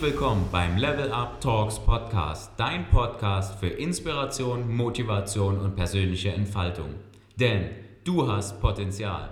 Herzlich willkommen beim Level Up Talks Podcast, dein Podcast für Inspiration, Motivation und persönliche Entfaltung. Denn du hast Potenzial.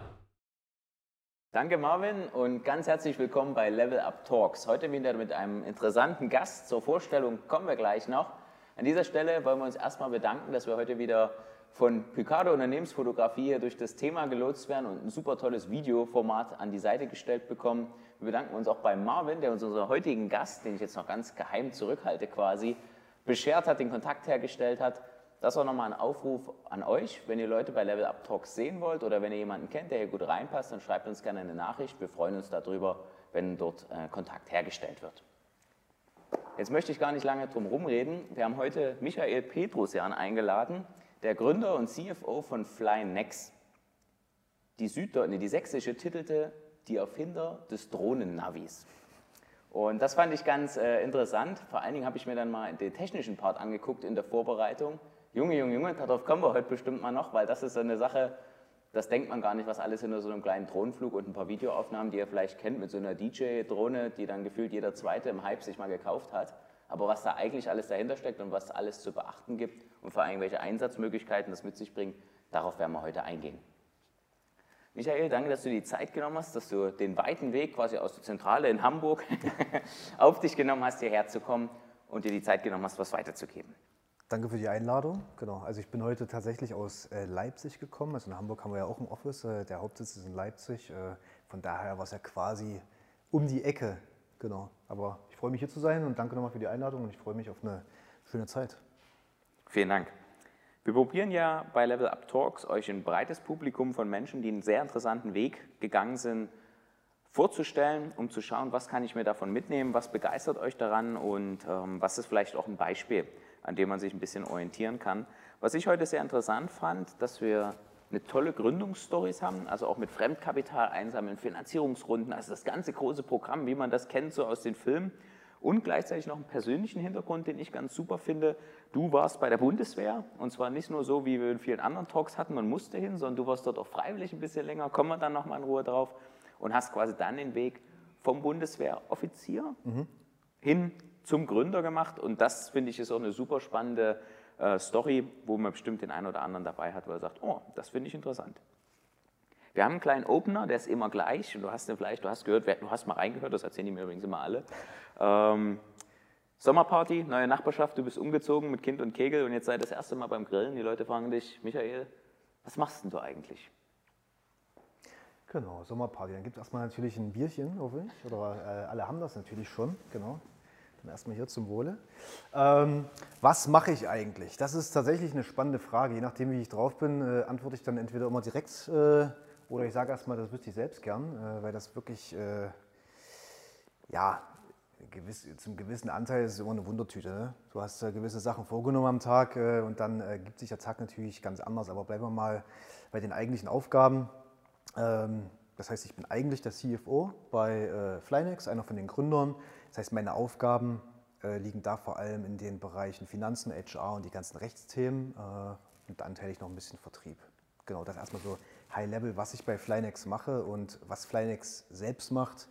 Danke Marvin und ganz herzlich willkommen bei Level Up Talks. Heute wieder mit einem interessanten Gast. Zur Vorstellung kommen wir gleich noch. An dieser Stelle wollen wir uns erstmal bedanken, dass wir heute wieder von Picardo Unternehmensfotografie hier durch das Thema gelotst werden und ein super tolles Videoformat an die Seite gestellt bekommen. Wir bedanken uns auch bei Marvin, der uns unseren heutigen Gast, den ich jetzt noch ganz geheim zurückhalte quasi, beschert hat, den Kontakt hergestellt hat. Das war nochmal ein Aufruf an euch. Wenn ihr Leute bei Level Up Talks sehen wollt oder wenn ihr jemanden kennt, der hier gut reinpasst, dann schreibt uns gerne eine Nachricht. Wir freuen uns darüber, wenn dort äh, Kontakt hergestellt wird. Jetzt möchte ich gar nicht lange drum rumreden. Wir haben heute Michael Petrusjan eingeladen der Gründer und CFO von FlyNex. Die, Süddeu nee, die sächsische titelte Die Erfinder des Drohnennavis. Und das fand ich ganz äh, interessant. Vor allen Dingen habe ich mir dann mal den technischen Part angeguckt in der Vorbereitung. Junge, Junge, Junge, darauf kommen wir heute bestimmt mal noch, weil das ist so eine Sache, das denkt man gar nicht, was alles hinter so einem kleinen Drohnenflug und ein paar Videoaufnahmen, die ihr vielleicht kennt, mit so einer DJ-Drohne, die dann gefühlt jeder Zweite im Hype sich mal gekauft hat. Aber was da eigentlich alles dahinter steckt und was alles zu beachten gibt und vor allem welche Einsatzmöglichkeiten das mit sich bringt, darauf werden wir heute eingehen. Michael, danke, dass du die Zeit genommen hast, dass du den weiten Weg quasi aus der Zentrale in Hamburg auf dich genommen hast, hierher zu kommen und dir die Zeit genommen hast, was weiterzugeben. Danke für die Einladung. Genau. Also ich bin heute tatsächlich aus äh, Leipzig gekommen. Also in Hamburg haben wir ja auch ein Office. Äh, der Hauptsitz ist in Leipzig. Äh, von daher war es ja quasi um die Ecke. Genau. Aber ich freue mich hier zu sein und danke nochmal für die Einladung und ich freue mich auf eine schöne Zeit. Vielen Dank. Wir probieren ja bei Level Up Talks euch ein breites Publikum von Menschen, die einen sehr interessanten Weg gegangen sind, vorzustellen, um zu schauen, was kann ich mir davon mitnehmen, was begeistert euch daran und ähm, was ist vielleicht auch ein Beispiel, an dem man sich ein bisschen orientieren kann. Was ich heute sehr interessant fand, dass wir eine tolle Gründungsstories haben, also auch mit Fremdkapital einsammeln, Finanzierungsrunden, also das ganze große Programm, wie man das kennt, so aus den Filmen. Und gleichzeitig noch einen persönlichen Hintergrund, den ich ganz super finde. Du warst bei der Bundeswehr und zwar nicht nur so, wie wir in vielen anderen Talks hatten, man musste hin, sondern du warst dort auch freiwillig ein bisschen länger, kommen wir dann nochmal in Ruhe drauf und hast quasi dann den Weg vom Bundeswehroffizier mhm. hin zum Gründer gemacht und das finde ich ist auch eine super spannende äh, Story, wo man bestimmt den einen oder anderen dabei hat, wo er sagt, oh, das finde ich interessant. Wir haben einen kleinen Opener, der ist immer gleich. Du hast den vielleicht, du hast gehört, du hast mal reingehört, das erzählen die mir übrigens immer alle. Ähm, Sommerparty, neue Nachbarschaft, du bist umgezogen mit Kind und Kegel und jetzt sei das erste Mal beim Grillen. Die Leute fragen dich, Michael, was machst denn du eigentlich? Genau, Sommerparty. Dann gibt es erstmal natürlich ein Bierchen, hoffe ich. Oder äh, alle haben das natürlich schon, genau. Dann erstmal hier zum Wohle. Ähm, was mache ich eigentlich? Das ist tatsächlich eine spannende Frage. Je nachdem, wie ich drauf bin, äh, antworte ich dann entweder immer direkt äh, oder ich sage erstmal, das wüsste ich selbst gern, äh, weil das wirklich, äh, ja, gewiss, zum gewissen Anteil ist es immer eine Wundertüte. Ne? Du hast äh, gewisse Sachen vorgenommen am Tag und dann gibt sich der Tag natürlich ganz anders. Aber bleiben wir mal bei den eigentlichen Aufgaben. Ähm, das heißt, ich bin eigentlich der CFO bei Flynex, einer von den Gründern. Das heißt, meine Aufgaben liegen da vor allem in den Bereichen Finanzen, HR und die ganzen Rechtsthemen und anteilig noch ein bisschen Vertrieb. Genau, das erstmal so High Level, was ich bei Flynex mache und was Flynex selbst macht.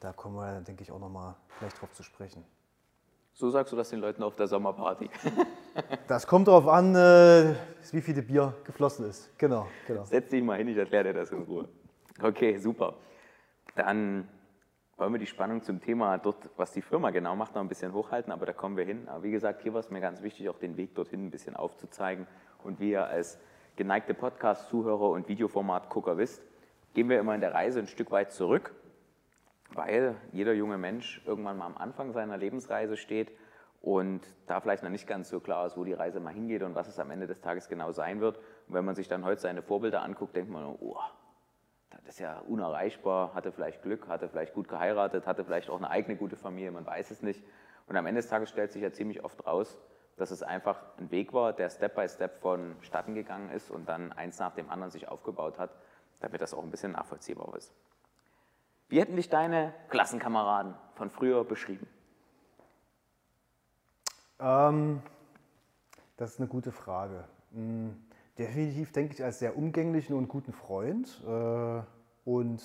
Da kommen wir, denke ich, auch nochmal vielleicht drauf zu sprechen. So sagst du das den Leuten auf der Sommerparty. das kommt darauf an, äh, wie viel Bier geflossen ist. Genau, genau. Setz dich mal hin, ich erkläre dir das in Ruhe. Okay, super. Dann wollen wir die Spannung zum Thema dort, was die Firma genau macht, noch ein bisschen hochhalten, aber da kommen wir hin. Aber wie gesagt, hier war es mir ganz wichtig, auch den Weg dorthin ein bisschen aufzuzeigen. Und wie ihr als geneigte Podcast-Zuhörer und Videoformat-Gucker wisst, gehen wir immer in der Reise ein Stück weit zurück, weil jeder junge Mensch irgendwann mal am Anfang seiner Lebensreise steht und da vielleicht noch nicht ganz so klar ist, wo die Reise mal hingeht und was es am Ende des Tages genau sein wird. Und wenn man sich dann heute seine Vorbilder anguckt, denkt man, oh, das ist ja unerreichbar, hatte vielleicht Glück, hatte vielleicht gut geheiratet, hatte vielleicht auch eine eigene gute Familie, man weiß es nicht. Und am Ende des Tages stellt sich ja ziemlich oft raus, dass es einfach ein Weg war, der Step by Step vonstatten gegangen ist und dann eins nach dem anderen sich aufgebaut hat, damit das auch ein bisschen nachvollziehbar ist. Wie hätten dich deine Klassenkameraden von früher beschrieben? Ähm, das ist eine gute Frage. Hm definitiv, denke ich, als sehr umgänglichen und guten Freund äh, und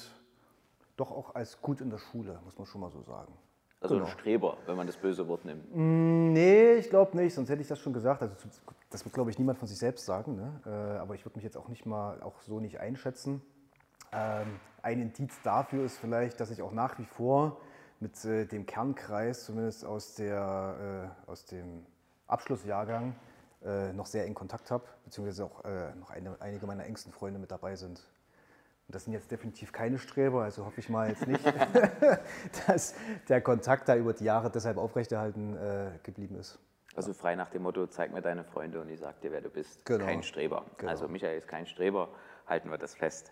doch auch als gut in der Schule, muss man schon mal so sagen. Also Genau. ein Streber, wenn man das böse Wort nimmt. Nee, ich glaube nicht, sonst hätte ich das schon gesagt. Also, das wird, glaube ich, niemand von sich selbst sagen. Ne? Äh, aber ich würde mich jetzt auch nicht mal auch so nicht einschätzen. Ähm, ein Indiz dafür ist vielleicht, dass ich auch nach wie vor mit äh, dem Kernkreis, zumindest aus, der, äh, aus dem Abschlussjahrgang, noch sehr in Kontakt habe, beziehungsweise auch noch eine, einige meiner engsten Freunde mit dabei sind. Und das sind jetzt definitiv keine Streber, also hoffe ich mal jetzt nicht, dass der Kontakt da über die Jahre deshalb aufrechterhalten äh, geblieben ist. Also frei nach dem Motto, zeig mir deine Freunde und ich sag dir, wer du bist. Genau. Kein Streber. Genau. Also Michael ist kein Streber, halten wir das fest.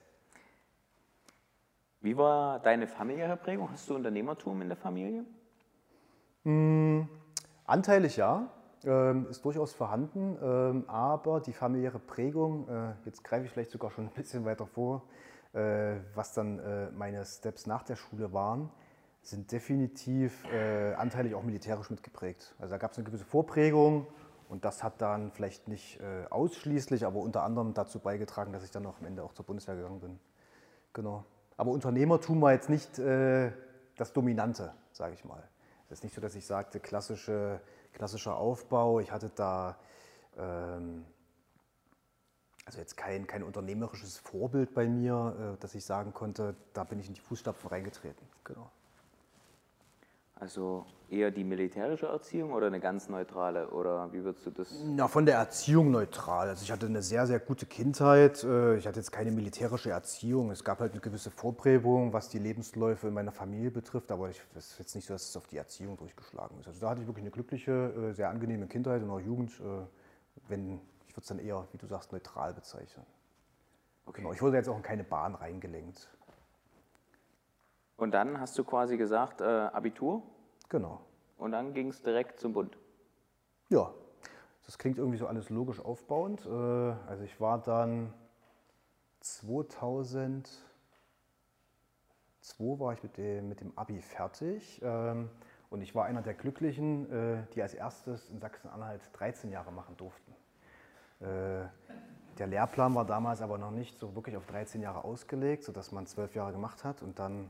Wie war deine familiäre Prägung? Hast du Unternehmertum in der Familie? Anteilig ja, ähm, ist durchaus vorhanden, ähm, aber die familiäre Prägung, äh, jetzt greife ich vielleicht sogar schon ein bisschen weiter vor, was dann äh, meine Steps nach der Schule waren, sind definitiv äh, anteilig auch militärisch mitgeprägt. Also da gab es eine gewisse Vorprägung und das hat dann vielleicht nicht äh, ausschließlich, aber unter anderem dazu beigetragen, dass ich dann auch am Ende auch zur Bundeswehr gegangen bin. Genau. Aber Unternehmertum war jetzt nicht äh, das Dominante, sage ich mal. Es ist nicht so, dass ich sagte, klassische, klassischer Aufbau. Ich hatte da ähm, also jetzt kein, kein unternehmerisches Vorbild bei mir, äh, dass ich sagen konnte, da bin ich in die Fußstapfen reingetreten. Genau. Also eher die militärische Erziehung oder eine ganz neutrale? Oder wie würdest du das? Na, von der Erziehung neutral. Also ich hatte eine sehr, sehr gute Kindheit. Äh, Ich hatte jetzt keine militärische Erziehung. Es gab halt eine gewisse Vorprägung, was die Lebensläufe in meiner Familie betrifft. Aber ich, es ist jetzt nicht so, dass es auf die Erziehung durchgeschlagen ist. Also da hatte ich wirklich eine glückliche, äh, sehr angenehme Kindheit und auch Jugend. Wenn, ich würde es dann eher, wie du sagst, neutral bezeichnen. Okay. Genau. Ich wurde jetzt auch in keine Bahn reingelenkt. Und dann hast du quasi gesagt, äh, Abitur Genau. und dann ging es direkt zum Bund. Ja, das klingt irgendwie so alles logisch aufbauend. Äh, Also ich war dann 2002 war ich mit dem, mit dem Abi fertig ähm, und ich war einer der Glücklichen, äh, die als erstes in Sachsen-Anhalt 13 Jahre machen durften. Äh, Der Lehrplan war damals aber noch nicht so wirklich auf 13 Jahre ausgelegt, sodass man 12 Jahre gemacht hat und dann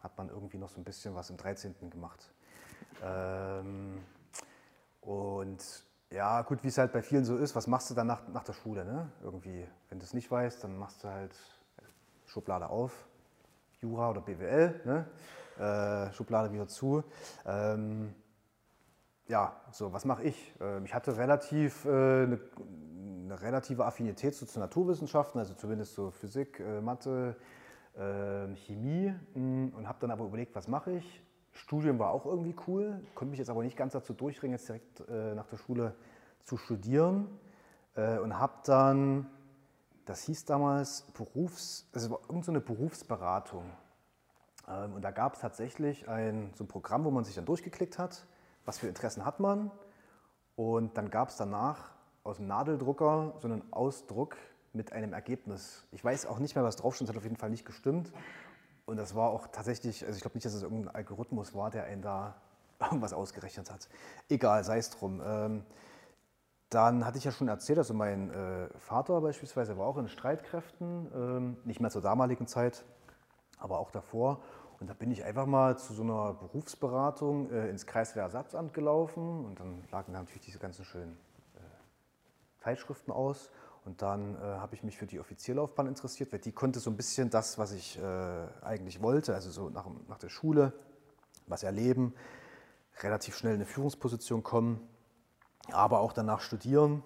hat man irgendwie noch so ein bisschen was im 13. gemacht. Ähm, und ja, gut, wie es halt bei vielen so ist, was machst du dann nach, nach der Schule? Ne? Irgendwie, wenn du es nicht weißt, dann machst du halt Schublade auf, Jura oder BWL, ne? äh, Schublade wieder zu. Ähm, ja, so, was mache ich? Ähm, ich hatte relativ, äh, eine, eine relative Affinität so zu Naturwissenschaften, also zumindest so Physik, äh, Mathe, äh, Chemie mh, und habe dann aber überlegt, was mache ich? Studium war auch irgendwie cool, konnte mich jetzt aber nicht ganz dazu durchringen, jetzt direkt äh, nach der Schule zu studieren äh, und habe dann, das hieß damals Berufs, es war irgendeine so Berufsberatung. Ähm, und da gab es tatsächlich ein, so ein Programm, wo man sich dann durchgeklickt hat, was für Interessen hat man. Und dann gab es danach aus dem Nadeldrucker so einen Ausdruck mit einem Ergebnis. Ich weiß auch nicht mehr, was drauf stand, es hat auf jeden Fall nicht gestimmt. Und das war auch tatsächlich, also ich glaube nicht, dass es irgendein Algorithmus war, der einen da irgendwas ausgerechnet hat. Egal, sei es drum. Ähm, dann hatte ich ja schon erzählt, also mein äh, Vater beispielsweise war auch in Streitkräften, ähm, nicht mehr zur damaligen Zeit, aber auch davor. Und da bin ich einfach mal zu so einer Berufsberatung äh, ins Kreiswehrersatzamt gelaufen und dann lagen da natürlich diese ganzen schönen Zeitschriften aus. Und dann äh, habe ich mich für die Offizierlaufbahn interessiert, weil die konnte so ein bisschen das, was ich äh, eigentlich wollte, also so nach, nach der Schule, was erleben, relativ schnell in eine Führungsposition kommen, aber auch danach studieren.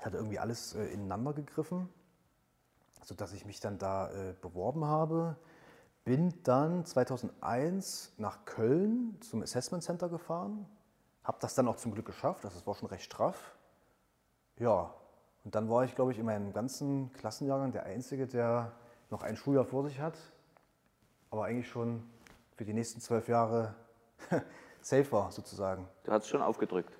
Hat irgendwie alles äh, ineinander gegriffen, sodass ich mich dann da äh, beworben habe. Bin dann 2001 nach Köln zum Assessment Center gefahren, habe das dann auch zum Glück geschafft, also es war schon recht straff. Ja, und dann war ich, glaube ich, in meinem ganzen Klassenjahrgang der Einzige, der noch ein Schuljahr vor sich hat, aber eigentlich schon für die nächsten zwölf Jahre safe war, sozusagen. Du hast schon aufgedrückt.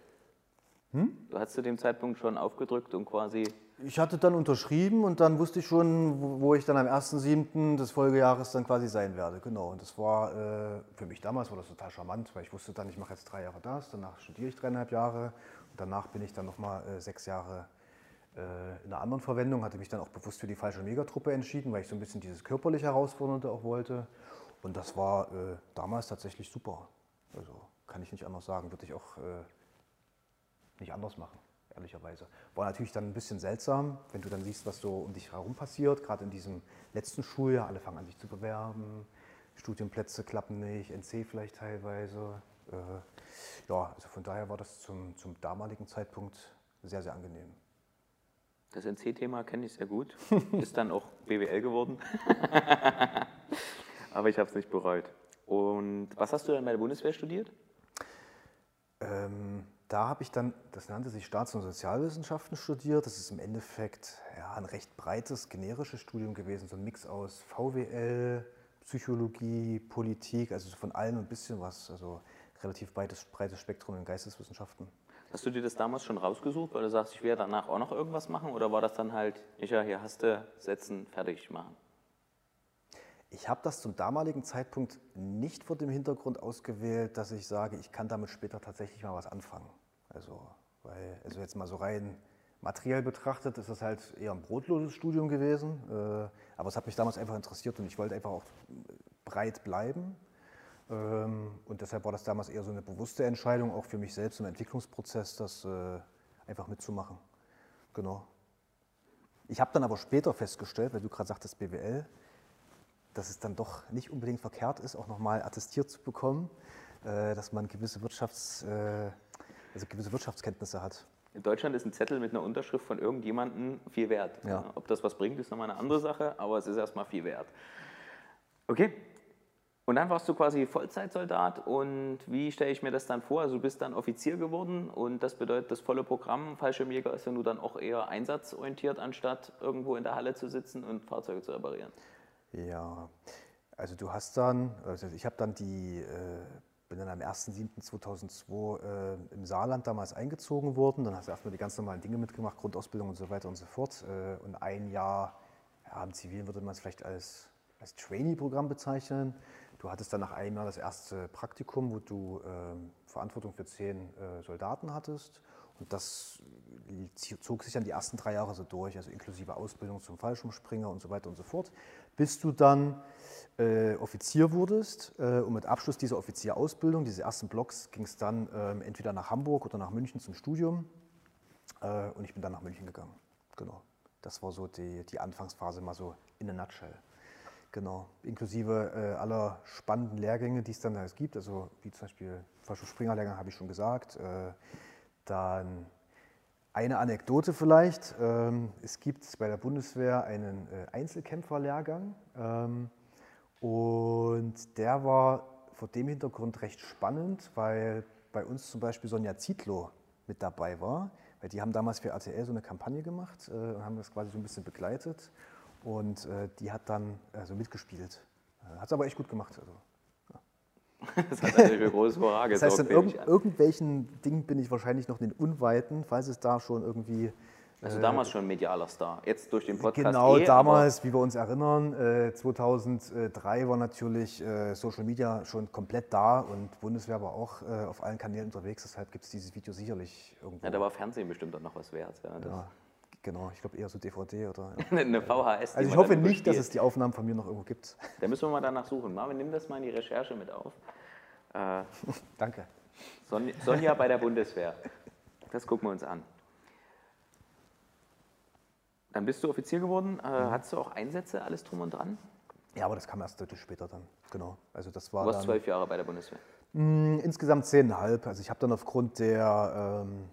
Du hast zu dem Zeitpunkt schon aufgedrückt und quasi Ich hatte dann unterschrieben und dann wusste ich schon, wo- ich dann am 1.7. des Folgejahres dann quasi sein werde. Genau. Und das war äh, für mich damals war das total charmant, weil ich wusste dann, ich mache jetzt drei Jahre das, danach studiere ich dreieinhalb Jahre danach bin ich dann nochmal äh, sechs Jahre äh, in einer anderen Verwendung, hatte mich dann auch bewusst für die falsche Megatruppe entschieden, weil ich so ein bisschen dieses körperlich Herausfordernde auch wollte. Und das war äh, damals tatsächlich super. Also kann ich nicht anders sagen, würde ich auch äh, nicht anders machen, ehrlicherweise. War natürlich dann ein bisschen seltsam, wenn du dann siehst, was so um dich herum passiert, gerade in diesem letzten Schuljahr. Alle fangen an, sich zu bewerben, Studienplätze klappen nicht, NC vielleicht teilweise. Äh, ja, also von daher war das zum, zum damaligen Zeitpunkt sehr, sehr angenehm. Das NC-Thema kenne ich sehr gut. Ist dann auch BWL geworden. Aber ich habe es nicht bereut. Und was hast du dann bei der Bundeswehr studiert? Ähm, da habe ich dann, das nannte sich Staats- und Sozialwissenschaften studiert. Das ist im Endeffekt ja, ein recht breites, generisches Studium gewesen, so ein Mix aus VWL, Psychologie, Politik, also von allem ein bisschen was, also relativ breites, breites Spektrum in Geisteswissenschaften. Hast du dir das damals schon rausgesucht, weil du sagst, ich werde danach auch noch irgendwas machen? Oder war das dann halt, ja, hier hast du, setzen, fertig machen? Ich habe das zum damaligen Zeitpunkt nicht vor dem Hintergrund ausgewählt, dass ich sage, ich kann damit später tatsächlich mal was anfangen. Also, weil, also jetzt mal so rein materiell betrachtet, ist das halt eher ein brotloses Studium gewesen. Äh, aber es hat mich damals einfach interessiert und ich wollte einfach auch breit bleiben. Ähm, und deshalb war das damals eher so eine bewusste Entscheidung, auch für mich selbst im Entwicklungsprozess, das äh, einfach mitzumachen. Genau. Ich habe dann aber später festgestellt, weil du gerade sagtest BWL, dass es dann doch nicht unbedingt verkehrt ist, auch nochmal attestiert zu bekommen, äh, dass man gewisse, Wirtschafts, äh, also gewisse Wirtschaftskenntnisse hat. In Deutschland ist ein Zettel mit einer Unterschrift von irgendjemandem viel wert. Ja. Ob das was bringt, ist nochmal eine andere Sache, aber es ist erstmal viel wert. Okay. Und dann warst du quasi Vollzeitsoldat und wie stelle ich mir das dann vor? Also du bist dann Offizier geworden und das bedeutet, das volle Programm Fallschirmjäger ist ja nur dann auch eher einsatzorientiert, anstatt irgendwo in der Halle zu sitzen und Fahrzeuge zu reparieren. Ja, also du hast dann, also ich habe dann die, äh, bin dann am 1.7.2002 äh, im Saarland damals eingezogen worden. Dann hast du erstmal die ganz normalen Dinge mitgemacht, Grundausbildung und so weiter und so fort. Äh, und ein Jahr, ja, im Zivilen würde man es vielleicht als, als Trainee-Programm bezeichnen. Du hattest dann nach einem Jahr das erste Praktikum, wo du ähm, Verantwortung für zehn äh, Soldaten hattest. Und das zog sich dann die ersten drei Jahre so durch, also inklusive Ausbildung zum Fallschirmspringer und so weiter und so fort, bis du dann äh, Offizier wurdest. Äh, und mit Abschluss dieser Offizierausbildung, diese ersten Blocks, ging es dann äh, entweder nach Hamburg oder nach München zum Studium. Äh, und ich bin dann nach München gegangen. Genau. Das war so die, die Anfangsphase mal so in a nutshell. Genau, inklusive äh, aller spannenden Lehrgänge, die es dann da gibt, also wie zum Beispiel Fallschirmspringerlehrgang habe ich schon gesagt. Äh, dann eine Anekdote vielleicht. Ähm, es gibt bei der Bundeswehr einen äh, Einzelkämpferlehrgang. Ähm, und der war vor dem Hintergrund recht spannend, weil bei uns zum Beispiel Sonja Zietlow mit dabei war, weil die haben damals für RTL so eine Kampagne gemacht äh, und haben das quasi so ein bisschen begleitet und äh, die hat dann also mitgespielt. Hat es aber echt gut gemacht. Also. Das hat natürlich für großes Hurra Das heißt, in irg irgendwelchen Dingen bin ich wahrscheinlich noch in den Unweiten, falls es da schon irgendwie. Also damals schon medialer Star. Jetzt durch den Podcast genau, eh, damals, wie wir uns erinnern, äh, 2003 war natürlich äh, Social Media schon komplett da und Bundeswehr war auch äh, auf allen Kanälen unterwegs. Deshalb gibt es dieses Video sicherlich irgendwo. Ja, da war Fernsehen bestimmt auch noch was wert. Ja, ja, genau, ich glaube eher so DVD oder. Eine VHS. Also ich hoffe nicht, dass es die Aufnahmen von mir noch irgendwo gibt. Da müssen wir mal danach suchen. Marvin, nimm das mal in die Recherche mit auf. Äh, Danke. Sonja, Sonja bei der Bundeswehr. Das gucken wir uns an. Dann bist du Offizier geworden. Äh, Mhm. hattest du auch Einsätze, alles drum und dran? Ja, aber das kam erst deutlich später dann. Genau. Also das war Du warst zwölf Jahre bei der Bundeswehr. Mm, Insgesamt zehneinhalb. Also ich habe dann aufgrund der, ähm,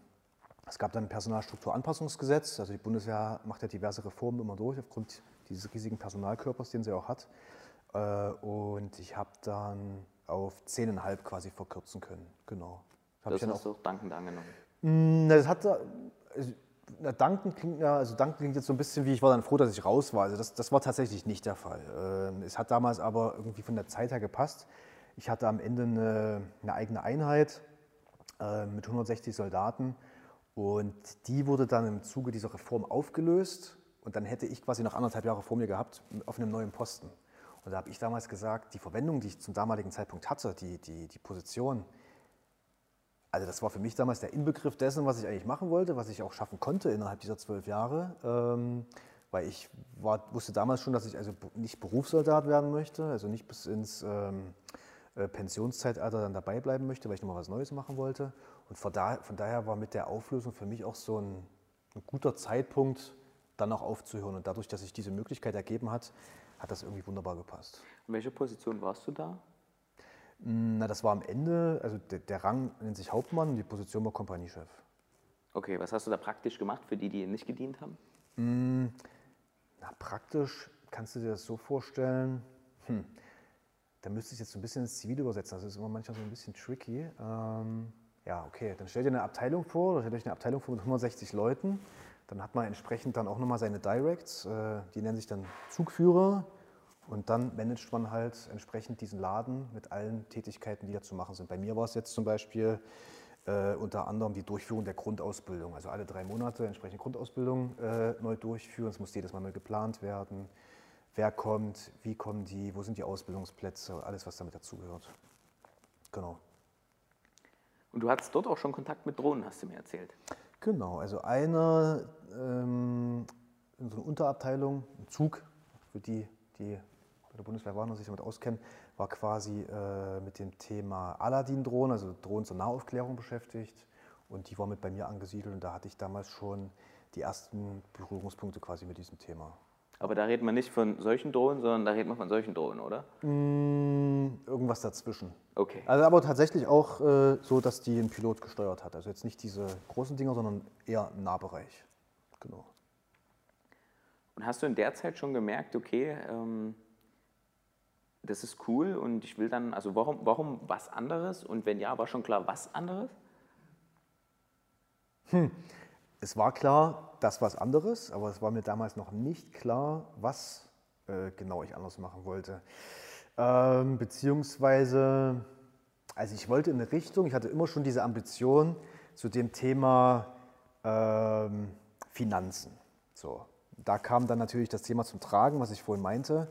es gab dann ein Personalstrukturanpassungsgesetz, also die Bundeswehr macht ja diverse Reformen immer durch, aufgrund dieses riesigen Personalkörpers, den sie auch hat. Äh, und ich habe dann auf zehneinhalb quasi verkürzen können. Genau. Hab Das ich hast du auch dankend angenommen. Mm, na, Das hat, also, na, danken klingt ja, also danken klingt jetzt so ein bisschen wie, ich war dann froh, dass ich raus war. Also das, das war tatsächlich nicht der Fall. Ähm, Es hat damals aber irgendwie von der Zeit her gepasst. Ich hatte am Ende eine, eine eigene Einheit äh, mit 160 Soldaten und die wurde dann im Zuge dieser Reform aufgelöst und dann hätte ich quasi noch anderthalb Jahre vor mir gehabt auf einem neuen Posten. Und da habe ich damals gesagt, die Verwendung, die ich zum damaligen Zeitpunkt hatte, die, die, die Position, also das war für mich damals der Inbegriff dessen, was ich eigentlich machen wollte, was ich auch schaffen konnte innerhalb dieser zwölf Jahre. Ähm, weil ich war, wusste damals schon, dass ich also nicht Berufssoldat werden möchte, also nicht bis ins, ähm, äh, Pensionszeitalter dann dabei bleiben möchte, weil ich nochmal was Neues machen wollte. Und von, da, von daher war mit der Auflösung für mich auch so ein, ein guter Zeitpunkt, dann auch aufzuhören. Und dadurch, dass sich diese Möglichkeit ergeben hat, hat das irgendwie wunderbar gepasst. In welcher Position warst du da? Na, das war am Ende, also der, der Rang nennt sich Hauptmann und die Position war Kompaniechef. Okay, was hast du da praktisch gemacht für die, die nicht gedient haben? Na, praktisch kannst du dir das so vorstellen, hm, da müsste ich jetzt so ein bisschen ins Zivil übersetzen. Das ist immer manchmal so ein bisschen tricky. Ähm, ja, okay, dann stell dir eine Abteilung vor, stellt euch eine Abteilung vor mit 160 Leuten. Dann hat man entsprechend dann auch nochmal seine Directs, äh, die nennen sich dann Zugführer. Und dann managt man halt entsprechend diesen Laden mit allen Tätigkeiten, die da zu machen sind. Bei mir war es jetzt zum Beispiel äh, unter anderem die Durchführung der Grundausbildung. Also alle drei Monate entsprechende Grundausbildung äh, neu durchführen. Es muss jedes Mal neu geplant werden. Wer kommt, wie kommen die, wo sind die Ausbildungsplätze, alles, was damit dazugehört. Genau. Und du hattest dort auch schon Kontakt mit Drohnen, hast du mir erzählt. Genau, also eine ähm, so einer Unterabteilung, ein Zug, für die, die bei der Bundeswehr waren und sich damit auskennen, war quasi äh, mit dem Thema Aladdin-Drohnen, also Drohnen zur Nahaufklärung beschäftigt. Und die war mit bei mir angesiedelt und da hatte ich damals schon die ersten Berührungspunkte quasi mit diesem Thema. Aber da redet man nicht von solchen Drohnen, sondern da redet man von solchen Drohnen, oder? Mm, irgendwas dazwischen. Okay. Also aber tatsächlich auch äh, so, dass die ein Pilot gesteuert hat. Also jetzt nicht diese großen Dinger, sondern eher im Nahbereich. Genau. Und hast du in der Zeit schon gemerkt, okay, ähm, das ist cool und ich will dann, also warum, warum was anderes? Und wenn ja, war schon klar, was anderes? Es war klar, das was anderes, aber es war mir damals noch nicht klar, was äh, genau ich anders machen wollte. Ähm, beziehungsweise, also ich wollte in eine Richtung, ich hatte immer schon diese Ambition zu dem Thema ähm, Finanzen. So, da kam dann natürlich das Thema zum Tragen, was ich vorhin meinte.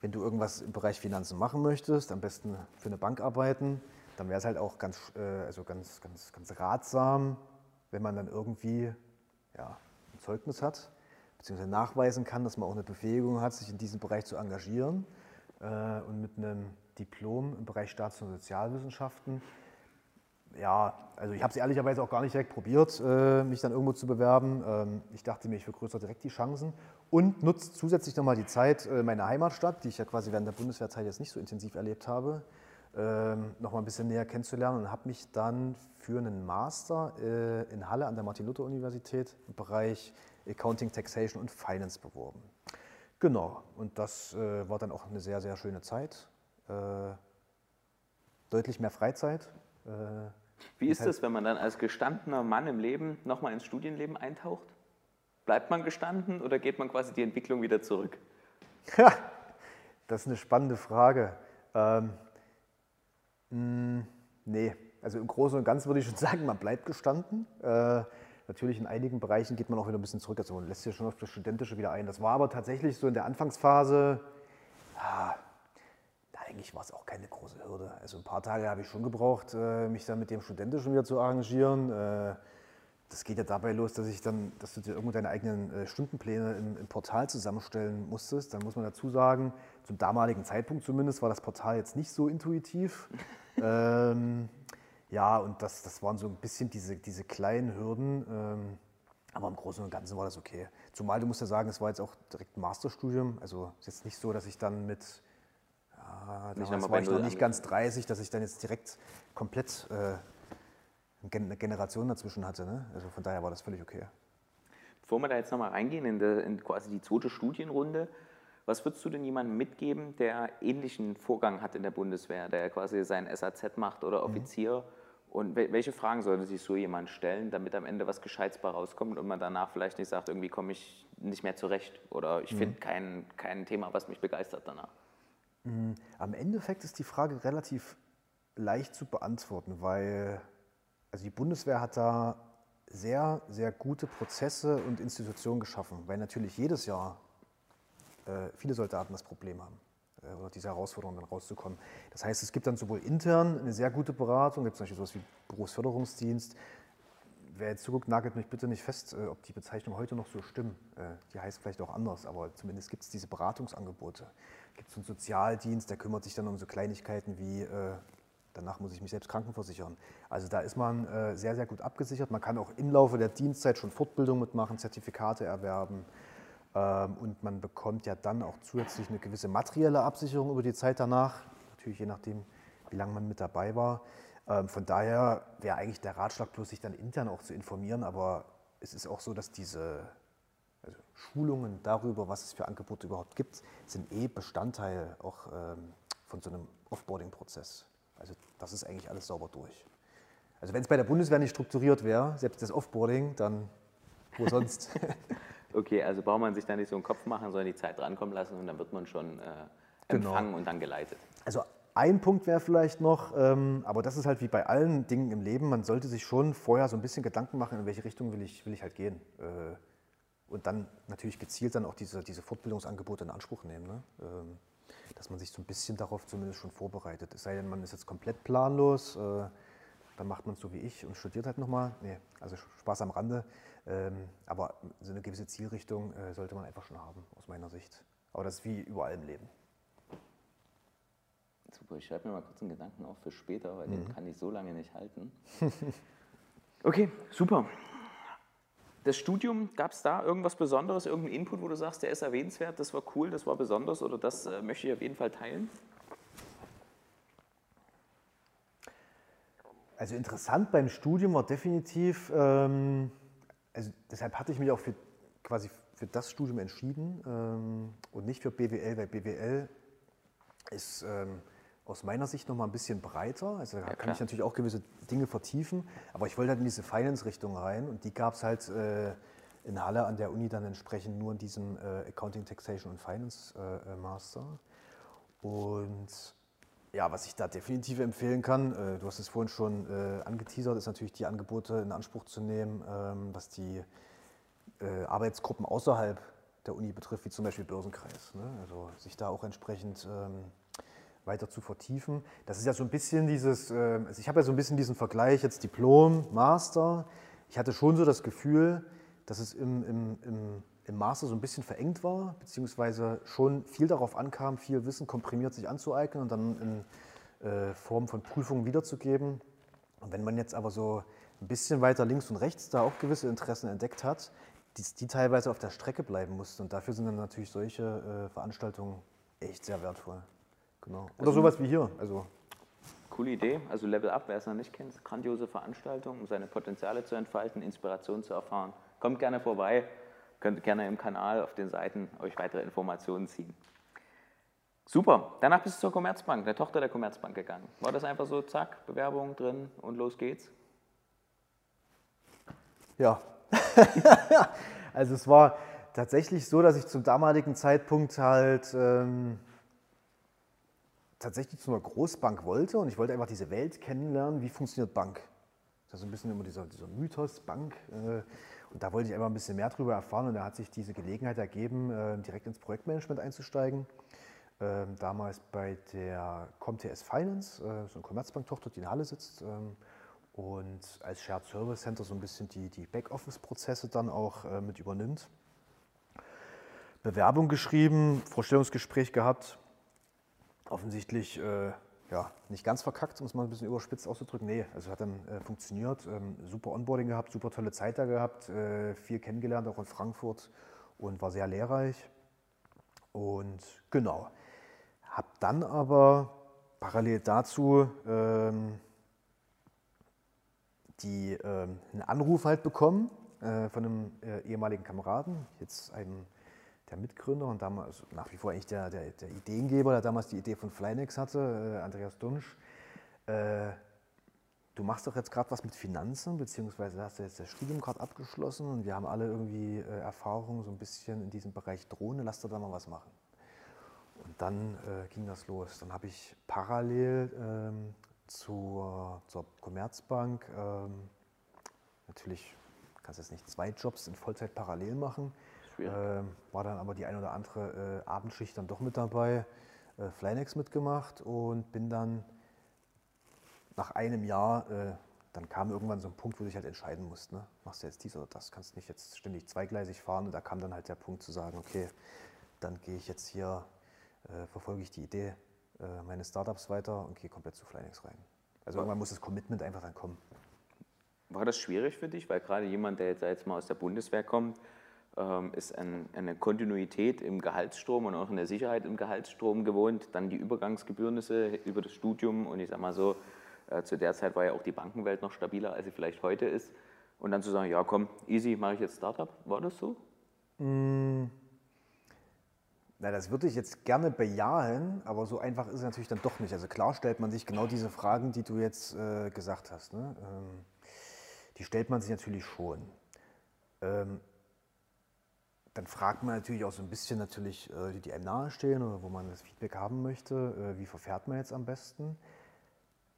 Wenn du irgendwas im Bereich Finanzen machen möchtest, am besten für eine Bank arbeiten, dann wäre es halt auch ganz, äh, also ganz, ganz, ganz ratsam, wenn man dann irgendwie ja, ein Zeugnis hat, beziehungsweise nachweisen kann, dass man auch eine Befähigung hat, sich in diesem Bereich zu engagieren. Äh, und mit einem Diplom im Bereich Staats- und Sozialwissenschaften ja, also ich habe es ehrlicherweise auch gar nicht direkt probiert, äh, mich dann irgendwo zu bewerben. Ähm, ich dachte mir, ich vergrößere direkt die Chancen und nutze zusätzlich nochmal die Zeit, äh, meine Heimatstadt, die ich ja quasi während der Bundeswehrzeit jetzt nicht so intensiv erlebt habe, ähm, nochmal ein bisschen näher kennenzulernen und habe mich dann für einen Master äh, in Halle an der Martin-Luther-Universität im Bereich Accounting, Taxation und Finance beworben. Genau, und das war dann auch eine sehr, sehr schöne Zeit. Deutlich mehr Freizeit, wie ist es, wenn man dann als gestandener Mann im Leben nochmal ins Studienleben eintaucht? Bleibt man gestanden oder geht man quasi die Entwicklung wieder zurück? Das ist eine spannende Frage. Nee, also im Großen und Ganzen würde ich schon sagen, man bleibt gestanden. Äh, natürlich in einigen Bereichen geht man auch wieder ein bisschen zurück, also man lässt sich schon auf das Studentische wieder ein. Das war aber tatsächlich so in der Anfangsphase, ja, eigentlich war es auch keine große Hürde. Also ein paar Tage habe ich schon gebraucht, äh, mich dann mit dem Studentischen wieder zu arrangieren. Äh, das geht ja dabei los, dass, ich dann, dass du dir irgendwo deine eigenen äh, Stundenpläne im, im, Portal zusammenstellen musstest. Dann muss man dazu sagen, zum damaligen Zeitpunkt zumindest war das Portal jetzt nicht so intuitiv. Ähm, ja, und das, das waren so ein bisschen diese, diese kleinen Hürden. Ähm, aber im Großen und Ganzen war das okay. Zumal du musst ja sagen, es war jetzt auch direkt ein Masterstudium. Also es ist jetzt nicht so, dass ich dann mit Ah, damals war ich noch nicht ganz 30, dass ich dann jetzt direkt komplett äh, eine Generation dazwischen hatte. Ne? Also von daher war das völlig okay. Bevor wir da jetzt nochmal reingehen in, de, in, quasi die zweite Studienrunde, was würdest du denn jemandem mitgeben, der ähnlichen Vorgang hat in der Bundeswehr, der quasi sein SAZ macht oder mhm. Offizier? Mhm. Und welche Fragen sollte sich so jemand stellen, damit am Ende was Gescheites bei rauskommt und man danach vielleicht nicht sagt, irgendwie komme ich nicht mehr zurecht oder ich mhm. finde kein, kein Thema, was mich begeistert danach? Mm, am Endeffekt ist die Frage relativ leicht zu beantworten, weil also die Bundeswehr hat da sehr, sehr gute Prozesse und Institutionen geschaffen, weil natürlich jedes Jahr viele Soldaten das Problem haben, äh, oder diese Herausforderung dann rauszukommen. Das heißt, es gibt dann sowohl intern eine sehr gute Beratung, gibt es zum Beispiel sowas wie Berufsförderungsdienst. Wer jetzt zuguckt, nagelt mich bitte nicht fest, äh, ob die Bezeichnungen heute noch so stimmen. Äh, die heißt vielleicht auch anders, aber zumindest gibt es diese Beratungsangebote. gibt es einen Sozialdienst, der kümmert sich dann um so Kleinigkeiten wie, äh, danach muss ich mich selbst krankenversichern. Also da ist man äh, sehr, sehr gut abgesichert. Man kann auch im Laufe der Dienstzeit schon Fortbildung mitmachen, Zertifikate erwerben. Ähm, und man bekommt ja dann auch zusätzlich eine gewisse materielle Absicherung über die Zeit danach, natürlich je nachdem, wie lange man mit dabei war. Ähm, von daher wäre eigentlich der Ratschlag bloß, sich dann intern auch zu informieren, aber es ist auch so, dass diese also Schulungen darüber, was es für Angebote überhaupt gibt, sind eh Bestandteil auch ähm, von so einem Offboarding-Prozess. Also das ist eigentlich alles sauber durch. Also wenn es bei der Bundeswehr nicht strukturiert wäre, selbst das Offboarding, dann wo sonst? okay, also braucht man sich da nicht so einen Kopf machen, sondern die Zeit drankommen lassen und dann wird man schon äh, genau. empfangen genau. und dann geleitet. Also ein Punkt wäre vielleicht noch, ähm, aber das ist halt wie bei allen Dingen im Leben, man sollte sich schon vorher so ein bisschen Gedanken machen, in welche Richtung will ich, will ich halt gehen. Äh, und dann natürlich gezielt dann auch diese, diese Fortbildungsangebote in Anspruch nehmen. Ne? Ähm, dass man sich so ein bisschen darauf zumindest schon vorbereitet. Es sei denn, man ist jetzt komplett planlos, äh, dann macht man es so wie ich und studiert halt nochmal. Nee, also Spaß am Rande. Ähm, aber so eine gewisse Zielrichtung äh, sollte man einfach schon haben, aus meiner Sicht. Aber das ist wie überall im Leben. Super, ich schreibe mir mal kurz einen Gedanken auf für später, weil mhm. den kann ich so lange nicht halten. okay, super. Das Studium, gab es da irgendwas Besonderes, irgendeinen Input, wo du sagst, der ist erwähnenswert, das war cool, das war besonders oder das äh, möchte ich auf jeden Fall teilen? Also interessant beim Studium war definitiv, ähm, also deshalb hatte ich mich auch für quasi für das Studium entschieden ähm, und nicht für BWL, weil BWL ist ähm, aus meiner Sicht noch mal ein bisschen breiter. Also da ja, kann ich natürlich auch gewisse Dinge vertiefen, aber ich wollte halt in diese Finance-Richtung rein und die gab es halt äh, in Halle an der Uni dann entsprechend nur in diesem äh, Accounting, Taxation und Finance äh, äh Master. Und ja, was ich da definitiv empfehlen kann, äh, du hast es vorhin schon äh, angeteasert, ist natürlich die Angebote in Anspruch zu nehmen, ähm, was die Arbeitsgruppen außerhalb der Uni betrifft, wie zum Beispiel Börsenkreis. Ne? Also sich da auch entsprechend ähm, weiter zu vertiefen. Das ist ja so ein bisschen dieses, ähm, also ich habe ja so ein bisschen diesen Vergleich jetzt Diplom, Master. Ich hatte schon so das Gefühl, dass es im, im, im, im Master so ein bisschen verengt war, beziehungsweise schon viel darauf ankam, viel Wissen komprimiert sich anzueignen und dann in äh, Form von Prüfungen wiederzugeben. Und wenn man jetzt aber so ein bisschen weiter links und rechts da auch gewisse Interessen entdeckt hat, die, die teilweise auf der Strecke bleiben mussten. Und dafür sind dann natürlich solche äh, Veranstaltungen echt sehr wertvoll. Genau. Oder also, sowas wie hier. Also. Coole Idee. Also Level Up, wer es noch nicht kennt, grandiose Veranstaltung, um seine Potenziale zu entfalten, Inspiration zu erfahren. Kommt gerne vorbei, könnt gerne im Kanal auf den Seiten euch weitere Informationen ziehen. Super. Danach bist du zur Commerzbank, der Tochter der Commerzbank gegangen. War das einfach so, zack, Bewerbung drin und los geht's? Ja. also es war tatsächlich so, dass ich zum damaligen Zeitpunkt halt ähm, tatsächlich zu einer Großbank wollte und ich wollte einfach diese Welt kennenlernen, wie funktioniert Bank. Das ist ein bisschen immer dieser, dieser Mythos Bank. Äh, da wollte ich einfach ein bisschen mehr darüber erfahren und da hat sich diese Gelegenheit ergeben, äh, direkt ins Projektmanagement einzusteigen. Ähm, damals bei der Comts Finance, äh, so eine Commerzbank-Tochter, die in Halle sitzt. Ähm, und als Shared Service Center so ein bisschen die, die Backoffice-Prozesse dann auch mit übernimmt. Bewerbung geschrieben, Vorstellungsgespräch gehabt offensichtlich äh, ja, nicht ganz verkackt, um es mal ein bisschen überspitzt auszudrücken. Nee, also hat dann äh, funktioniert. Ähm, super Onboarding gehabt, super tolle Zeit da gehabt, äh, viel kennengelernt, auch in Frankfurt und war sehr lehrreich. Und genau, habe dann aber parallel dazu ähm, die, ähm, einen Anruf halt bekommen äh, von einem äh, ehemaligen Kameraden, jetzt einem der Mitgründer und damals also nach wie vor eigentlich der, der, der, Ideengeber, der damals die Idee von Flynex hatte, äh, Andreas Dunsch. Äh, du machst doch jetzt gerade was mit Finanzen, beziehungsweise hast du jetzt das Studium gerade abgeschlossen und wir haben alle irgendwie äh, Erfahrung so ein bisschen in diesem Bereich Drohne, lass doch da mal was machen. Und dann äh, ging das los. Dann habe ich parallel ähm, zur, zur Commerzbank ähm, natürlich kannst jetzt nicht zwei Jobs in Vollzeit parallel machen. Äh, war dann aber die ein oder andere äh, Abendschicht dann doch mit dabei, äh, Flynex mitgemacht und bin dann nach einem Jahr, äh, dann kam irgendwann so ein Punkt, wo ich halt entscheiden musste, ne? machst du jetzt dies oder das, kannst nicht jetzt ständig zweigleisig fahren und da kam dann halt der Punkt zu sagen, okay, dann gehe ich jetzt hier äh, verfolge ich die Idee äh, meines Startups weiter und gehe komplett zu Flynex rein. Also irgendwann muss das Commitment einfach dann kommen. War das schwierig für dich? Weil gerade jemand, der jetzt, jetzt mal aus der Bundeswehr kommt, ähm, ist ein, eine Kontinuität im Gehaltsstrom und auch in der Sicherheit im Gehaltsstrom gewohnt. Dann die Übergangsgebührnisse über das Studium und ich sag mal so, äh, zu der Zeit war ja auch die Bankenwelt noch stabiler, als sie vielleicht heute ist. Und dann zu sagen, ja komm, easy, mache ich jetzt Startup. War das so? Mm. Na, das würde ich jetzt gerne bejahen, aber so einfach ist es natürlich dann doch nicht. Also klar stellt man sich genau diese Fragen, die du jetzt äh, gesagt hast. Ne? Ähm, die stellt man sich natürlich schon. Ähm, dann fragt man natürlich auch so ein bisschen natürlich, äh, die einem nahestehen oder wo man das Feedback haben möchte, äh, wie verfährt man jetzt am besten.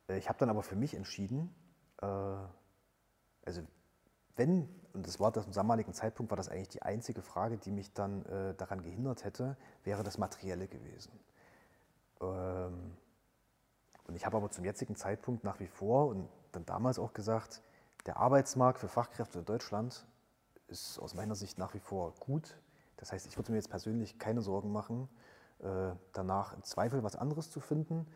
Äh, ich habe dann aber für mich entschieden, also wenn, und das war zum damaligen Zeitpunkt, war das eigentlich die einzige Frage, die mich dann daran gehindert hätte, wäre das Materielle gewesen. Ähm, und ich habe aber zum jetzigen Zeitpunkt nach wie vor und dann damals auch gesagt, der Arbeitsmarkt für Fachkräfte in Deutschland ist aus meiner Sicht nach wie vor gut. Das heißt, ich würde mir jetzt persönlich keine Sorgen machen, äh, danach im Zweifel was anderes zu finden.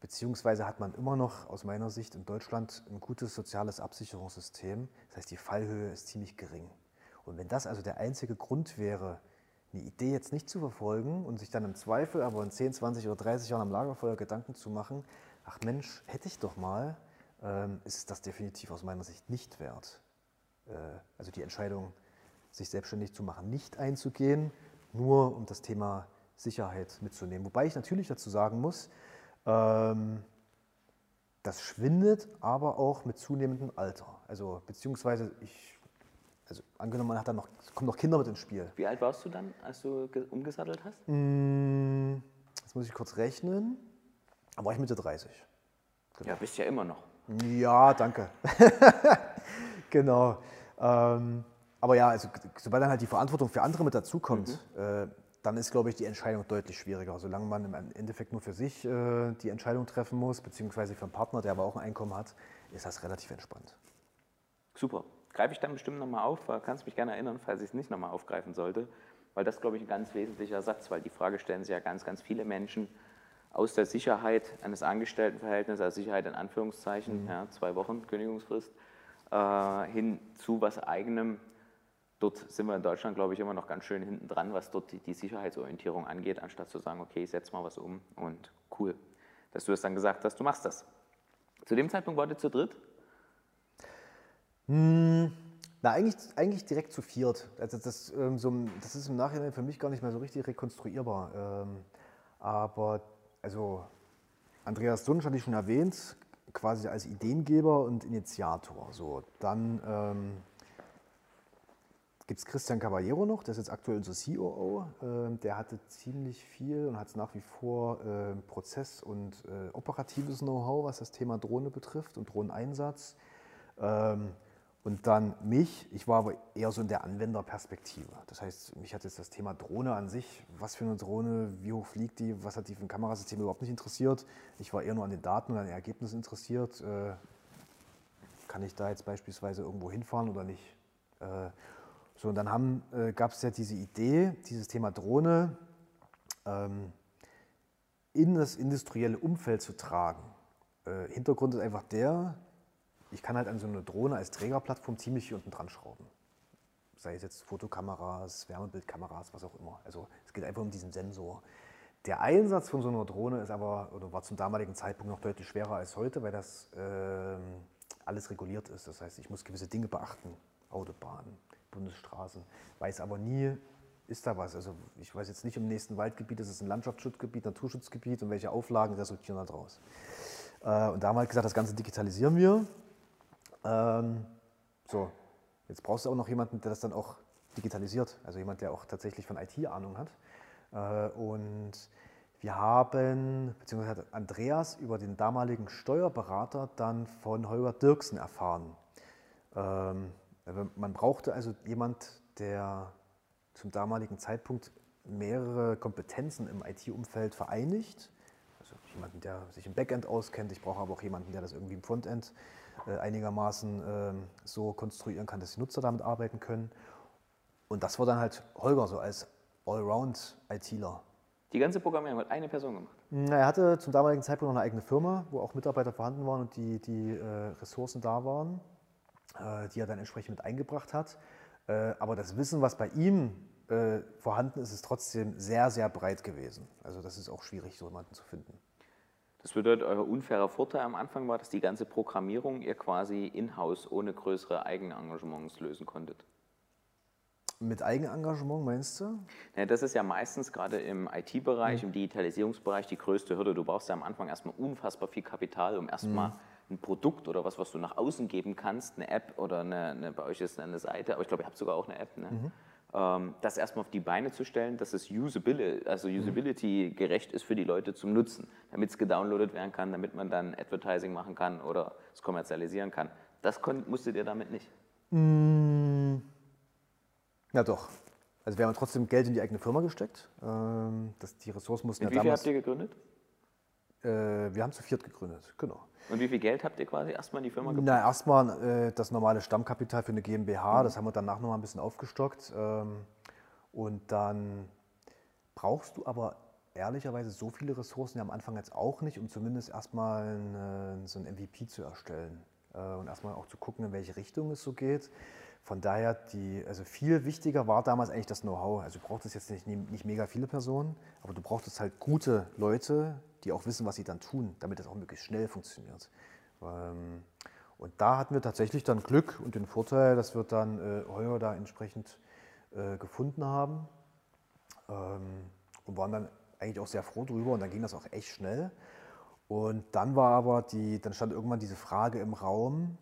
Beziehungsweise hat man immer noch aus meiner Sicht in Deutschland ein gutes soziales Absicherungssystem. Das heißt, die Fallhöhe ist ziemlich gering. Und wenn das also der einzige Grund wäre, eine Idee jetzt nicht zu verfolgen und sich dann im Zweifel aber in 10, 20 oder 30 Jahren am Lagerfeuer Gedanken zu machen, ach Mensch, hätte ich doch mal, ähm, ist das definitiv aus meiner Sicht nicht wert. Äh, also die Entscheidung, sich selbstständig zu machen, nicht einzugehen, nur um das Thema Sicherheit mitzunehmen. Wobei ich natürlich dazu sagen muss, ähm, das schwindet aber auch mit zunehmendem Alter. Also beziehungsweise ich, also angenommen, man hat dann noch, kommen noch Kinder mit ins Spiel. Wie alt warst du dann, als du umgesattelt hast? Mm, jetzt muss ich kurz rechnen. Da war ich Mitte 30. Genau. Ja, bist ja immer noch. Ja, danke. genau. Ähm, aber ja, also, sobald dann halt die Verantwortung für andere mit dazukommt, mhm. äh, dann ist, glaube ich, die Entscheidung deutlich schwieriger. Solange man im Endeffekt nur für sich äh, die Entscheidung treffen muss, beziehungsweise für einen Partner, der aber auch ein Einkommen hat, ist das relativ entspannt. Super. Greife ich dann bestimmt nochmal auf, kannst mich gerne erinnern, falls ich es nicht nochmal aufgreifen sollte, weil das, glaube ich, ein ganz wesentlicher Satz, weil die Frage stellen sich ja ganz, ganz viele Menschen aus der Sicherheit eines Angestelltenverhältnisses, also Sicherheit in Anführungszeichen, mhm. ja, zwei Wochen Kündigungsfrist, äh, hin zu was eigenem dort sind wir in Deutschland, glaube ich, immer noch ganz schön hinten dran, was dort die, Sicherheitsorientierung angeht, anstatt zu sagen, okay, ich setze mal was um und cool, dass du es dann gesagt hast, du machst das. Zu dem Zeitpunkt wart ihr zu dritt? Hm, na, eigentlich, eigentlich direkt zu viert. Also das, ähm, so, das ist im Nachhinein für mich gar nicht mehr so richtig rekonstruierbar. Ähm, aber also Andreas Dunsch hatte ich schon erwähnt, quasi als Ideengeber und Initiator. So, dann ähm, gibt es Christian Caballero noch, der ist jetzt aktuell unser COO. Ähm, der hatte ziemlich viel und hat nach wie vor äh, Prozess- und äh, operatives Know-how, was das Thema Drohne betrifft und Drohneneinsatz. Ähm, und dann mich, ich war aber eher so in der Anwenderperspektive. Das heißt, mich hat jetzt das Thema Drohne an sich, was für eine Drohne, wie hoch fliegt die, was hat die für ein Kamerasystem überhaupt nicht interessiert. Ich war eher nur an den Daten und an den Ergebnissen interessiert. Äh, kann ich da jetzt beispielsweise irgendwo hinfahren oder nicht? So, und dann äh, gab es ja diese Idee, dieses Thema Drohne ähm, in das industrielle Umfeld zu tragen. Äh, Hintergrund ist einfach der, ich kann halt an so eine Drohne als Trägerplattform ziemlich hier unten dran schrauben. Sei es jetzt Fotokameras, Wärmebildkameras, was auch immer. Also es geht einfach um diesen Sensor. Der Einsatz von so einer Drohne ist aber, oder war zum damaligen Zeitpunkt noch deutlich schwerer als heute, weil das äh, alles reguliert ist. Das heißt, ich muss gewisse Dinge beachten. Autobahnen, Bundesstraßen. Weiß aber nie, ist da was. Also ich weiß jetzt nicht im nächsten Waldgebiet, ist es ein Landschaftsschutzgebiet, Naturschutzgebiet und welche Auflagen resultieren daraus. Äh, und da haben wir halt gesagt, das Ganze digitalisieren wir. Ähm, so, jetzt brauchst du auch noch jemanden, der das dann auch digitalisiert. Also jemand, der auch tatsächlich von IT Ahnung hat. Äh, und wir haben, beziehungsweise hat Andreas über den damaligen Steuerberater dann von Holger Dirksen erfahren. Ähm, man brauchte also jemand, der zum damaligen Zeitpunkt mehrere Kompetenzen im IT-Umfeld vereinigt. Also jemanden, der sich im Backend auskennt. Ich brauche aber auch jemanden, der das irgendwie im Frontend äh, einigermaßen äh, so konstruieren kann, dass die Nutzer damit arbeiten können. Und das war dann halt Holger so als Allround-ITler. Die ganze Programmierung hat eine Person gemacht. Na, Er hatte zum damaligen Zeitpunkt noch eine eigene Firma, wo auch Mitarbeiter vorhanden waren und die, die äh, Ressourcen da waren, die er dann entsprechend mit eingebracht hat. Äh, aber das Wissen, was bei ihm äh, vorhanden ist, ist trotzdem sehr, sehr breit gewesen. Also das ist auch schwierig, so jemanden zu finden. Das bedeutet, euer unfairer Vorteil am Anfang war, dass die ganze Programmierung ihr quasi in-house ohne größere Eigenengagements lösen konntet. Mit Eigenengagement meinst du? Ja, das ist ja meistens gerade im IT-Bereich, im Digitalisierungsbereich die größte Hürde. Du brauchst ja am Anfang erstmal unfassbar viel Kapital, um erstmal ein Produkt oder was, was du nach außen geben kannst, eine App oder eine, eine bei euch ist eine Seite, aber ich glaube, ihr habt sogar auch eine App, ne? ähm, das erstmal auf die Beine zu stellen, dass es usability, also usability gerecht ist für die Leute zum Nutzen, damit es gedownloadet werden kann, damit man dann Advertising machen kann oder es kommerzialisieren kann. Das musstet ihr damit nicht. Ja, doch. Also wir haben trotzdem Geld in die eigene Firma gesteckt. Ähm, das, die Ressourcen mussten Mit ja wie viel damals. habt ihr gegründet? Äh, wir haben zu viert gegründet, genau. Und wie viel Geld habt ihr quasi erstmal in die Firma gebracht? Na, erstmal äh, das normale Stammkapital für eine GmbH, das haben wir danach noch mal ein bisschen aufgestockt. Ähm, und dann brauchst du aber ehrlicherweise so viele Ressourcen ja am Anfang jetzt auch nicht, um zumindest erstmal ein, äh, so ein MVP zu erstellen äh, und erstmal auch zu gucken, in welche Richtung es so geht. Von daher, die, also viel wichtiger war damals eigentlich das Know-how. Also du brauchtest jetzt nicht, nicht mega viele Personen, aber du brauchtest halt gute Leute, die auch wissen, was sie dann tun, damit das auch möglichst schnell funktioniert. Ähm, und da hatten wir tatsächlich dann Glück und den Vorteil, dass wir dann äh, Heuer da entsprechend äh, gefunden haben ähm, und waren dann eigentlich auch sehr froh drüber und dann ging das auch echt schnell. Und dann war aber die, dann stand irgendwann diese Frage im Raum,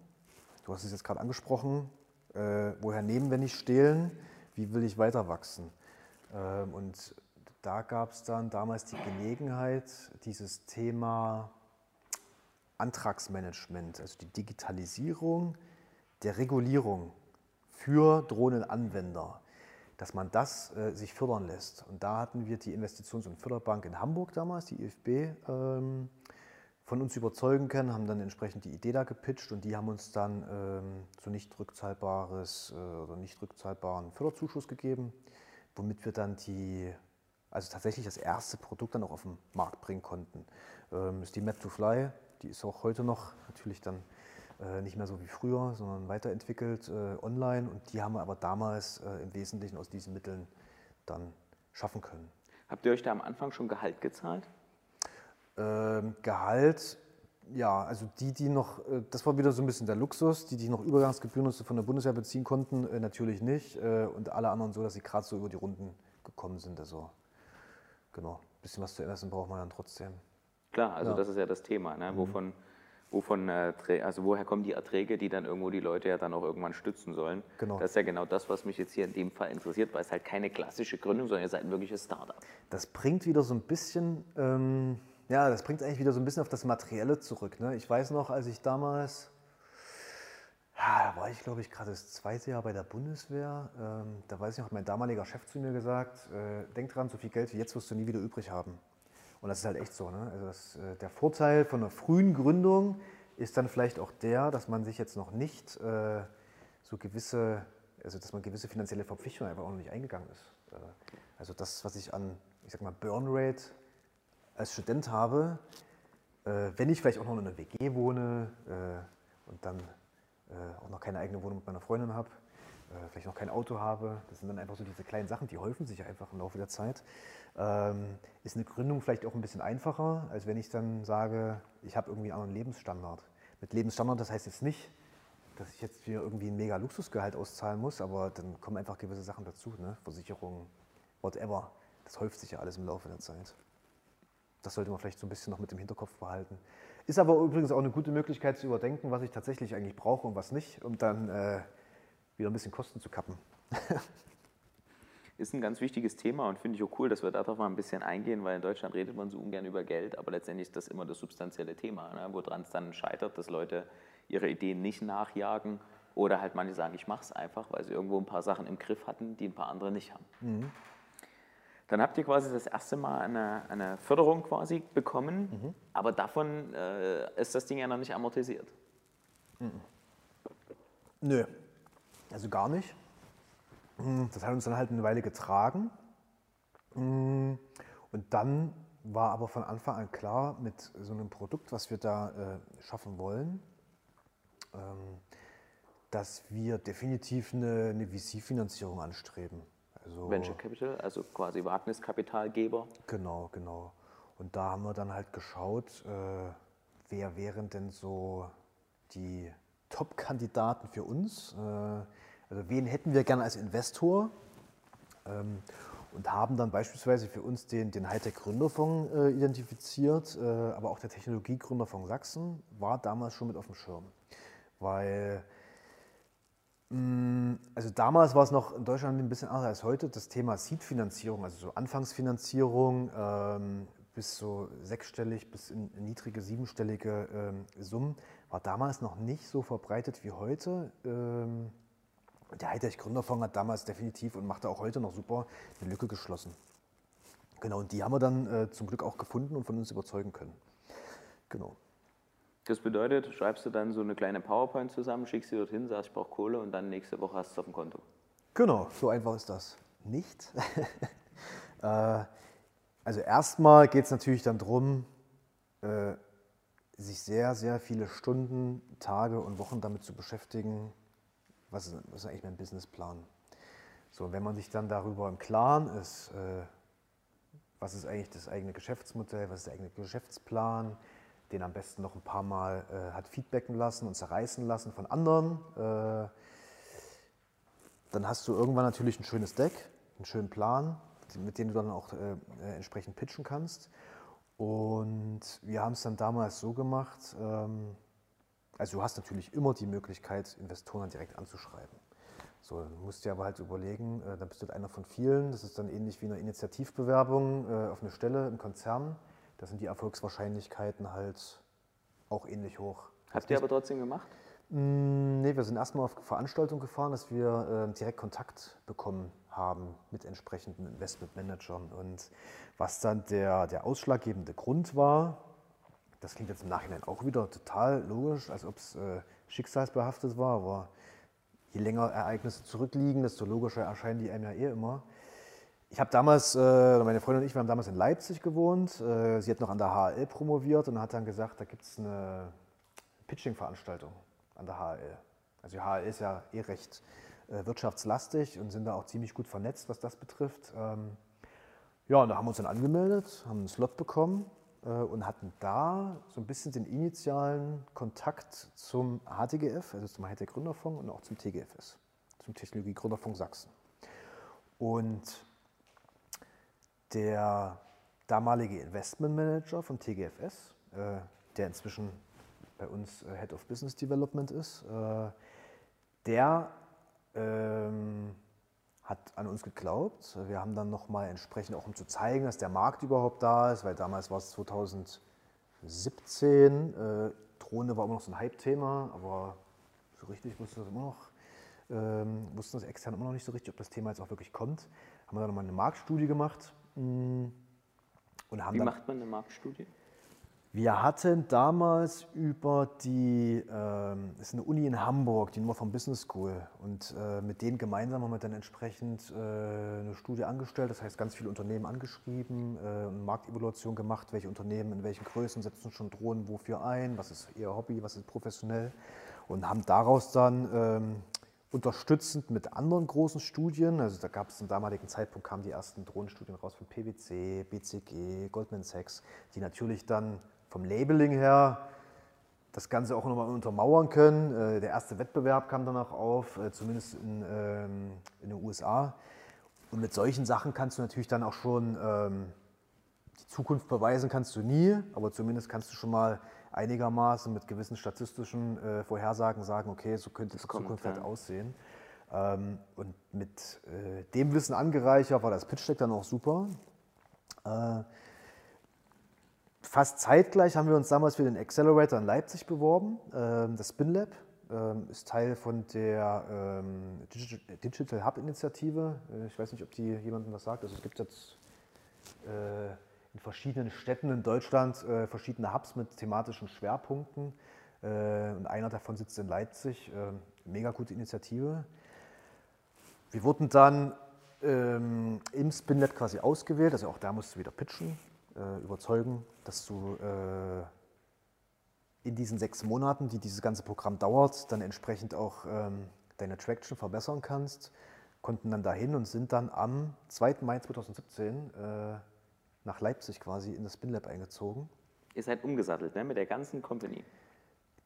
du hast es jetzt gerade angesprochen, äh, woher nehmen, wenn nicht stehlen, wie will ich weiter wachsen? Ähm, und da gab es dann damals die Gelegenheit, dieses Thema Antragsmanagement, also die Digitalisierung der Regulierung für Drohnenanwender, dass man das äh, sich fördern lässt. Und da hatten wir die Investitions- und Förderbank in Hamburg damals, die IFB, ähm, von uns überzeugen können, haben dann entsprechend die Idee da gepitcht und die haben uns dann ähm, so nicht rückzahlbares äh, oder nicht rückzahlbaren Förderzuschuss gegeben, womit wir dann die, also tatsächlich das erste Produkt dann auch auf den Markt bringen konnten. Ähm, ist die Map to Fly, die ist auch heute noch natürlich dann äh, nicht mehr so wie früher, sondern weiterentwickelt äh, online und die haben wir aber damals äh, im Wesentlichen aus diesen Mitteln dann schaffen können. Habt ihr euch da am Anfang schon Gehalt gezahlt? Ähm, Gehalt, ja, also die, die noch, äh, das war wieder so ein bisschen der Luxus, die, die noch Übergangsgebühren von der Bundeswehr beziehen konnten, äh, natürlich nicht. Äh, und alle anderen so, dass sie gerade so über die Runden gekommen sind. Also, genau, ein bisschen was zu essen braucht man dann trotzdem. Klar, also Ja. das ist ja das Thema. Ne? Wovon, wovon, äh, also woher kommen die Erträge, die dann irgendwo die Leute ja dann auch irgendwann stützen sollen? Genau. Das ist ja genau das, was mich jetzt hier in dem Fall interessiert, weil es halt keine klassische Gründung, sondern ihr seid ein wirkliches Startup. Das bringt wieder so ein bisschen, ähm, ja, das bringt eigentlich wieder so ein bisschen auf das Materielle zurück. Ne? Ich weiß noch, als ich damals, ja, da war ich glaube ich gerade das zweite Jahr bei der Bundeswehr, ähm, da weiß ich noch, mein damaliger Chef zu mir gesagt, äh, denk dran, so viel Geld wie jetzt wirst du nie wieder übrig haben. Und das ist halt echt so. Ne? Also das, äh, der Vorteil von einer frühen Gründung ist dann vielleicht auch der, dass man sich jetzt noch nicht äh, so gewisse, also dass man gewisse finanzielle Verpflichtungen einfach auch noch nicht eingegangen ist. Äh, also das, was ich an, ich sag mal, Burn Rate als Student habe, äh, wenn ich vielleicht auch noch in einer WG wohne äh, und dann auch noch keine eigene Wohnung mit meiner Freundin habe, äh, vielleicht noch kein Auto habe, das sind dann einfach so diese kleinen Sachen, die häufen sich einfach im Laufe der Zeit. Ähm, ist eine Gründung vielleicht auch ein bisschen einfacher, als wenn ich dann sage, ich habe irgendwie einen anderen Lebensstandard. Mit Lebensstandard, das heißt jetzt nicht, dass ich jetzt hier irgendwie ein mega Luxusgehalt auszahlen muss, aber dann kommen einfach gewisse Sachen dazu, ne? Versicherungen, whatever. Das häuft sich ja alles im Laufe der Zeit. Das sollte man vielleicht so ein bisschen noch mit im Hinterkopf behalten. Ist aber übrigens auch eine gute Möglichkeit zu überdenken, was ich tatsächlich eigentlich brauche und was nicht, um dann äh, wieder ein bisschen Kosten zu kappen. Ist ein ganz wichtiges Thema und finde ich auch cool, dass wir darauf mal ein bisschen eingehen, weil in Deutschland redet man so ungern über Geld, aber letztendlich ist das immer das substanzielle Thema, ne? woran es dann scheitert, dass Leute ihre Ideen nicht nachjagen oder halt manche sagen, ich mache es einfach, weil sie irgendwo ein paar Sachen im Griff hatten, die ein paar andere nicht haben. Dann habt ihr quasi das erste Mal eine, eine Förderung quasi bekommen, aber davon äh, ist das Ding ja noch nicht amortisiert. Nö, also gar nicht. Mm, Das hat uns dann halt eine Weile getragen. Mm, Und dann war aber von Anfang an klar, mit so einem Produkt, was wir da äh, schaffen wollen, ähm, dass wir definitiv eine, eine VC-Finanzierung anstreben. Also, Venture Capital, also quasi Wagniskapitalgeber. Genau, genau. Und da haben wir dann halt geschaut, äh, wer wären denn so die Top-Kandidaten für uns? Äh, also wen hätten wir gerne als Investor? Ähm, und haben dann beispielsweise für uns den, den Hightech-Gründerfonds äh, identifiziert, äh, aber auch der Technologie-Gründerfonds Sachsen war damals schon mit auf dem Schirm. Weil, also damals war es noch in Deutschland ein bisschen anders als heute, das Thema Seed-Finanzierung, also so Anfangsfinanzierung ähm, bis so sechsstellig bis in niedrige siebenstellige ähm, Summen, war damals noch nicht so verbreitet wie heute. Ähm, der Hightech Gründerfonds hat damals definitiv und macht auch heute noch super eine Lücke geschlossen. Genau, und die haben wir dann äh, zum Glück auch gefunden und von uns überzeugen können. Genau. Das bedeutet, schreibst du dann so eine kleine PowerPoint zusammen, schickst sie dorthin, sagst, ich brauche Kohle und dann nächste Woche hast du es auf dem Konto. Genau, so einfach ist das nicht. äh, also erstmal geht es natürlich dann darum, äh, sich sehr, sehr viele Stunden, Tage und Wochen damit zu beschäftigen, was ist, was ist eigentlich mein Businessplan? So, wenn man sich dann darüber im Klaren ist, äh, was ist eigentlich das eigene Geschäftsmodell, was ist der eigene Geschäftsplan, den am besten noch ein paar Mal äh, hat feedbacken lassen und zerreißen lassen von anderen, äh, dann hast du irgendwann natürlich ein schönes Deck, einen schönen Plan, mit dem du dann auch äh, äh, entsprechend pitchen kannst. Und wir haben es dann damals so gemacht, ähm, also du hast natürlich immer die Möglichkeit, Investoren direkt anzuschreiben. So, musst dir aber halt überlegen, äh, dann bist du halt einer von vielen. Das ist dann ähnlich wie eine Initiativbewerbung äh, auf eine Stelle im Konzern. Da sind die Erfolgswahrscheinlichkeiten halt auch ähnlich hoch. Habt ihr aber trotzdem gemacht? Mm, nee, wir sind erstmal auf Veranstaltungen gefahren, dass wir äh, direkt Kontakt bekommen haben mit entsprechenden Investmentmanagern. Und was dann der, der ausschlaggebende Grund war, das klingt jetzt im Nachhinein auch wieder total logisch, als ob es äh, schicksalsbehaftet war, aber je länger Ereignisse zurückliegen, desto logischer erscheinen die einem ja eh immer. Ich habe damals, äh, meine Freundin und ich, wir haben damals in Leipzig gewohnt. Äh, sie hat noch an der HL promoviert und hat dann gesagt, da gibt es eine Pitching-Veranstaltung an der HL. Also die HL ist ja eh recht äh, wirtschaftslastig und sind da auch ziemlich gut vernetzt, was das betrifft. Ähm, ja, und da haben wir uns dann angemeldet, haben einen Slot bekommen und hatten da so ein bisschen den initialen Kontakt zum HTGF, also zum Hightech Gründerfonds und auch zum TGFS, zum Technologie Gründerfonds Sachsen. Und der damalige Investmentmanager von TGFS, äh, der inzwischen bei uns äh, Head of Business Development ist, der ähm, hat an uns geglaubt. Wir haben dann nochmal entsprechend, auch um zu zeigen, dass der Markt überhaupt da ist, weil damals war es 2017. Äh, Drohne war immer noch so ein Hype-Thema, aber so richtig wusste das immer noch, ähm, wussten das extern immer noch nicht so richtig, ob das Thema jetzt auch wirklich kommt. Haben wir dann nochmal eine Marktstudie gemacht. Mm, und haben Wie macht man eine Marktstudie? Wir hatten damals über die, äh, ist eine Uni in Hamburg, die Nummer vom Business School. Und äh, mit denen gemeinsam haben wir dann entsprechend äh, eine Studie angestellt, das heißt ganz viele Unternehmen angeschrieben, äh, eine Marktevaluation gemacht, welche Unternehmen in welchen Größen setzen schon Drohnen wofür ein, was ist eher Hobby, was ist professionell. Und haben daraus dann ähm, unterstützend mit anderen großen Studien, also da gab es zum damaligen Zeitpunkt, kamen die ersten Drohnenstudien raus von PwC, BCG, Goldman Sachs, die natürlich dann vom Labeling her das Ganze auch nochmal untermauern können. Äh, der erste Wettbewerb kam danach auf, äh, zumindest in, ähm, in den USA. Und mit solchen Sachen kannst du natürlich dann auch schon ähm, die Zukunft beweisen, kannst du nie, aber zumindest kannst du schon mal einigermaßen mit gewissen statistischen äh, Vorhersagen sagen, okay, so könnte die Zukunft halt aussehen. Ähm, und mit dem Wissen angereichert war das Pitch Deck dann auch super fast zeitgleich haben wir uns damals für den Accelerator in Leipzig beworben. Ähm, das SpinLab ähm, ist Teil von der ähm, Digital Hub Initiative. Äh, ich weiß nicht, ob die jemandem was sagt. Also es gibt jetzt äh, in verschiedenen Städten in Deutschland äh, verschiedene Hubs mit thematischen Schwerpunkten. Und einer davon sitzt in Leipzig. Mega gute Initiative. Wir wurden dann ähm, im Spinlab quasi ausgewählt, also auch da musst du wieder pitchen, äh, überzeugen, dass du äh, in diesen sechs Monaten, die dieses ganze Programm dauert, dann entsprechend auch ähm, deine Traction verbessern kannst. Konnten dann dahin und sind dann am 2. Mai 2017 äh, nach Leipzig quasi in das Spinlab eingezogen. Ihr seid umgesattelt ne, mit der ganzen Company.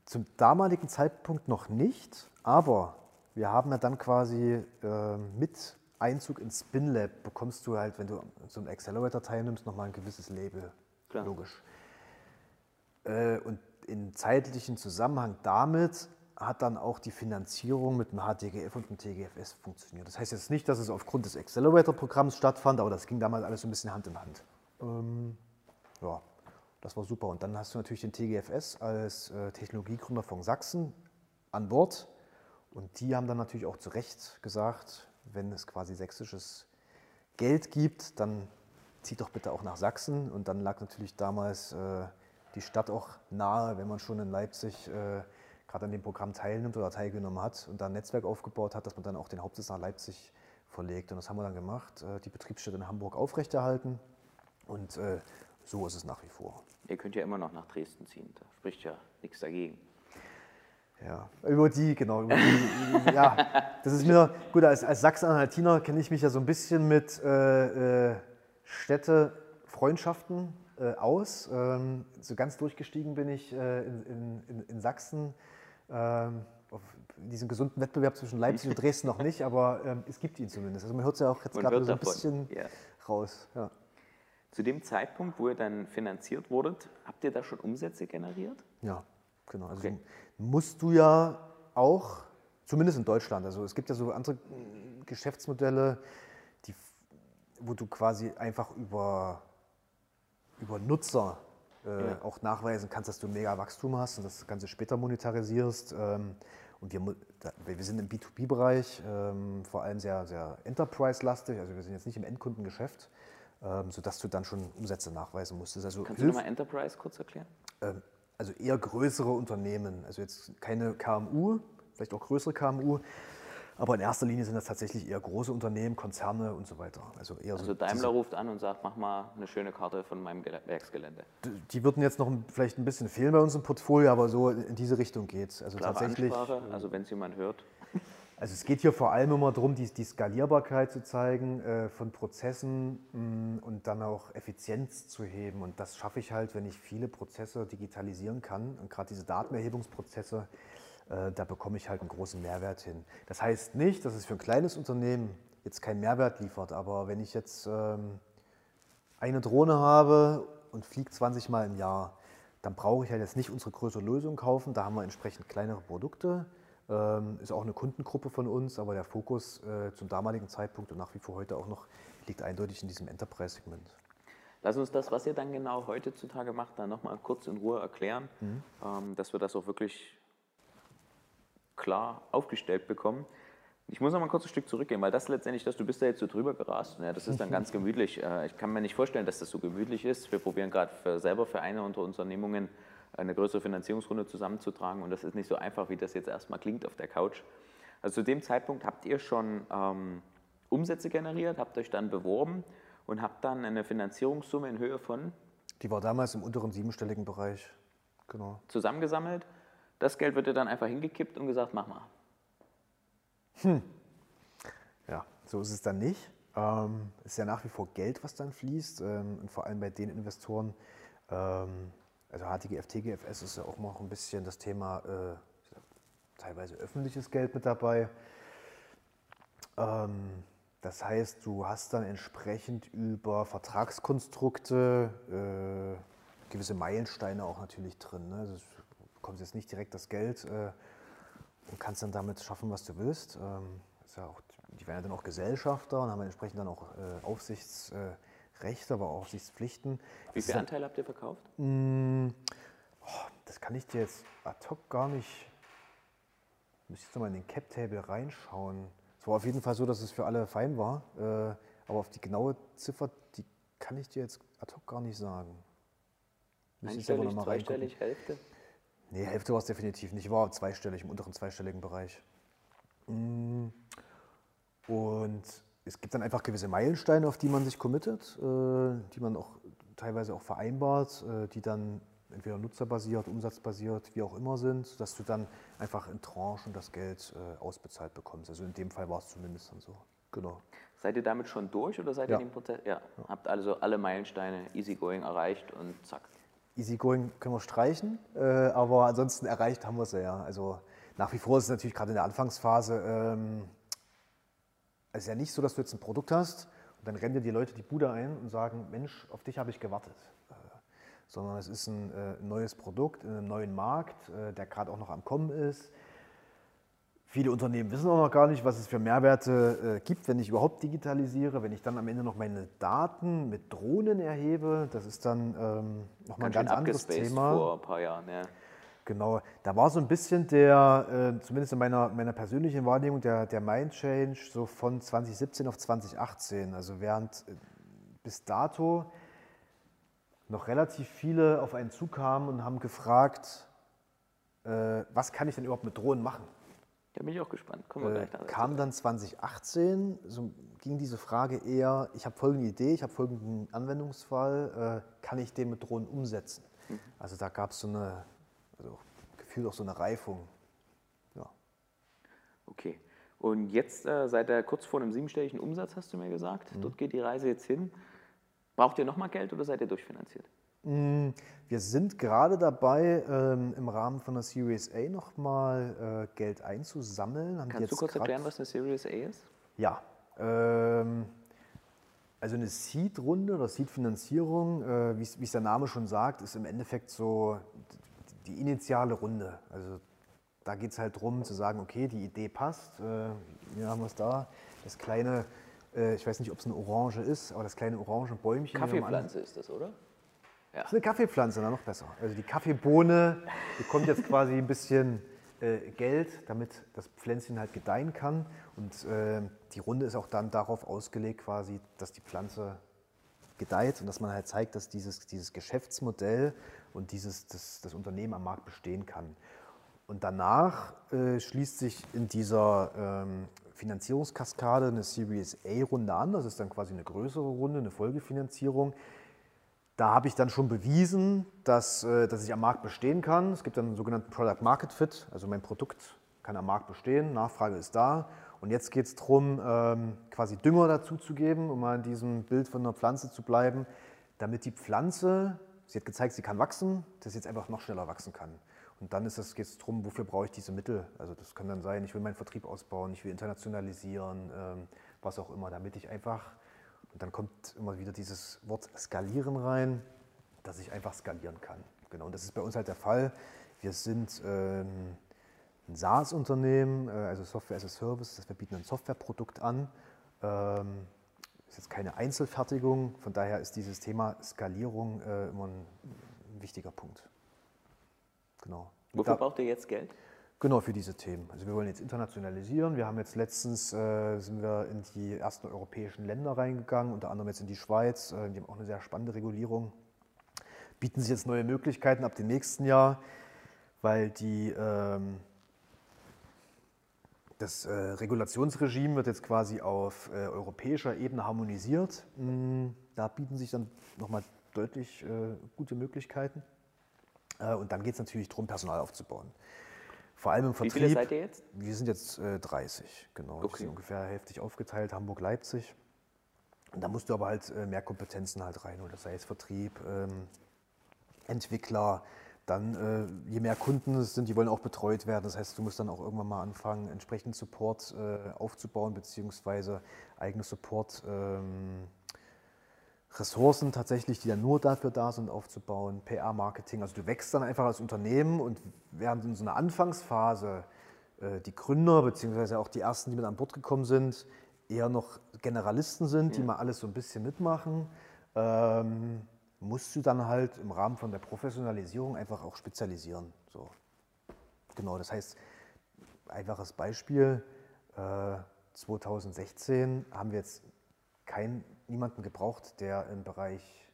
Zum damaligen Zeitpunkt noch nicht, aber wir haben ja dann quasi äh, mit Einzug ins SpinLab bekommst du halt, wenn du so einem Accelerator teilnimmst, nochmal ein gewisses Label. Klar. Logisch. Äh, und in zeitlichen Zusammenhang damit hat dann auch die Finanzierung mit dem HTGF und dem TGFS funktioniert. Das heißt jetzt nicht, dass es aufgrund des Accelerator-Programms stattfand, aber das ging damals alles so ein bisschen Hand in Hand. Ähm, ja, das war super. Und dann hast du natürlich den TGFS als äh, Technologiegründer von Sachsen an Bord. Und die haben dann natürlich auch zu Recht gesagt, wenn es quasi sächsisches Geld gibt, dann zieht doch bitte auch nach Sachsen. Und dann lag natürlich damals äh, die Stadt auch nahe, wenn man schon in Leipzig äh, gerade an dem Programm teilnimmt oder teilgenommen hat und da ein Netzwerk aufgebaut hat, dass man dann auch den Hauptsitz nach Leipzig verlegt. Und das haben wir dann gemacht, äh, die Betriebsstätte in Hamburg aufrechterhalten. Und äh, so ist es nach wie vor. Ihr könnt ja immer noch nach Dresden ziehen, da spricht ja nichts dagegen. Ja, über die, genau. Über die, ja, das ist mir, gut, als, als Sachsen-Anhaltiner kenne ich mich ja so ein bisschen mit äh, äh, Städtefreundschaften äh, aus. Ähm, so ganz durchgestiegen bin ich äh, in, in, in, Sachsen. Ähm, auf diesen gesunden Wettbewerb zwischen Leipzig und Dresden noch nicht, aber ähm, es gibt ihn zumindest. Also man hört es ja auch jetzt gerade so ein bisschen ja. raus. Ja. Zu dem Zeitpunkt, wo ihr dann finanziert wurdet, habt ihr da schon Umsätze generiert? Ja, genau. Also okay. musst du ja auch, zumindest in Deutschland, also es gibt ja so andere Geschäftsmodelle, die, wo du quasi einfach über über Nutzer äh, ja. auch nachweisen kannst, dass du mega Wachstum hast und das Ganze später monetarisierst. Ähm, und wir, wir sind im B2B-Bereich ähm, vor allem sehr, sehr Enterprise-lastig, also wir sind jetzt nicht im Endkundengeschäft, ähm, sodass du dann schon Umsätze nachweisen musstest. Also Kannst du nochmal Enterprise kurz erklären? Ähm, also eher größere Unternehmen, also jetzt keine KMU, vielleicht auch größere KMU, aber in erster Linie sind das tatsächlich eher große Unternehmen, Konzerne und so weiter. Also, eher also so Daimler ruft an und sagt, mach mal eine schöne Karte von meinem Werksgelände. Die würden jetzt noch vielleicht ein bisschen fehlen bei uns im Portfolio, aber so in diese Richtung geht es. Also Klare tatsächlich. Ansprache, also wenn es jemand hört. Also es geht hier vor allem immer darum, die, die Skalierbarkeit zu zeigen äh, von Prozessen mh, mm, und dann auch Effizienz zu heben. Und das schaffe ich halt, wenn ich viele Prozesse digitalisieren kann. Und gerade diese Datenerhebungsprozesse, äh, da bekomme ich halt einen großen Mehrwert hin. Das heißt nicht, dass es für ein kleines Unternehmen jetzt keinen Mehrwert liefert, aber wenn ich jetzt ähm, eine Drohne habe und fliege 20 Mal im Jahr, dann brauche ich halt jetzt nicht unsere größere Lösung kaufen. Da haben wir entsprechend kleinere Produkte. Ähm, ist auch eine Kundengruppe von uns, aber der Fokus äh, zum damaligen Zeitpunkt und nach wie vor heute auch noch liegt eindeutig in diesem Enterprise-Segment. Lass uns das, was ihr dann genau heutzutage macht, dann nochmal kurz in Ruhe erklären, mhm. ähm, dass wir das auch wirklich klar aufgestellt bekommen. Ich muss noch mal kurz ein Stück zurückgehen, weil das letztendlich, dass du bist da jetzt so drüber gerast, ja, das ist dann ganz gemütlich. Äh, ich kann mir nicht vorstellen, dass das so gemütlich ist. Wir probieren gerade selber für eine unserer Unternehmungen eine größere Finanzierungsrunde zusammenzutragen und das ist nicht so einfach, wie das jetzt erstmal klingt auf der Couch. Also zu dem Zeitpunkt habt ihr schon ähm, Umsätze generiert, habt euch dann beworben und habt dann eine Finanzierungssumme in Höhe von? Die war damals im unteren siebenstelligen Bereich, genau. Zusammengesammelt das Geld wird dir dann einfach hingekippt und gesagt, mach mal. Hm. Ja, so ist es dann nicht. Ähm, es ist ja nach wie vor Geld, was dann fließt ähm, und vor allem bei den Investoren, ähm, also HTGF, TGFS ist ja auch noch ein bisschen das Thema, äh, teilweise öffentliches Geld mit dabei. Ähm, das heißt, du hast dann entsprechend über Vertragskonstrukte äh, gewisse Meilensteine auch natürlich drin. Ne? Also bekommst jetzt nicht direkt das Geld äh, und kannst dann damit schaffen, was du willst. Ähm, ja auch, die werden ja dann auch Gesellschafter und haben entsprechend dann auch äh, Aufsichtsrechte, aber auch Aufsichtspflichten. Wie viele Anteile habt ihr verkauft? Mh, hm, oh, das kann ich dir jetzt ad hoc gar nicht. Müsste jetzt nochmal in den Cap-Table reinschauen. Es war auf jeden Fall so, dass es für alle fein war, äh, aber auf die genaue Ziffer, die kann ich dir jetzt ad hoc gar nicht sagen. Müsste Einstellig, zweistellig, Hälfte? Nee, Hälfte war es definitiv nicht. Ich war zweistellig, im unteren zweistelligen Bereich. Mm. Und es gibt dann einfach gewisse Meilensteine, auf die man sich committet, äh, die man auch teilweise auch vereinbart, äh, die dann entweder nutzerbasiert, umsatzbasiert, wie auch immer sind, dass du dann einfach in Tranchen das Geld äh, ausbezahlt bekommst. Also in dem Fall war es zumindest dann so. Genau. Seid ihr damit schon durch oder seid Ja. ihr in dem Prozess? Ja. Habt also alle Meilensteine easygoing erreicht und zack. Easygoing können wir streichen, aber ansonsten erreicht haben wir es ja. Also nach wie vor ist es natürlich gerade in der Anfangsphase, ähm, es ist ja nicht so, dass du jetzt ein Produkt hast und dann rennen dir die Leute die Bude ein und sagen, Mensch, auf dich habe ich gewartet. Äh, sondern es ist ein äh, neues Produkt in einem neuen Markt, äh, der gerade auch noch am Kommen ist. Viele Unternehmen wissen auch noch gar nicht, was es für Mehrwerte gibt, wenn ich überhaupt digitalisiere. Wenn ich dann am Ende noch meine Daten mit Drohnen erhebe, das ist dann ähm, nochmal ein ganz anderes Thema. vor ein paar Jahren. Ja. Genau, da war so ein bisschen der, äh, zumindest in meiner, meiner persönlichen Wahrnehmung, der, der Mind Change so von 2017 auf 2018. Also während äh, bis dato noch relativ viele auf einen zukamen und haben gefragt, äh, was kann ich denn überhaupt mit Drohnen machen? Da bin ich auch gespannt. Kommen wir Äh, gleich kam dann 2018, so ging diese Frage eher, ich habe folgende Idee, ich habe folgenden Anwendungsfall, äh, kann ich den mit Drohnen umsetzen? Mhm. Also da gab es so eine, also gefühlt auch so eine Reifung. Ja. Okay. Und jetzt äh, seid ihr kurz vor einem siebenstelligen Umsatz, hast du mir gesagt. Mhm. Dort geht die Reise jetzt hin. Braucht ihr nochmal Geld oder seid ihr durchfinanziert? Mm, Wir sind gerade dabei, ähm, im Rahmen von der Series A nochmal äh, Geld einzusammeln. Haben Kannst du kurz erklären, was eine Series A ist? Ja. Ähm, also eine Seed-Runde oder Seed-Finanzierung, äh, wie es der Name schon sagt, ist im Endeffekt so die initiale Runde. Also da geht es halt darum zu sagen, okay, die Idee passt. Äh, hier haben wir es da, das kleine, äh, ich weiß nicht, ob es eine Orange ist, aber das kleine orange Bäumchen. Kaffeepflanze ist das, oder? das ist eine Kaffeepflanze, na noch besser. Also die Kaffeebohne bekommt jetzt quasi ein bisschen äh, Geld, damit das Pflänzchen halt gedeihen kann. Und äh, die Runde ist auch dann darauf ausgelegt, quasi, dass die Pflanze gedeiht und dass man halt zeigt, dass dieses, dieses Geschäftsmodell und dieses, das, das Unternehmen am Markt bestehen kann. Und danach äh, schließt sich in dieser ähm, Finanzierungskaskade eine Series A-Runde an. Das ist dann quasi eine größere Runde, eine Folgefinanzierung. Da habe ich dann schon bewiesen, dass, äh, dass ich am Markt bestehen kann. Es gibt dann einen sogenannten Product Market Fit, also mein Produkt kann am Markt bestehen, Nachfrage ist da. Und jetzt geht es darum, ähm, quasi Dünger dazu zu geben, um mal in diesem Bild von einer Pflanze zu bleiben, damit die Pflanze, sie hat gezeigt, sie kann wachsen, dass sie jetzt einfach noch schneller wachsen kann. Und dann geht es darum, wofür brauche ich diese Mittel? Also das kann dann sein, ich will meinen Vertrieb ausbauen, ich will internationalisieren, ähm, was auch immer, damit ich einfach und dann kommt immer wieder dieses Wort skalieren rein, dass ich einfach skalieren kann. Genau, und das ist bei uns halt der Fall. Wir sind ähm, ein SaaS-Unternehmen, äh, also Software as a Service, das wir bieten ein Softwareprodukt an. Ähm, ist jetzt keine Einzelfertigung, von daher ist dieses Thema Skalierung äh, immer ein, wichtiger Punkt. Genau. Wofür da- braucht ihr jetzt Geld? Genau, für diese Themen. Also wir wollen jetzt internationalisieren. Wir haben jetzt letztens, äh, sind wir in die ersten europäischen Länder reingegangen, unter anderem jetzt in die Schweiz. Äh, die haben auch eine sehr spannende Regulierung. Bieten sich jetzt neue Möglichkeiten ab dem nächsten Jahr, weil die, ähm, das äh, Regulationsregime wird jetzt quasi auf äh, europäischer Ebene harmonisiert. Mm, Da bieten sich dann nochmal deutlich äh, gute Möglichkeiten. Äh, Und dann geht es natürlich darum, Personal aufzubauen. Vor allem im Wie Vertrieb. viele seid ihr jetzt? Wir sind jetzt äh, 30, genau. Das Okay. sind ungefähr hälftig aufgeteilt, Hamburg-Leipzig. Und da musst du aber halt äh, mehr Kompetenzen halt rein, oder sei es Vertrieb, ähm, Entwickler, dann äh, je mehr Kunden es sind, die wollen auch betreut werden. Das heißt, du musst dann auch irgendwann mal anfangen, entsprechend Support äh, aufzubauen, beziehungsweise eigene Support. Ähm, Ressourcen tatsächlich, die dann nur dafür da sind, aufzubauen, PR-Marketing. Also du wächst dann einfach als Unternehmen und während in so einer Anfangsphase äh, die Gründer beziehungsweise auch die ersten, die mit an Bord gekommen sind, eher noch Generalisten sind, die mal alles so ein bisschen mitmachen, ähm, musst du dann halt im Rahmen von der Professionalisierung einfach auch spezialisieren. So. Genau, das heißt, einfaches Beispiel, äh, 2016 haben wir jetzt kein, niemanden gebraucht, der im Bereich,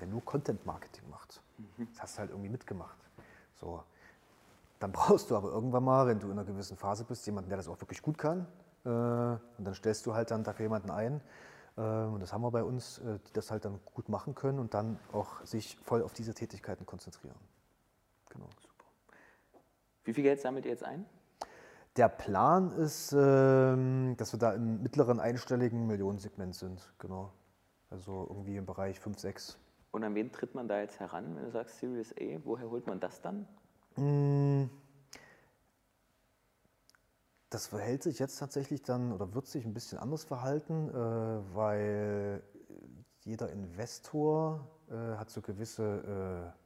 der nur Content Marketing macht. Das hast du halt irgendwie mitgemacht. So. Dann brauchst du aber irgendwann mal, wenn du in einer gewissen Phase bist, jemanden, der das auch wirklich gut kann. Äh, und dann stellst du halt dann dafür jemanden ein. Äh, und das haben wir bei uns, äh, die das halt dann gut machen können und dann auch sich voll auf diese Tätigkeiten konzentrieren. Genau. Super. Wie viel Geld sammelt ihr jetzt ein? Der Plan ist, ähm, dass wir da im mittleren einstelligen Millionensegment sind, genau. Also irgendwie im Bereich 5, 6. Und an wen tritt man da jetzt heran, wenn du sagst Series A? Woher holt man das dann? Mmh das verhält sich jetzt tatsächlich dann oder wird sich ein bisschen anders verhalten, äh, weil jeder Investor äh, hat so gewisse äh,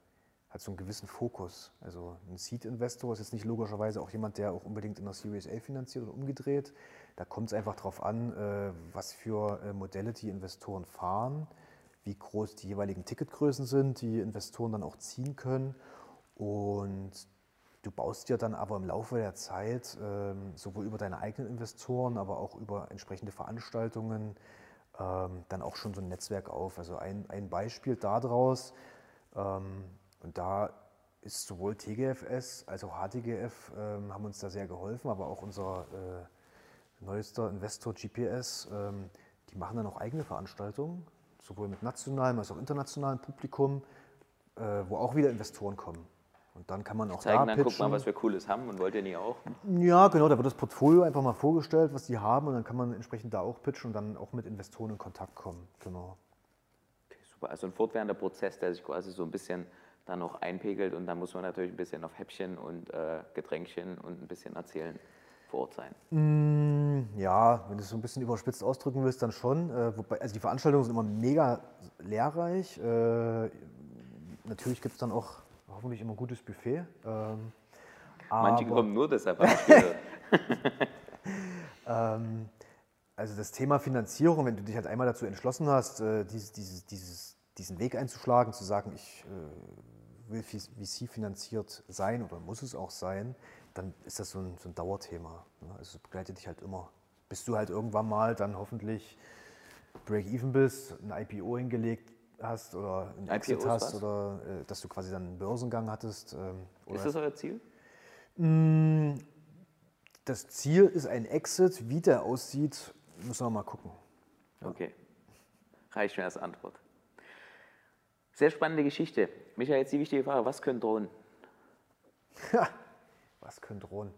hat so einen gewissen Fokus. Also ein Seed-Investor ist jetzt nicht logischerweise auch jemand, der auch unbedingt in der Series A finanziert oder umgedreht. Da kommt es einfach darauf an, äh, was für äh, Modelle die Investoren fahren, wie groß die jeweiligen Ticketgrößen sind, die Investoren dann auch ziehen können. Und Du baust dir dann aber im Laufe der Zeit ähm, sowohl über deine eigenen Investoren, aber auch über entsprechende Veranstaltungen ähm, dann auch schon so ein Netzwerk auf. Also ein, ein Beispiel daraus, ähm, und da ist sowohl TGFS als auch HTGF ähm, haben uns da sehr geholfen, aber auch unser äh, neuester Investor GPS, ähm, die machen dann auch eigene Veranstaltungen, sowohl mit nationalem als auch internationalem Publikum, äh, wo auch wieder Investoren kommen. Und dann kann man auch zeigen, da dann guck mal, was wir Cooles haben und wollt ihr nie auch? Ja, genau, da wird das Portfolio einfach mal vorgestellt, was die haben und dann kann man entsprechend da auch pitchen und dann auch mit Investoren in Kontakt kommen. Genau. Okay, super. Also ein fortwährender Prozess, der sich quasi so ein bisschen dann noch einpegelt und dann muss man natürlich ein bisschen auf Häppchen und äh, Getränkchen und ein bisschen erzählen vor Ort sein. Mm, ja, wenn du es so ein bisschen überspitzt ausdrücken willst, dann schon. Äh, wobei, also die Veranstaltungen sind immer mega lehrreich. Äh, natürlich gibt es dann auch hoffentlich immer ein gutes Buffet. Ähm, Manche kommen nur deshalb ähm, Also das Thema Finanzierung, wenn du dich halt einmal dazu entschlossen hast, äh, dieses, dieses, dieses, diesen Weg einzuschlagen, zu sagen, ich äh, will VC finanziert sein oder muss es auch sein, dann ist das so ein, so ein Dauerthema. Ne? Also es begleitet dich halt immer. Bis du halt irgendwann mal dann hoffentlich Break-Even bist, ein IPO hingelegt hast oder ein Exit hast was? oder äh, dass du quasi dann einen Börsengang hattest. Ähm, ist das euer Ziel? Mm, das Ziel ist ein Exit. Wie der aussieht, müssen wir mal gucken. Ja. Okay, reicht mir als Antwort. Sehr spannende Geschichte. Michael, jetzt die wichtige Frage: Was können Drohnen? was können Drohnen?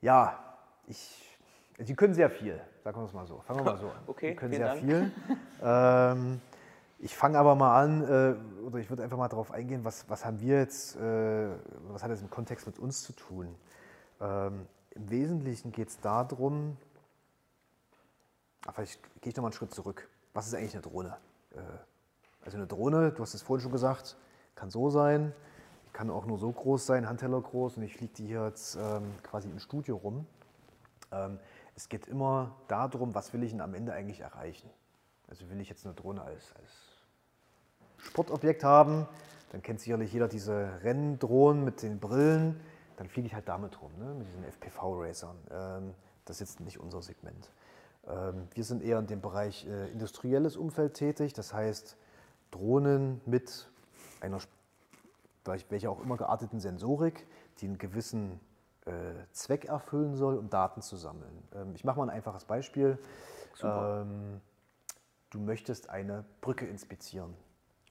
Ja, ich, die können sehr viel, sagen wir es mal so. Fangen wir mal so an. Okay, die können sehr Dank. viel. ähm, ich fange aber mal an, äh, oder ich würde einfach mal darauf eingehen, was, was haben wir jetzt, äh, was hat das im Kontext mit uns zu tun? Ähm, Im Wesentlichen geht es darum, vielleicht gehe ich nochmal einen Schritt zurück. Was ist eigentlich eine Drohne? Äh, also eine Drohne, du hast es vorhin schon gesagt, kann so sein, kann auch nur so groß sein, Handteller groß und ich fliege die hier jetzt ähm, quasi im Studio rum. Ähm, es geht immer darum, was will ich denn am Ende eigentlich erreichen? Also will ich jetzt eine Drohne als, als Sportobjekt haben, dann kennt sicherlich jeder diese Renndrohnen mit den Brillen, dann fliege ich halt damit rum, ne? mit diesen FPV-Racern. Ähm, das ist jetzt nicht unser Segment. Ähm, wir sind eher in dem Bereich äh, industrielles Umfeld tätig, das heißt Drohnen mit einer, welcher auch immer gearteten Sensorik, die einen gewissen äh, Zweck erfüllen soll, um Daten zu sammeln. Ähm, ich mache mal ein einfaches Beispiel. Ähm, du möchtest eine Brücke inspizieren.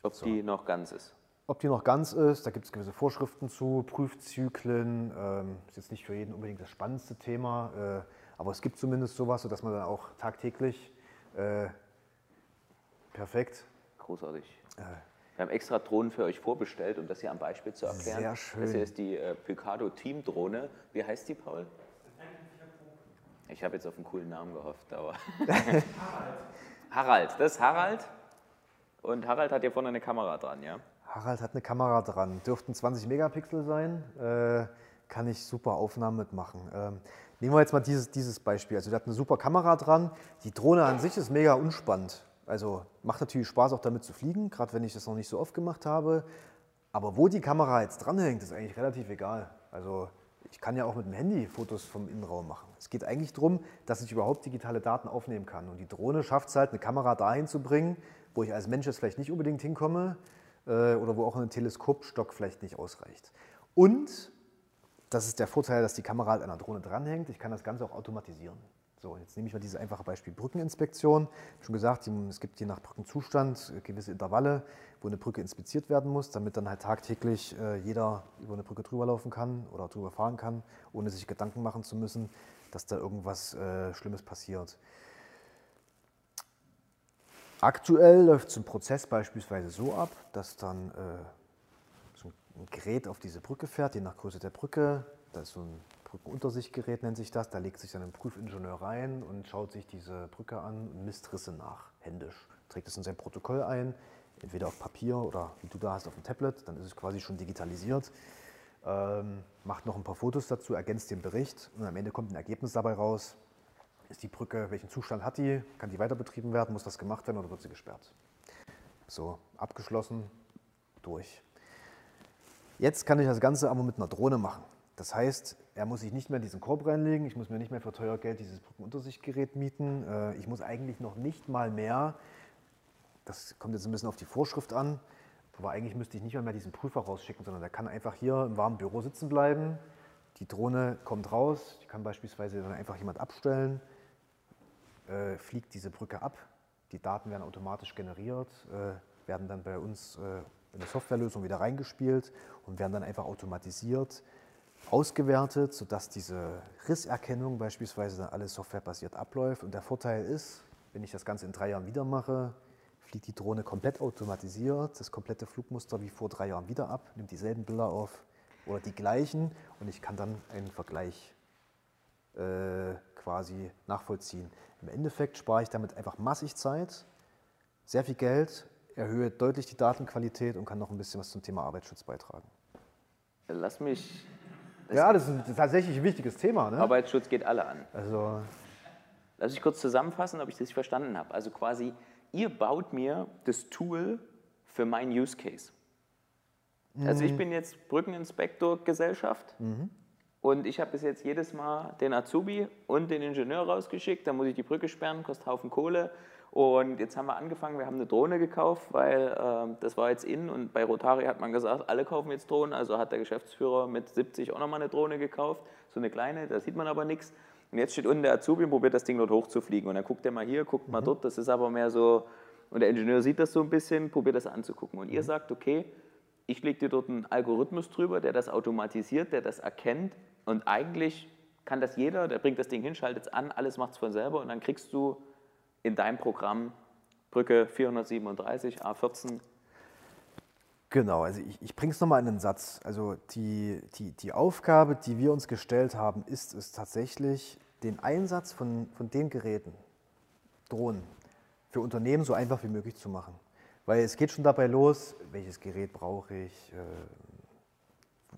Ob so. die noch ganz ist. Ob die noch ganz ist, da gibt es gewisse Vorschriften zu, Prüfzyklen. Ähm, ist jetzt nicht für jeden unbedingt das spannendste Thema, äh, aber es gibt zumindest sowas, sodass man dann auch tagtäglich äh, perfekt. Großartig. Äh, wir haben extra Drohnen für euch vorbestellt, um das hier am Beispiel zu erklären. Sehr schön. Das hier ist die äh, Picado Team Drohne. Wie heißt die, Paul? Ich habe jetzt auf einen coolen Namen gehofft, aber. Harald. Das ist Harald. Und Harald hat hier vorne eine Kamera dran, ja? Harald hat eine Kamera dran. Dürften 20 Megapixel sein. Äh, kann ich super Aufnahmen mitmachen. Ähm, nehmen wir jetzt mal dieses, dieses Beispiel. Also der hat eine super Kamera dran. Die Drohne an sich ist mega unspannend. Also macht natürlich Spaß auch damit zu fliegen, gerade wenn ich das noch nicht so oft gemacht habe. Aber wo die Kamera jetzt dranhängt, ist eigentlich relativ egal. Also ich kann ja auch mit dem Handy Fotos vom Innenraum machen. Es geht eigentlich darum, dass ich überhaupt digitale Daten aufnehmen kann. Und die Drohne schafft es halt, eine Kamera dahin zu bringen, wo ich als Mensch jetzt vielleicht nicht unbedingt hinkomme äh, oder wo auch ein Teleskopstock vielleicht nicht ausreicht. Und das ist der Vorteil, dass die Kamera halt an der Drohne dranhängt. Ich kann das Ganze auch automatisieren. So, jetzt nehme ich mal dieses einfache Beispiel Brückeninspektion. Schon gesagt, es gibt je nach Brückenzustand gewisse Intervalle, wo eine Brücke inspiziert werden muss, damit dann halt tagtäglich äh, jeder über eine Brücke drüber laufen kann oder drüber fahren kann, ohne sich Gedanken machen zu müssen, dass da irgendwas äh, Schlimmes passiert. Aktuell läuft so ein Prozess beispielsweise so ab, dass dann äh, so ein Gerät auf diese Brücke fährt, je nach Größe der Brücke. Da ist so ein Brückenuntersichtgerät nennt sich das. Da legt sich dann ein Prüfingenieur rein und schaut sich diese Brücke an und misst Risse nach, händisch. Trägt es in sein Protokoll ein, entweder auf Papier oder wie du da hast auf dem Tablet, dann ist es quasi schon digitalisiert. Ähm, macht noch ein paar Fotos dazu, ergänzt den Bericht und am Ende kommt ein Ergebnis dabei raus. Ist die Brücke, welchen Zustand hat die? Kann die weiter betrieben werden? Muss das gemacht werden oder wird sie gesperrt? So, abgeschlossen, durch. Jetzt kann ich das Ganze aber mit einer Drohne machen. Das heißt, er muss sich nicht mehr in diesen Korb reinlegen, ich muss mir nicht mehr für teuer Geld dieses Brückenuntersichtgerät mieten. Äh, ich muss eigentlich noch nicht mal mehr, das kommt jetzt ein bisschen auf die Vorschrift an, aber eigentlich müsste ich nicht mal mehr diesen Prüfer rausschicken, sondern der kann einfach hier im warmen Büro sitzen bleiben. Die Drohne kommt raus, die kann beispielsweise dann einfach jemand abstellen, äh, fliegt diese Brücke ab, die Daten werden automatisch generiert, äh, werden dann bei uns in eine Softwarelösung wieder reingespielt und werden dann einfach automatisiert ausgewertet, sodass diese Risserkennung beispielsweise dann alles softwarebasiert abläuft. Und der Vorteil ist, wenn ich das Ganze in drei Jahren wieder mache, fliegt die Drohne komplett automatisiert, das komplette Flugmuster wie vor drei Jahren wieder ab, nimmt dieselben Bilder auf oder die gleichen und ich kann dann einen Vergleich äh, quasi nachvollziehen. Im Endeffekt spare ich damit einfach massig Zeit, sehr viel Geld, erhöhe deutlich die Datenqualität und kann noch ein bisschen was zum Thema Arbeitsschutz beitragen. Lass mich ja, das ist, ein, tatsächlich ein wichtiges Thema. Ne? Arbeitsschutz geht alle an. Also, Lass mich kurz zusammenfassen, ob ich das verstanden habe. Also quasi, ihr baut mir das Tool für meinen Use Case. Also ich bin jetzt Brückeninspektor Gesellschaft mhm. und ich habe bis jetzt jedes Mal den Azubi und den Ingenieur rausgeschickt. Da muss ich die Brücke sperren, kostet Haufen Kohle. Und jetzt haben wir angefangen, wir haben eine Drohne gekauft, weil äh, das war jetzt in und bei Rotari hat man gesagt, alle kaufen jetzt Drohnen. Also hat der Geschäftsführer mit 70 auch nochmal eine Drohne gekauft, so eine kleine, da sieht man aber nichts. Und jetzt steht unten der Azubi und probiert das Ding dort hochzufliegen. Und dann guckt er mal hier, guckt mal mhm. dort, das ist aber mehr so, und der Ingenieur sieht das so ein bisschen, probiert das anzugucken. Und ihr mhm. sagt, okay, ich lege dir dort einen Algorithmus drüber, der das automatisiert, der das erkennt und eigentlich kann das jeder, der bringt das Ding hin, schaltet es an, alles macht es von selber und dann kriegst du in deinem Programm Brücke 437, A14. Genau, also ich, ich bringe es nochmal in einen Satz. Also die, die, die Aufgabe, die wir uns gestellt haben, ist es tatsächlich, den Einsatz von, von den Geräten, Drohnen, für Unternehmen so einfach wie möglich zu machen. Weil es geht schon dabei los, welches Gerät brauche ich, äh,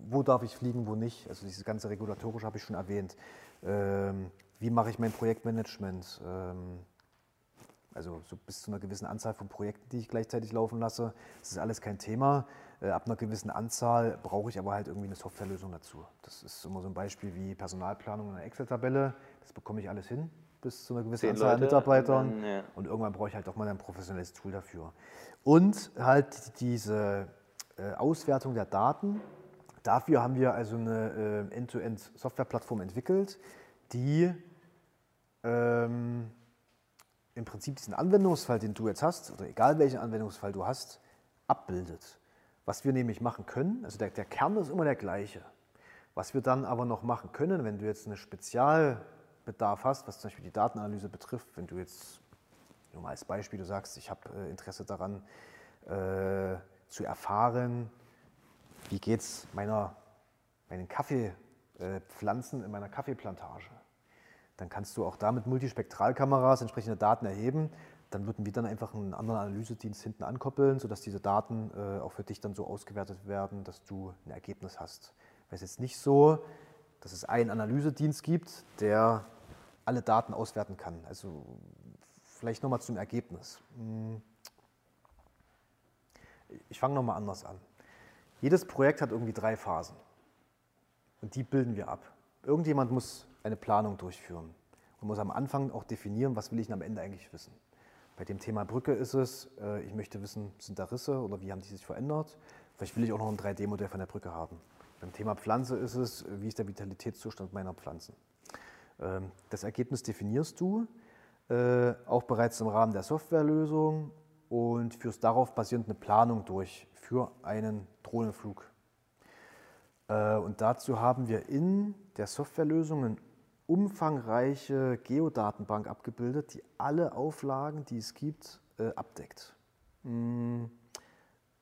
wo darf ich fliegen, wo nicht. Also dieses ganze regulatorische habe ich schon erwähnt. Ähm, wie mache ich mein Projektmanagement? Ähm, also so bis zu einer gewissen Anzahl von Projekten, die ich gleichzeitig laufen lasse. Das ist alles kein Thema. Äh, ab einer gewissen Anzahl brauche ich aber halt irgendwie eine Softwarelösung dazu. Das ist immer so ein Beispiel wie Personalplanung in einer Excel-Tabelle. Das bekomme ich alles hin bis zu einer gewissen Zehn Anzahl an Mitarbeitern. Und, dann, ja. und, irgendwann brauche ich halt auch mal ein professionelles Tool dafür. Und halt diese äh, Auswertung der Daten. Dafür haben wir also eine äh, End-to-End-Software-Plattform entwickelt, die ähm, im Prinzip diesen Anwendungsfall, den du jetzt hast, oder egal welchen Anwendungsfall du hast, abbildet. Was wir nämlich machen können, also der, der Kern ist immer der gleiche. Was wir dann aber noch machen können, wenn du jetzt einen Spezialbedarf hast, was zum Beispiel die Datenanalyse betrifft, wenn du jetzt, nur mal als Beispiel, du sagst, ich habe äh, Interesse daran äh, zu erfahren, wie geht es meinen Kaffeepflanzen in meiner Kaffeeplantage dann kannst du auch da mit Multispektralkameras entsprechende Daten erheben. Dann würden wir dann einfach einen anderen Analysedienst hinten ankoppeln, sodass diese Daten äh, auch für dich dann so ausgewertet werden, dass du ein Ergebnis hast. Weil es jetzt nicht so, dass es einen Analysedienst gibt, der alle Daten auswerten kann. Also vielleicht nochmal zum Ergebnis. Hm. Ich fange nochmal anders an. Jedes Projekt hat irgendwie drei Phasen. Und die bilden wir ab. Irgendjemand muss eine Planung durchführen und muss am Anfang auch definieren, was will ich am Ende eigentlich wissen. Bei dem Thema Brücke ist es, ich möchte wissen, sind da Risse oder wie haben die sich verändert. Vielleicht will ich auch noch ein 3D-Modell von der Brücke haben. Beim Thema Pflanze ist es, wie ist der Vitalitätszustand meiner Pflanzen. Ähm, das Ergebnis definierst du äh, auch bereits im Rahmen der Softwarelösung und führst darauf basierend eine Planung durch für einen Drohnenflug. Äh, und dazu haben wir in der Softwarelösung eine umfangreiche Geodatenbank abgebildet, die alle Auflagen, die es gibt, äh, abdeckt. Hm.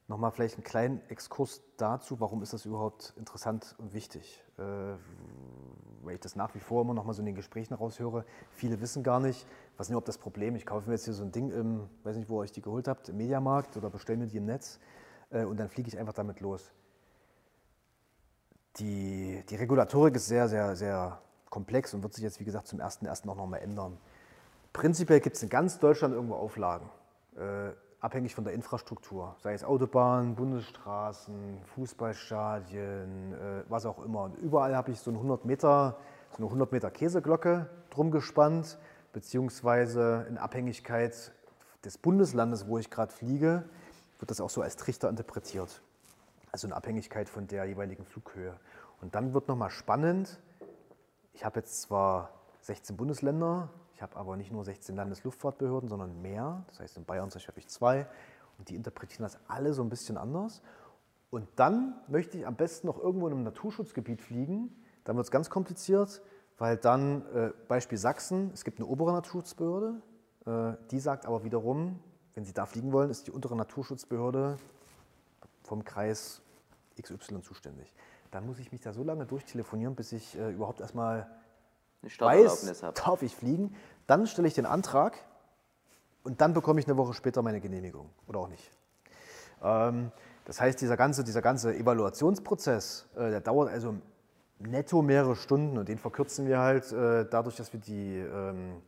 Nochmal vielleicht einen kleinen Exkurs dazu, warum ist das überhaupt interessant und wichtig? Äh, weil ich das nach wie vor immer noch mal so in den Gesprächen raushöre. Viele wissen gar nicht, was ist überhaupt das Problem? Ich kaufe mir jetzt hier so ein Ding im, weiß nicht, wo ihr euch die geholt habt, im Mediamarkt oder bestelle mir die im Netz äh, und dann fliege ich einfach damit los. Die, die Regulatorik ist sehr, sehr, sehr komplex und wird sich jetzt, wie gesagt, zum 1.1. auch noch mal ändern. Prinzipiell gibt es in ganz Deutschland irgendwo Auflagen. Äh, abhängig von der Infrastruktur, sei es Autobahnen, Bundesstraßen, Fußballstadien, äh, was auch immer. Und überall habe ich so, eine 100 Meter, so eine 100 Meter Käseglocke drum gespannt, beziehungsweise in Abhängigkeit des Bundeslandes, wo ich gerade fliege, wird das auch so als Trichter interpretiert. Also in Abhängigkeit von der jeweiligen Flughöhe. Und dann wird nochmal spannend, ich habe jetzt zwar 16 Bundesländer, ich habe aber nicht nur 16 Landesluftfahrtbehörden, sondern mehr. Das heißt, in Bayern habe ich zwei. Und die interpretieren das alle so ein bisschen anders. Und dann möchte ich am besten noch irgendwo in einem Naturschutzgebiet fliegen. Dann wird es ganz kompliziert, weil dann, äh, Beispiel Sachsen, es gibt eine obere Naturschutzbehörde. Äh, die sagt aber wiederum, wenn Sie da fliegen wollen, ist die untere Naturschutzbehörde vom Kreis XY zuständig. Dann muss ich mich da so lange durchtelefonieren, bis ich äh, überhaupt erstmal weiß, habe. darf ich fliegen. Dann stelle ich den Antrag und dann bekomme ich eine Woche später meine Genehmigung oder auch nicht. Ähm, das heißt, dieser ganze, dieser ganze Evaluationsprozess, äh, der dauert also netto mehrere Stunden und den verkürzen wir halt äh, dadurch, dass wir die, ähm,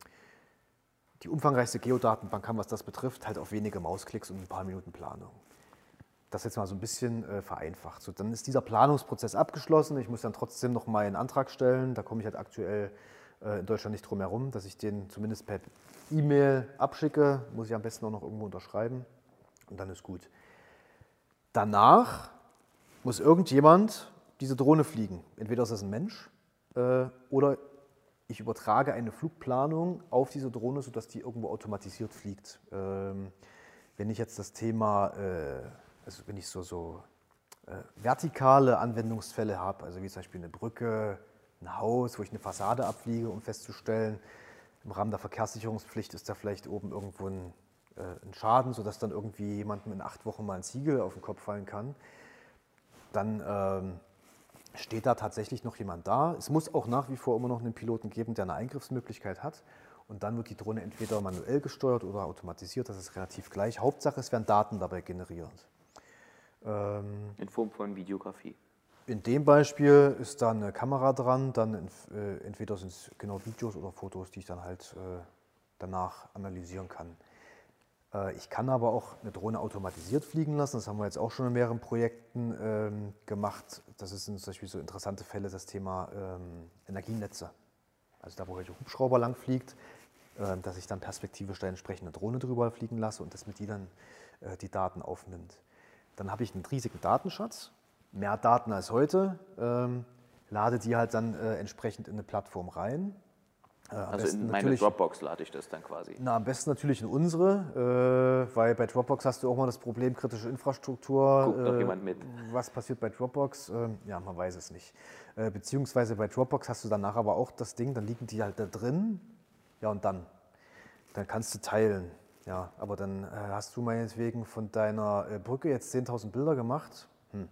die umfangreichste Geodatenbank haben, was das betrifft, halt auf wenige Mausklicks und ein paar Minuten Planung. Das jetzt mal so ein bisschen äh, vereinfacht. So, dann ist dieser Planungsprozess abgeschlossen. Ich muss dann trotzdem noch mal einen Antrag stellen. Da komme ich halt aktuell äh, in Deutschland nicht drum herum, dass ich den zumindest per E-Mail abschicke. Muss ich am besten auch noch irgendwo unterschreiben. Und dann ist gut. Danach muss irgendjemand diese Drohne fliegen. Entweder ist das ein Mensch äh, oder ich übertrage eine Flugplanung auf diese Drohne, sodass die irgendwo automatisiert fliegt. Ähm, wenn ich jetzt das Thema äh, also wenn ich so, so äh, vertikale Anwendungsfälle habe, also wie zum Beispiel eine Brücke, ein Haus, wo ich eine Fassade abfliege, um festzustellen, im Rahmen der Verkehrssicherungspflicht ist da vielleicht oben irgendwo ein, äh, ein Schaden, sodass dann irgendwie jemandem in acht Wochen mal ein Ziegel auf den Kopf fallen kann, dann ähm, steht da tatsächlich noch jemand da. Es muss auch nach wie vor immer noch einen Piloten geben, der eine Eingriffsmöglichkeit hat. Und dann wird die Drohne entweder manuell gesteuert oder automatisiert, das ist relativ gleich. Hauptsache, es werden Daten dabei generiert. Ähm, in Form von Videografie. In dem Beispiel ist da eine Kamera dran, dann äh, entweder sind es genau Videos oder Fotos, die ich dann halt äh, danach analysieren kann. Äh, ich kann aber auch eine Drohne automatisiert fliegen lassen. Das haben wir jetzt auch schon in mehreren Projekten ähm, gemacht. Das sind zum Beispiel so interessante Fälle, das Thema ähm, Energienetze. Also da, wo welche Hubschrauber lang fliegt, äh, dass ich dann perspektivisch da entsprechende Drohne drüber fliegen lasse und das mit die dann äh, die Daten aufnimmt. Dann habe ich einen riesigen Datenschatz, mehr Daten als heute, ähm, lade die halt dann äh, entsprechend in eine Plattform rein. Äh, also in meine Dropbox lade ich das dann quasi? Na, am besten natürlich in unsere, äh, weil bei Dropbox hast du auch mal das Problem kritische Infrastruktur. Guckt doch äh, jemand mit. Was passiert bei Dropbox? Ähm, ja, man weiß es nicht. Äh, beziehungsweise bei Dropbox hast du danach aber auch das Ding, dann liegen die halt da drin. Ja, und dann? Dann kannst du teilen. Ja, aber dann äh, hast du meinetwegen von deiner äh, Brücke jetzt 10.000 Bilder gemacht. Hm.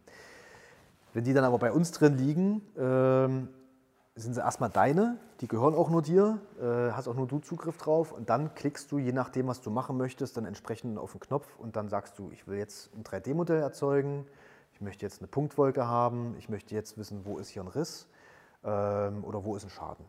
Wenn die dann aber bei uns drin liegen, ähm, sind sie erstmal deine, die gehören auch nur dir, äh, hast auch nur du Zugriff drauf und dann klickst du, je nachdem, was du machen möchtest, dann entsprechend auf den Knopf und dann sagst du, ich will jetzt ein 3D-Modell erzeugen, ich möchte jetzt eine Punktwolke haben, ich möchte jetzt wissen, wo ist hier ein Riss ähm, oder wo ist ein Schaden.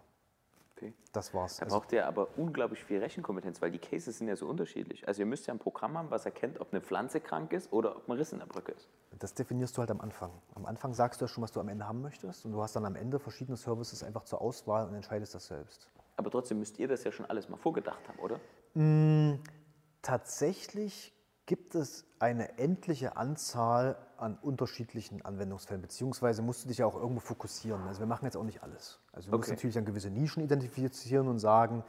Okay. Das war's. Da also braucht ihr aber unglaublich viel Rechenkompetenz, weil die Cases sind ja so unterschiedlich. Also ihr müsst ja ein Programm haben, was erkennt, ob eine Pflanze krank ist oder ob ein Riss in der Brücke ist. Das definierst du halt am Anfang. Am Anfang sagst du ja schon, was du am Ende haben möchtest und du hast dann am Ende verschiedene Services einfach zur Auswahl und entscheidest das selbst. Aber trotzdem müsst ihr das ja schon alles mal vorgedacht haben, oder? Mm, tatsächlich gibt es eine endliche Anzahl an unterschiedlichen Anwendungsfällen, beziehungsweise musst du dich ja auch irgendwo fokussieren. Also wir machen jetzt auch nicht alles. Also du musst Okay. natürlich dann gewisse Nischen identifizieren und sagen,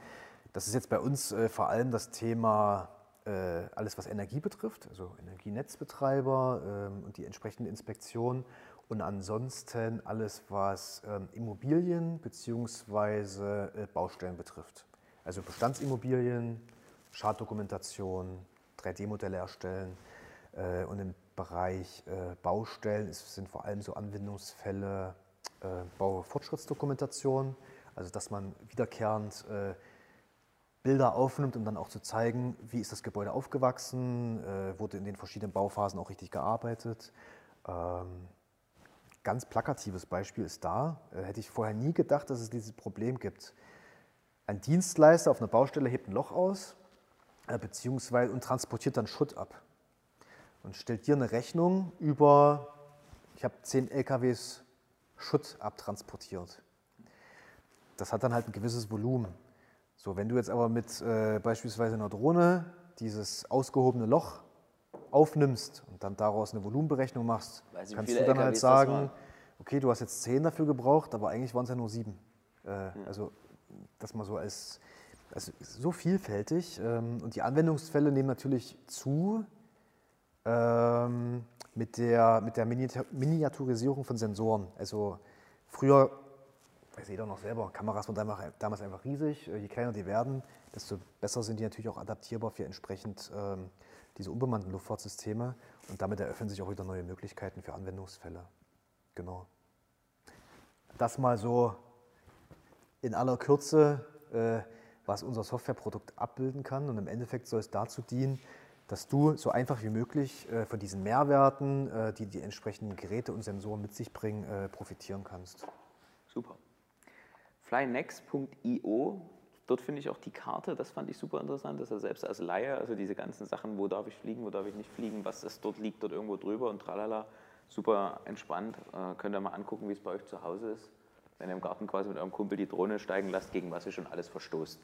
das ist jetzt bei uns äh, vor allem das Thema äh, alles, was Energie betrifft, also Energienetzbetreiber ähm, und die entsprechende Inspektion und ansonsten alles, was ähm, Immobilien bzw. Äh, Baustellen betrifft. Also Bestandsimmobilien, Schaddokumentation, 3D-Modelle erstellen äh, und im Bereich äh, Baustellen ist, sind vor allem so Anwendungsfälle äh, Baufortschrittsdokumentation, also dass man wiederkehrend äh, Bilder aufnimmt, um dann auch zu zeigen, wie ist das Gebäude aufgewachsen, äh, wurde in den verschiedenen Bauphasen auch richtig gearbeitet. Ähm, ganz plakatives Beispiel ist da, äh, hätte ich vorher nie gedacht, dass es dieses Problem gibt. Ein Dienstleister auf einer Baustelle hebt ein Loch aus, äh, beziehungsweise und transportiert dann Schutt ab und stellt dir eine Rechnung über, ich habe 10 LKWs Schutt abtransportiert. Das hat dann halt ein gewisses Volumen. So, wenn du jetzt aber mit äh, beispielsweise einer Drohne dieses ausgehobene Loch aufnimmst und dann daraus eine Volumenberechnung machst, kannst du dann halt LKWs das sagen, okay, du hast jetzt 10 dafür gebraucht, aber eigentlich waren es ja nur sieben. Äh, Also das mal so als, also so vielfältig ähm, und die Anwendungsfälle nehmen natürlich zu ähm, mit der, mit der Miniatur- Miniaturisierung von Sensoren. Also früher, weiß jeder noch selber, Kameras waren damals, damals einfach riesig. Äh, Je kleiner die werden, desto besser sind die natürlich auch adaptierbar für entsprechend ähm, diese unbemannten Luftfahrtsysteme. Und damit eröffnen sich auch wieder neue Möglichkeiten für Anwendungsfälle. Genau. Das mal so in aller Kürze, äh, was unser Softwareprodukt abbilden kann. Und im Endeffekt soll es dazu dienen, dass du so einfach wie möglich äh, von diesen Mehrwerten, äh, die die entsprechenden Geräte und Sensoren mit sich bringen, äh, profitieren kannst. Super. Flynext.io, dort finde ich auch die Karte, das fand ich super interessant, dass er selbst als Laie, also diese ganzen Sachen, wo darf ich fliegen, wo darf ich nicht fliegen, was ist dort liegt, dort irgendwo drüber und tralala, super entspannt. Könnt ihr mal angucken, wie es bei euch zu Hause ist, wenn ihr im Garten quasi mit eurem Kumpel die Drohne steigen lasst, gegen was ihr schon alles verstoßt.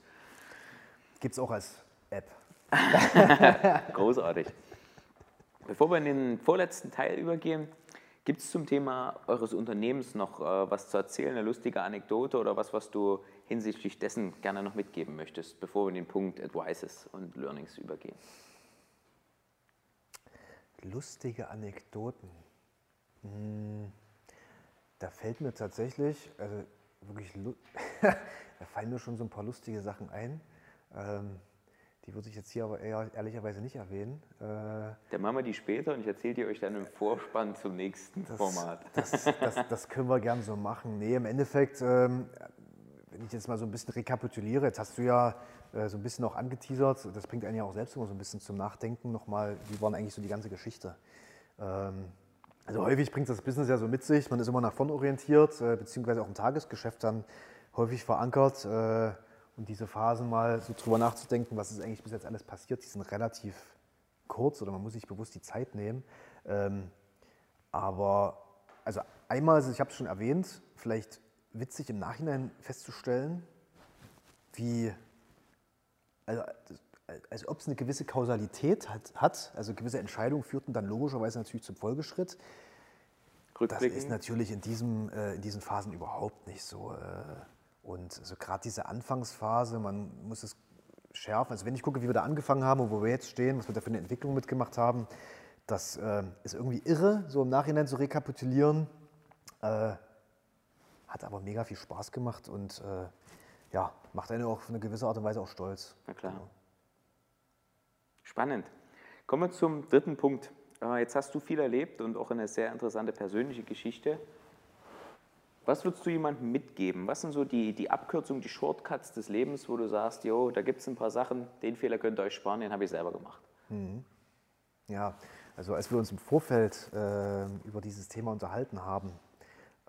Gibt es auch als App. Großartig. Bevor wir in den vorletzten Teil übergehen, gibt es zum Thema eures Unternehmens noch äh, was zu erzählen, eine lustige Anekdote oder was, was du hinsichtlich dessen gerne noch mitgeben möchtest, bevor wir in den Punkt Advices und Learnings übergehen? Lustige Anekdoten. Hm, Da fällt mir tatsächlich, also wirklich, da fallen mir schon so ein paar lustige Sachen ein. Ähm, die würde ich jetzt hier aber eher, ehrlicherweise nicht erwähnen. Äh, Dann machen wir die später und ich erzähle die euch dann im Vorspann zum nächsten Format. Das, das, das können wir gern so machen. Nee, im Endeffekt, ähm, wenn ich jetzt mal so ein bisschen rekapituliere, jetzt hast du ja äh, so ein bisschen auch angeteasert, das bringt einen ja auch selbst immer so ein bisschen zum Nachdenken nochmal, wie war denn eigentlich so die ganze Geschichte. Ähm, also häufig bringt das Business ja so mit sich, man ist immer nach vorn orientiert, äh, beziehungsweise auch im Tagesgeschäft dann häufig verankert. Und diese Phasen mal so drüber nachzudenken, was ist eigentlich bis jetzt alles passiert, die sind relativ kurz oder man muss sich bewusst die Zeit nehmen. Ähm, aber also einmal, ich habe es schon erwähnt, vielleicht witzig im Nachhinein festzustellen, wie, also, als ob es eine gewisse Kausalität hat, hat, also gewisse Entscheidungen führten dann logischerweise natürlich zum Folgeschritt. Das ist natürlich in, diesem, äh, in diesen Phasen überhaupt nicht so. Äh, und so gerade diese Anfangsphase, man muss es schärfen. Also wenn ich gucke, wie wir da angefangen haben und wo wir jetzt stehen, was wir da für eine Entwicklung mitgemacht haben, das äh, ist irgendwie irre, so im Nachhinein zu rekapitulieren. Äh, hat aber mega viel Spaß gemacht und äh, ja, macht einen auch auf eine gewisse Art und Weise auch stolz. Na klar. Spannend. Kommen wir zum dritten Punkt. Äh, Jetzt hast du viel erlebt und auch eine sehr interessante persönliche Geschichte. Was würdest du jemandem mitgeben? Was sind so die, die Abkürzungen, die Shortcuts des Lebens, wo du sagst, jo, da gibt es ein paar Sachen, den Fehler könnt ihr euch sparen, den habe ich selber gemacht. Ja, also als wir uns im Vorfeld äh, über dieses Thema unterhalten haben,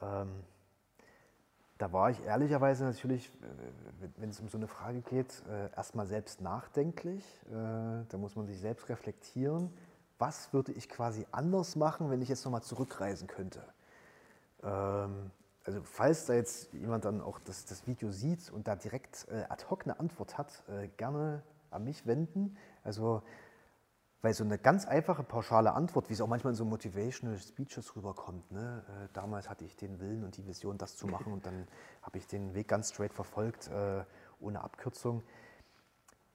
ähm, da war ich ehrlicherweise natürlich, wenn es um so eine Frage geht, äh, erstmal selbst nachdenklich. Äh, da muss man sich selbst reflektieren. Was würde ich quasi anders machen, wenn ich jetzt nochmal zurückreisen könnte? Ähm, also falls da jetzt jemand dann auch das, das Video sieht und da direkt äh, ad hoc eine Antwort hat, äh, gerne an mich wenden. Also Weil so eine ganz einfache, pauschale Antwort, wie es auch manchmal in so Motivational Speeches rüberkommt, ne? Äh, damals hatte ich den Willen und die Vision, das zu machen und dann habe ich den Weg ganz straight verfolgt, äh, ohne Abkürzung.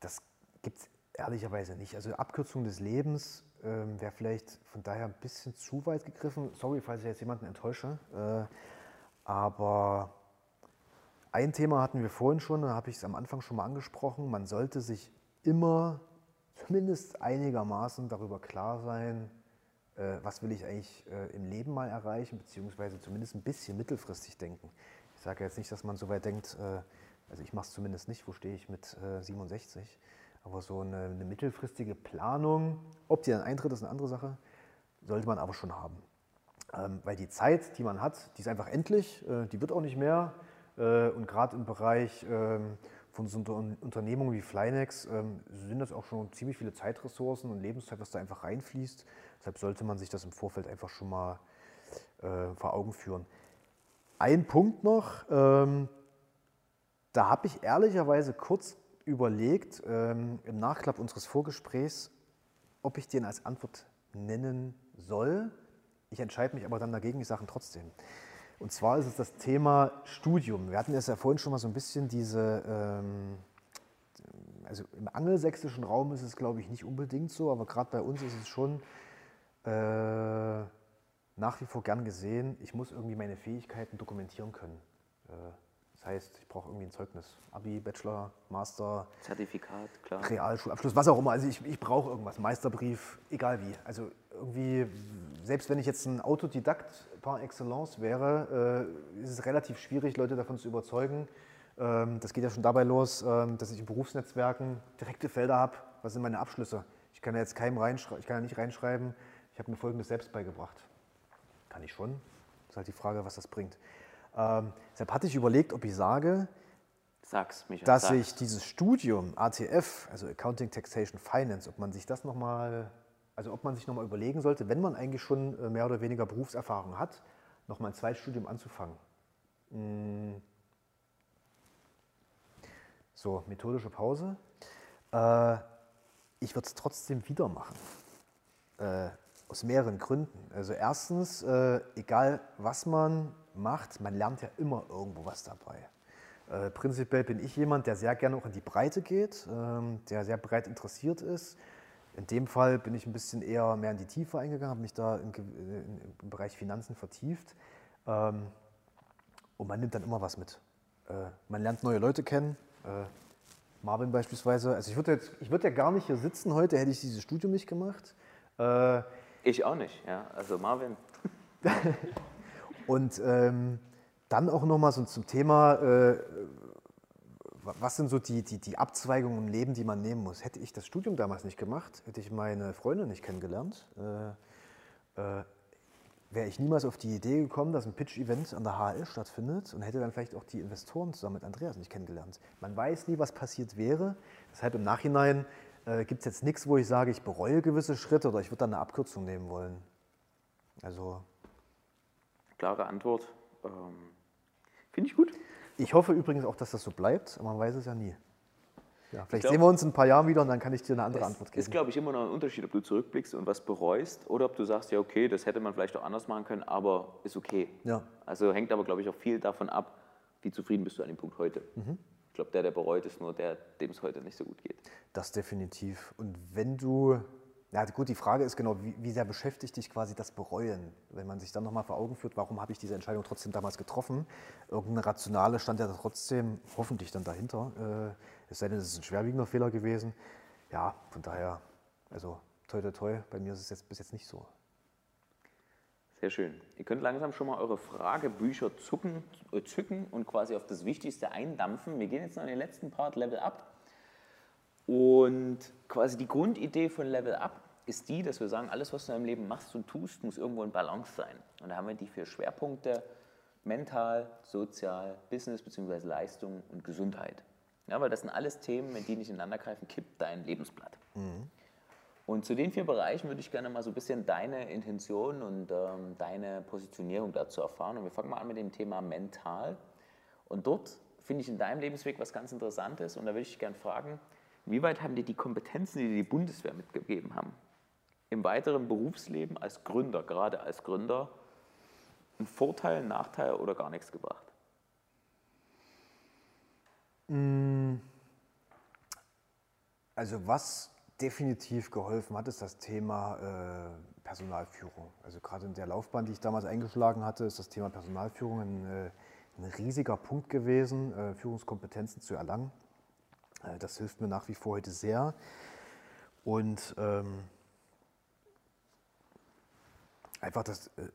Das gibt es ehrlicherweise nicht. Also Abkürzung des Lebens ähm, wäre vielleicht von daher ein bisschen zu weit gegriffen. Sorry, falls ich jetzt jemanden enttäusche. Aber ein Thema hatten wir vorhin schon, da habe ich es am Anfang schon mal angesprochen. Man sollte sich immer zumindest einigermaßen darüber klar sein, äh, was will ich eigentlich äh, im Leben mal erreichen, beziehungsweise zumindest ein bisschen mittelfristig denken. Ich sage jetzt nicht, dass man so weit denkt, äh, also ich mache es zumindest nicht, wo stehe ich mit 67, aber so eine, eine, mittelfristige Planung, ob die dann eintritt, ist eine andere Sache, sollte man aber schon haben. Ähm, weil die Zeit, die man hat, die ist einfach endlich, die wird auch nicht mehr. und gerade im Bereich ähm, von so Unternehmungen wie Flynex ähm, sind das auch schon ziemlich viele Zeitressourcen und Lebenszeit, was da einfach reinfließt. Deshalb sollte man sich das im Vorfeld einfach schon mal äh, vor Augen führen. Ein Punkt noch, da habe ich ehrlicherweise kurz überlegt, im Nachklapp unseres Vorgesprächs, ob ich den als Antwort nennen soll. Ich entscheide mich aber dann dagegen, ich sage trotzdem. Und zwar ist es das Thema Studium. Wir hatten es ja vorhin schon mal so ein bisschen diese, ähm, also im angelsächsischen Raum ist es, glaube ich, nicht unbedingt so, aber gerade bei uns ist es schon äh, nach wie vor gern gesehen, ich muss irgendwie meine Fähigkeiten dokumentieren können. Äh, das heißt, ich brauche irgendwie ein Zeugnis. Abi, Bachelor, Master. Zertifikat, klar. Realschulabschluss, was auch immer. Also ich, ich brauche irgendwas. Meisterbrief, egal wie. Also irgendwie, selbst wenn ich jetzt ein Autodidakt par excellence wäre, äh, ist es relativ schwierig, Leute davon zu überzeugen. Ähm, das geht ja schon dabei los, ähm, dass ich in Berufsnetzwerken direkte Felder habe. Was sind meine Abschlüsse? Ich kann ja jetzt keinem reinschreiben, ich kann ja nicht reinschreiben, ich habe mir Folgendes selbst beigebracht. Kann ich schon. Das ist halt die Frage, was das bringt. Ähm, deshalb hatte ich überlegt, ob ich sage, Sag's, Michael, dass sag's. ich dieses Studium ATF, also Accounting, Taxation, Finance, ob man sich das nochmal, also ob man sich nochmal überlegen sollte, wenn man eigentlich schon äh, mehr oder weniger Berufserfahrung hat, nochmal ein Zweitstudium anzufangen. Hm. So, methodische Pause. Äh, ich würde es trotzdem wieder machen. Äh, aus mehreren Gründen. Also erstens, äh, egal was man macht, man lernt ja immer irgendwo was dabei. Äh, prinzipiell bin ich jemand, der sehr gerne auch in die Breite geht, ähm, der sehr breit interessiert ist. In dem Fall bin ich ein bisschen eher mehr in die Tiefe eingegangen, habe mich da im, im Bereich Finanzen vertieft. Ähm, und man nimmt dann immer was mit. Äh, man lernt neue Leute kennen. Äh, Marvin beispielsweise. Also ich würde, jetzt, ich würde ja gar nicht hier sitzen heute, hätte ich dieses Studium nicht gemacht. Äh, ich auch nicht, ja. Also Marvin. Und ähm, dann auch nochmal so zum Thema, äh, was sind so die, die, die Abzweigungen im Leben, die man nehmen muss? Hätte ich das Studium damals nicht gemacht, hätte ich meine Freundin nicht kennengelernt, äh, äh, wäre ich niemals auf die Idee gekommen, dass ein Pitch-Event an der HL stattfindet und hätte dann vielleicht auch die Investoren zusammen mit Andreas nicht kennengelernt. Man weiß nie, was passiert wäre. Deshalb im Nachhinein äh, gibt es jetzt nichts, wo ich sage, ich bereue gewisse Schritte oder ich würde dann eine Abkürzung nehmen wollen. Also klare Antwort. Ähm, Finde ich gut. Ich hoffe übrigens auch, dass das so bleibt, aber man weiß es ja nie. Ja, vielleicht glaub, sehen wir uns in ein paar Jahren wieder und dann kann ich dir eine andere Antwort geben. Es ist, glaube ich, immer noch ein Unterschied, ob du zurückblickst und was bereust oder ob du sagst, ja, okay, das hätte man vielleicht auch anders machen können, aber ist okay. Ja. Also hängt aber, glaube ich, auch viel davon ab, wie zufrieden bist du an dem Punkt heute. Mhm. Ich glaube, der, der bereut, ist nur der, dem es heute nicht so gut geht. Das definitiv. Und wenn du ja, gut, die Frage ist genau, wie, wie, sehr beschäftigt dich quasi das Bereuen? Wenn man sich dann nochmal vor Augen führt, warum habe ich diese Entscheidung trotzdem damals getroffen? Irgendeine Rationale stand ja trotzdem hoffentlich dann dahinter. Äh, es sei denn, es ist ein schwerwiegender Fehler gewesen. Ja, von daher, also toi toi toi, bei mir ist es jetzt bis jetzt nicht so. Sehr schön. Ihr könnt langsam schon mal eure Fragebücher zucken, äh, zücken und quasi auf das Wichtigste eindampfen. Wir gehen jetzt noch in den letzten Part Level Up. Und quasi die Grundidee von Level Up ist die, dass wir sagen, alles, was du in deinem Leben machst und tust, muss irgendwo in Balance sein. Und da haben wir die vier Schwerpunkte, mental, sozial, Business bzw. Leistung und Gesundheit. Ja, weil das sind alles Themen, wenn die nicht ineinander greifen, kippt dein Lebensblatt. Mhm. Und zu den vier Bereichen würde ich gerne mal so ein bisschen deine Intention und ähm, deine Positionierung dazu erfahren. Und wir fangen mal an mit dem Thema mental. Und dort finde ich in deinem Lebensweg was ganz Interessantes. Und da würde ich dich gerne fragen, wie weit haben dir die Kompetenzen, die dir die Bundeswehr mitgegeben haben, im weiteren Berufsleben als Gründer, gerade als Gründer, einen Vorteil, einen Nachteil oder gar nichts gebracht? Also was definitiv geholfen hat, ist das Thema äh, Personalführung. Also gerade in der Laufbahn, die ich damals eingeschlagen hatte, ist das Thema Personalführung ein, äh, ein riesiger Punkt gewesen, äh, Führungskompetenzen zu erlangen. Das hilft mir nach wie vor heute sehr. Und ähm, einfach das äh,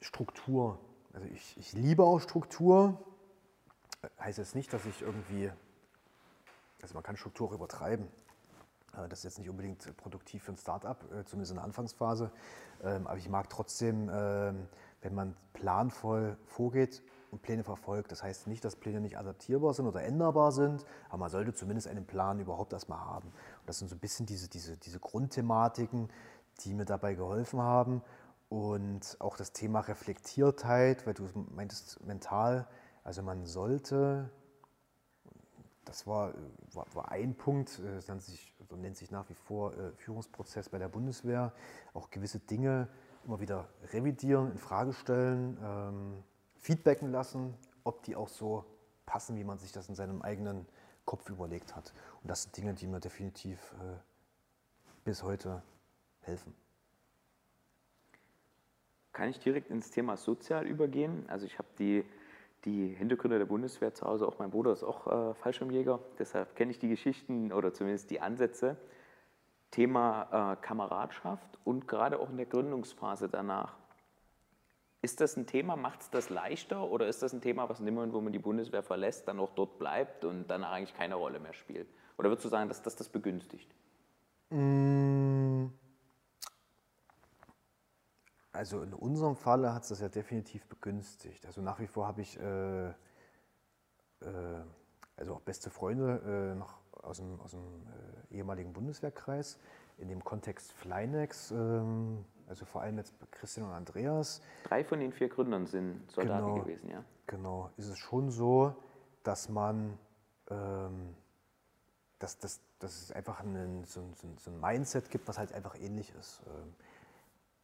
Struktur. Also ich, ich liebe auch Struktur. Heißt jetzt nicht, dass ich irgendwie, also man kann Struktur auch übertreiben. Äh, Das ist jetzt nicht unbedingt produktiv für ein Startup, äh, zumindest in der Anfangsphase. Ähm, Aber ich mag trotzdem, ähm, wenn man planvoll vorgeht und Pläne verfolgt. Das heißt nicht, dass Pläne nicht adaptierbar sind oder änderbar sind, aber man sollte zumindest einen Plan überhaupt erstmal haben. Und das sind so ein bisschen diese, diese, diese Grundthematiken, die mir dabei geholfen haben. Und auch das Thema Reflektiertheit, weil du meintest mental, also man sollte das war, war, war ein Punkt, äh, es nennt sich, so nennt sich nach wie vor äh, Führungsprozess bei der Bundeswehr, auch gewisse Dinge immer wieder revidieren, in Frage stellen, ähm, feedbacken lassen, ob die auch so passen, wie man sich das in seinem eigenen Kopf überlegt hat. Und das sind Dinge, die mir definitiv äh, bis heute helfen. Kann ich direkt ins Thema sozial übergehen? Also ich habe die, die Hintergründe der Bundeswehr zu Hause, auch mein Bruder ist auch äh, Fallschirmjäger, deshalb kenne ich die Geschichten oder zumindest die Ansätze. Thema äh, Kameradschaft und gerade auch in der Gründungsphase danach. Ist das ein Thema, macht es das leichter oder ist das ein Thema, was in wo man die Bundeswehr verlässt, dann auch dort bleibt und danach eigentlich keine Rolle mehr spielt? Oder würdest du sagen, dass das das begünstigt? Also in unserem Falle hat es das ja definitiv begünstigt. Also nach wie vor habe ich äh, äh, also auch beste Freunde äh, noch aus dem, aus dem äh, ehemaligen Bundeswehrkreis. In dem Kontext Flynex, ähm, also vor allem jetzt Christian und Andreas. Drei von den vier Gründern sind Soldaten Genau. gewesen, ja? Genau, ist es schon so, dass man, ähm, dass, dass, dass es einfach einen, so, ein- so, so ein Mindset gibt, was halt einfach ähnlich ist. Ähm,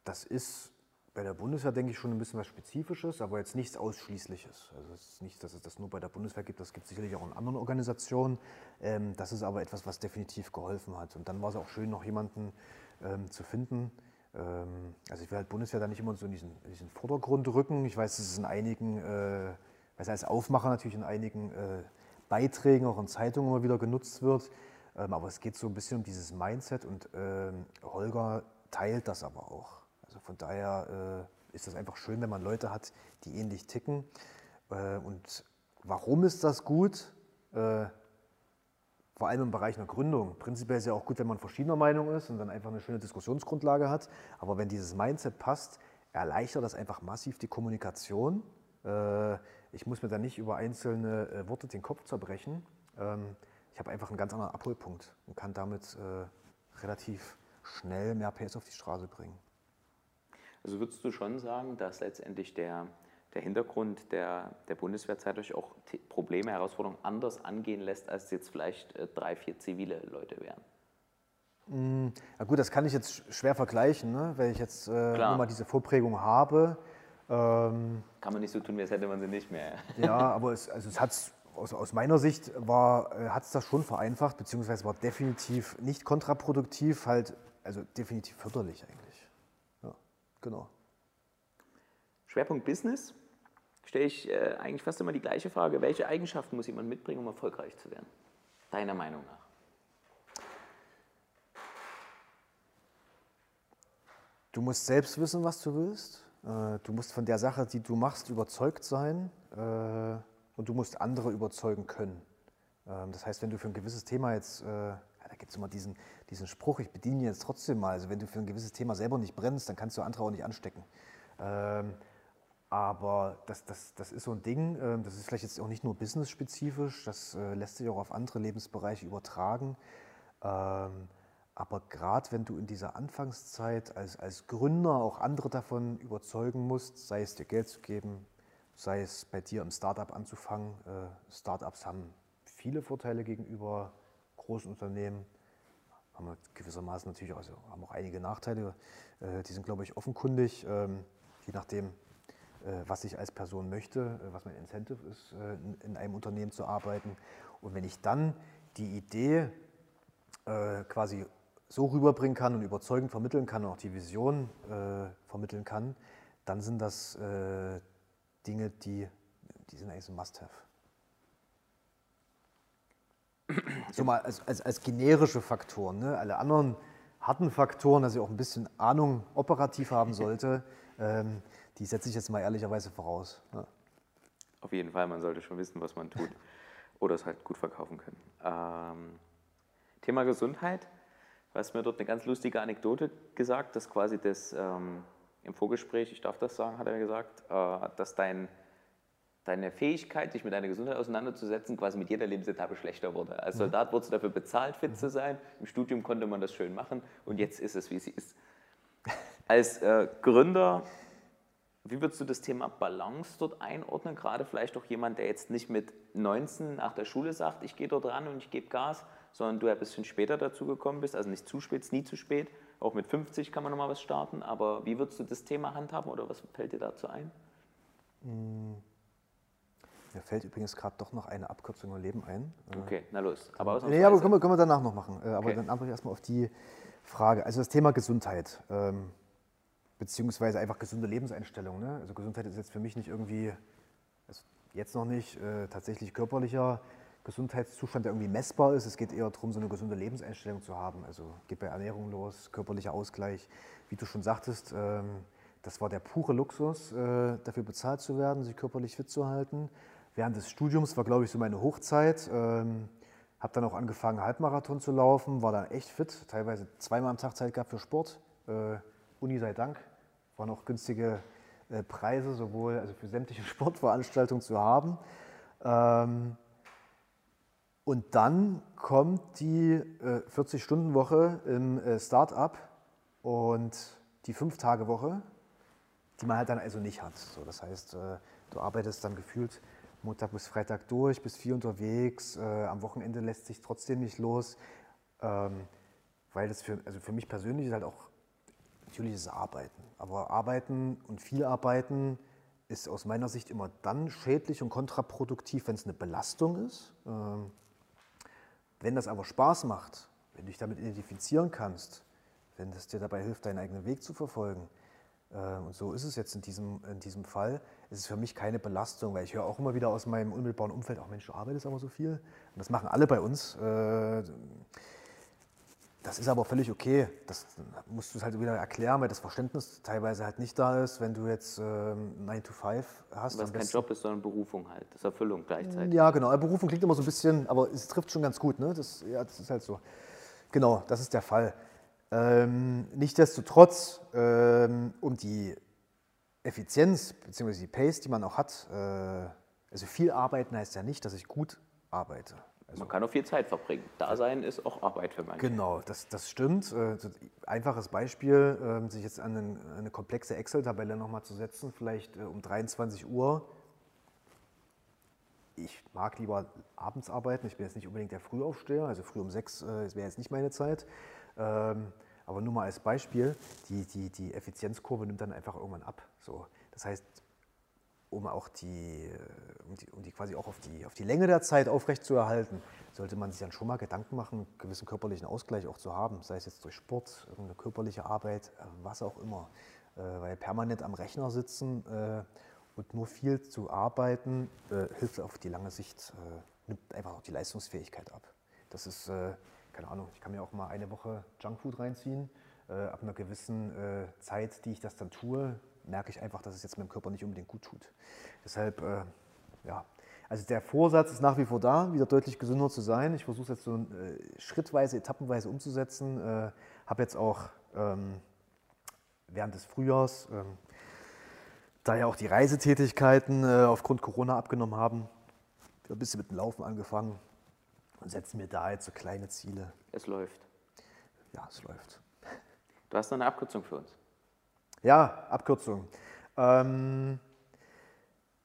das ist bei der Bundeswehr, denke ich, schon ein bisschen was Spezifisches, aber jetzt nichts Ausschließliches. Also es ist nicht, dass es das nur bei der Bundeswehr gibt, das gibt es sicherlich auch in anderen Organisationen. Ähm, das ist aber etwas, was definitiv geholfen hat. Und dann war es auch schön, noch jemanden ähm, zu finden. Ähm, also ich will halt Bundeswehr da nicht immer so in diesen, in diesen Vordergrund rücken. Ich weiß, dass es in einigen, äh, weiß als Aufmacher natürlich in einigen äh, Beiträgen, auch in Zeitungen immer wieder genutzt wird. Ähm, aber es geht so ein bisschen um dieses Mindset und ähm, Holger teilt das aber auch. Also von daher äh, ist das einfach schön, wenn man Leute hat, die ähnlich ticken. Äh, und warum ist das gut? Äh, vor allem im Bereich einer Gründung. Prinzipiell ist ja auch gut, wenn man verschiedener Meinung ist und dann einfach eine schöne Diskussionsgrundlage hat. Aber wenn dieses Mindset passt, erleichtert das einfach massiv die Kommunikation. Äh, Ich muss mir da nicht über einzelne äh, Worte den Kopf zerbrechen. Ähm, Ich habe einfach einen ganz anderen Abholpunkt und kann damit äh, relativ schnell mehr PS auf die Straße bringen. Also würdest du schon sagen, dass letztendlich der, der Hintergrund der, der Bundeswehrzeit euch auch Probleme, Herausforderungen anders angehen lässt, als jetzt vielleicht äh, drei, vier zivile Leute wären? Na gut, das kann ich jetzt sch- schwer vergleichen, ne? weil ich jetzt äh, nur mal diese Vorprägung habe. Ähm, Kann man nicht so tun, als hätte man sie nicht mehr. Ja, aber es, also es hat's, aus, aus meiner Sicht war, äh, hat es das schon vereinfacht, beziehungsweise war definitiv nicht kontraproduktiv, halt, also definitiv förderlich eigentlich. Genau. Schwerpunkt Business stelle ich äh, eigentlich fast immer die gleiche Frage. Welche Eigenschaften muss jemand mitbringen, um erfolgreich zu werden? Deiner Meinung nach? Du musst selbst wissen, was du willst. Äh, Du musst von der Sache, die du machst, überzeugt sein. äh, Und du musst andere überzeugen können. Ähm, Das heißt, wenn du für ein gewisses Thema jetzt, äh, da gibt es immer diesen, diesen Spruch, ich bediene jetzt trotzdem mal. Also wenn du für ein gewisses Thema selber nicht brennst, dann kannst du andere auch nicht anstecken. Ähm, Aber das, das, das ist so ein Ding, ähm, das ist vielleicht jetzt auch nicht nur business-spezifisch, das äh, lässt sich auch auf andere Lebensbereiche übertragen. Ähm, Aber gerade wenn du in dieser Anfangszeit als, als Gründer auch andere davon überzeugen musst, sei es dir Geld zu geben, sei es bei dir im Startup anzufangen. Äh, Startups haben viele Vorteile gegenüber großen Unternehmen, haben wir gewissermaßen natürlich also haben auch einige Nachteile. Äh, die sind, glaube ich, offenkundig, ähm, je nachdem, äh, was ich als Person möchte, äh, was mein Incentive ist, in, in einem Unternehmen zu arbeiten. Und wenn ich dann die Idee quasi so rüberbringen kann und überzeugend vermitteln kann und auch die Vision vermitteln kann, dann sind das Dinge, die, die sind eigentlich so Must-Have. So mal als, als, als generische Faktoren. Ne? Alle anderen harten Faktoren, dass ich auch ein bisschen Ahnung operativ haben sollte, ähm, die setze ich jetzt mal ehrlicherweise voraus. Ne? Auf jeden Fall, man sollte schon wissen, was man tut oder es halt gut verkaufen können. Ähm, Thema Gesundheit. Du hast mir dort eine ganz lustige Anekdote gesagt, dass quasi das ähm, im Vorgespräch, ich darf das sagen, hat er mir gesagt, äh, dass dein, deine Fähigkeit, dich mit deiner Gesundheit auseinanderzusetzen, quasi mit jeder Lebensetappe schlechter wurde. Als Soldat wurdest du dafür bezahlt, fit zu sein. Im Studium konnte man das schön machen und jetzt ist es, wie es ist. Als äh, Gründer, wie würdest du das Thema Balance dort einordnen? Gerade vielleicht auch jemand, der jetzt nicht mit 19 nach der Schule sagt, ich gehe dort ran und ich gebe Gas, sondern du ein bisschen später dazu gekommen bist, also nicht zu spät, ist nie zu spät. Auch mit 50 kann man nochmal was starten, aber wie würdest du das Thema handhaben oder was fällt dir dazu ein? Mir fällt übrigens gerade doch noch eine Abkürzung im Leben ein. Äh, Okay, na los. Aber Nee, aber ausnahmsweise. können wir, können wir danach noch machen. Äh, Aber Okay. dann antworte ich erstmal auf die Frage. Also das Thema Gesundheit, ähm, beziehungsweise einfach gesunde Lebenseinstellung. Ne? Also Gesundheit ist jetzt für mich nicht irgendwie, also jetzt noch nicht, äh, tatsächlich körperlicher Gesundheitszustand, der irgendwie messbar ist. Es geht eher darum, so eine gesunde Lebenseinstellung zu haben. Also geht bei Ernährung los, körperlicher Ausgleich. Wie du schon sagtest, ähm, das war der pure Luxus, äh, dafür bezahlt zu werden, sich körperlich fit zu halten. Während des Studiums war, glaube ich, so meine Hochzeit. Ähm, habe dann auch angefangen, Halbmarathon zu laufen, war dann echt fit, teilweise zweimal am Tag Zeit gehabt für Sport. Äh, Uni sei Dank, waren auch günstige äh, Preise, sowohl also für sämtliche Sportveranstaltungen zu haben. Ähm, und dann kommt die äh, 40-Stunden-Woche im äh, Start-up und die 5-Tage-Woche, die man halt dann also nicht hat. So, das heißt, äh, du arbeitest dann gefühlt Montag bis Freitag durch, bis vier unterwegs, äh, am Wochenende lässt sich trotzdem nicht los, ähm, weil das für, also für mich persönlich ist halt auch, natürlich ist es Arbeiten, aber Arbeiten und viel Arbeiten ist aus meiner Sicht immer dann schädlich und kontraproduktiv, wenn es eine Belastung ist. Ähm, wenn das aber Spaß macht, wenn du dich damit identifizieren kannst, wenn das dir dabei hilft, deinen eigenen Weg zu verfolgen, äh, und so ist es jetzt in diesem, in diesem Fall, ist es für mich keine Belastung, weil ich höre auch immer wieder aus meinem unmittelbaren Umfeld, auch Mensch, du arbeitest aber so viel. Und das machen alle bei uns. Äh, Das ist aber völlig okay. Das musst du halt wieder erklären, weil das Verständnis teilweise halt nicht da ist, wenn du jetzt ähm, 9 to 5 hast. Was kein Job ist, sondern Berufung halt. Das ist Erfüllung gleichzeitig. ja, genau. Berufung klingt immer so ein bisschen, aber es trifft schon ganz gut. Ne? Das, ja, das ist halt so. Genau, das ist der Fall. Ähm, Nichtsdestotrotz, ähm, um die Effizienz bzw. die Pace, die man auch hat, äh, also viel arbeiten heißt ja nicht, dass ich gut arbeite. Also, Man kann auch viel Zeit verbringen. Dasein ist auch Arbeit für manche. Genau, das, das stimmt. Äh, Einfaches Beispiel, ähm, sich jetzt an eine komplexe Excel-Tabelle nochmal zu setzen, vielleicht äh, um 23 Uhr. Ich mag lieber abends arbeiten. Ich bin jetzt nicht unbedingt der Frühaufsteher, also früh um sechs äh, das wäre jetzt nicht meine Zeit. Aber nur mal als Beispiel, die, die, die Effizienzkurve nimmt dann einfach irgendwann ab. So, das heißt, um auch die, äh, um die, um die quasi auch auf die, auf die Länge der Zeit aufrechtzuerhalten, sollte man sich dann schon mal Gedanken machen, einen gewissen körperlichen Ausgleich auch zu haben, sei es jetzt durch Sport, irgendeine körperliche Arbeit, äh, was auch immer. Äh, Weil permanent am Rechner sitzen und nur viel zu arbeiten, hilft auf die lange Sicht, nimmt einfach auch die Leistungsfähigkeit ab. Das ist, keine Ahnung, ich kann mir auch mal eine Woche Junkfood reinziehen. Äh, ab einer gewissen äh, Zeit, die ich das dann tue, merke ich einfach, dass es jetzt meinem Körper nicht unbedingt gut tut. Deshalb, äh, ja, also der Vorsatz ist nach wie vor da, wieder deutlich gesünder zu sein. Ich versuche es jetzt so äh, schrittweise, etappenweise umzusetzen. Äh, Habe jetzt auch ähm, während des Frühjahrs, ähm, da ja auch die Reisetätigkeiten äh, aufgrund Corona abgenommen haben, ein bisschen mit dem Laufen angefangen und setze mir da jetzt so kleine Ziele. Es läuft. Ja, es läuft. Du hast noch eine Abkürzung für uns. Ja, Abkürzung. Ähm,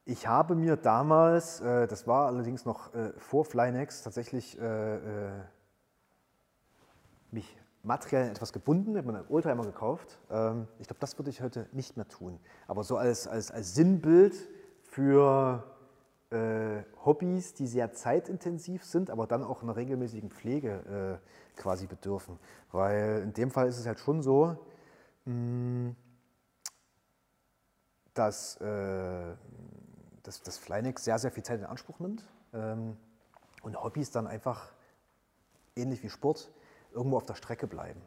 ich habe mir damals, äh, das war allerdings noch äh, vor Flynex, tatsächlich äh, äh, mich materiell etwas gebunden, ich habe mir einen Oldtimer gekauft. Ähm, ich glaube, das würde ich heute nicht mehr tun. Aber so als, als, als Sinnbild für äh, Hobbys, die sehr zeitintensiv sind, aber dann auch einer regelmäßigen Pflege äh, quasi bedürfen. Weil in dem Fall ist es halt schon so, mh, dass, äh, dass, dass Flynex sehr, sehr viel Zeit in Anspruch nimmt ähm, und Hobbys dann einfach ähnlich wie Sport irgendwo auf der Strecke bleiben.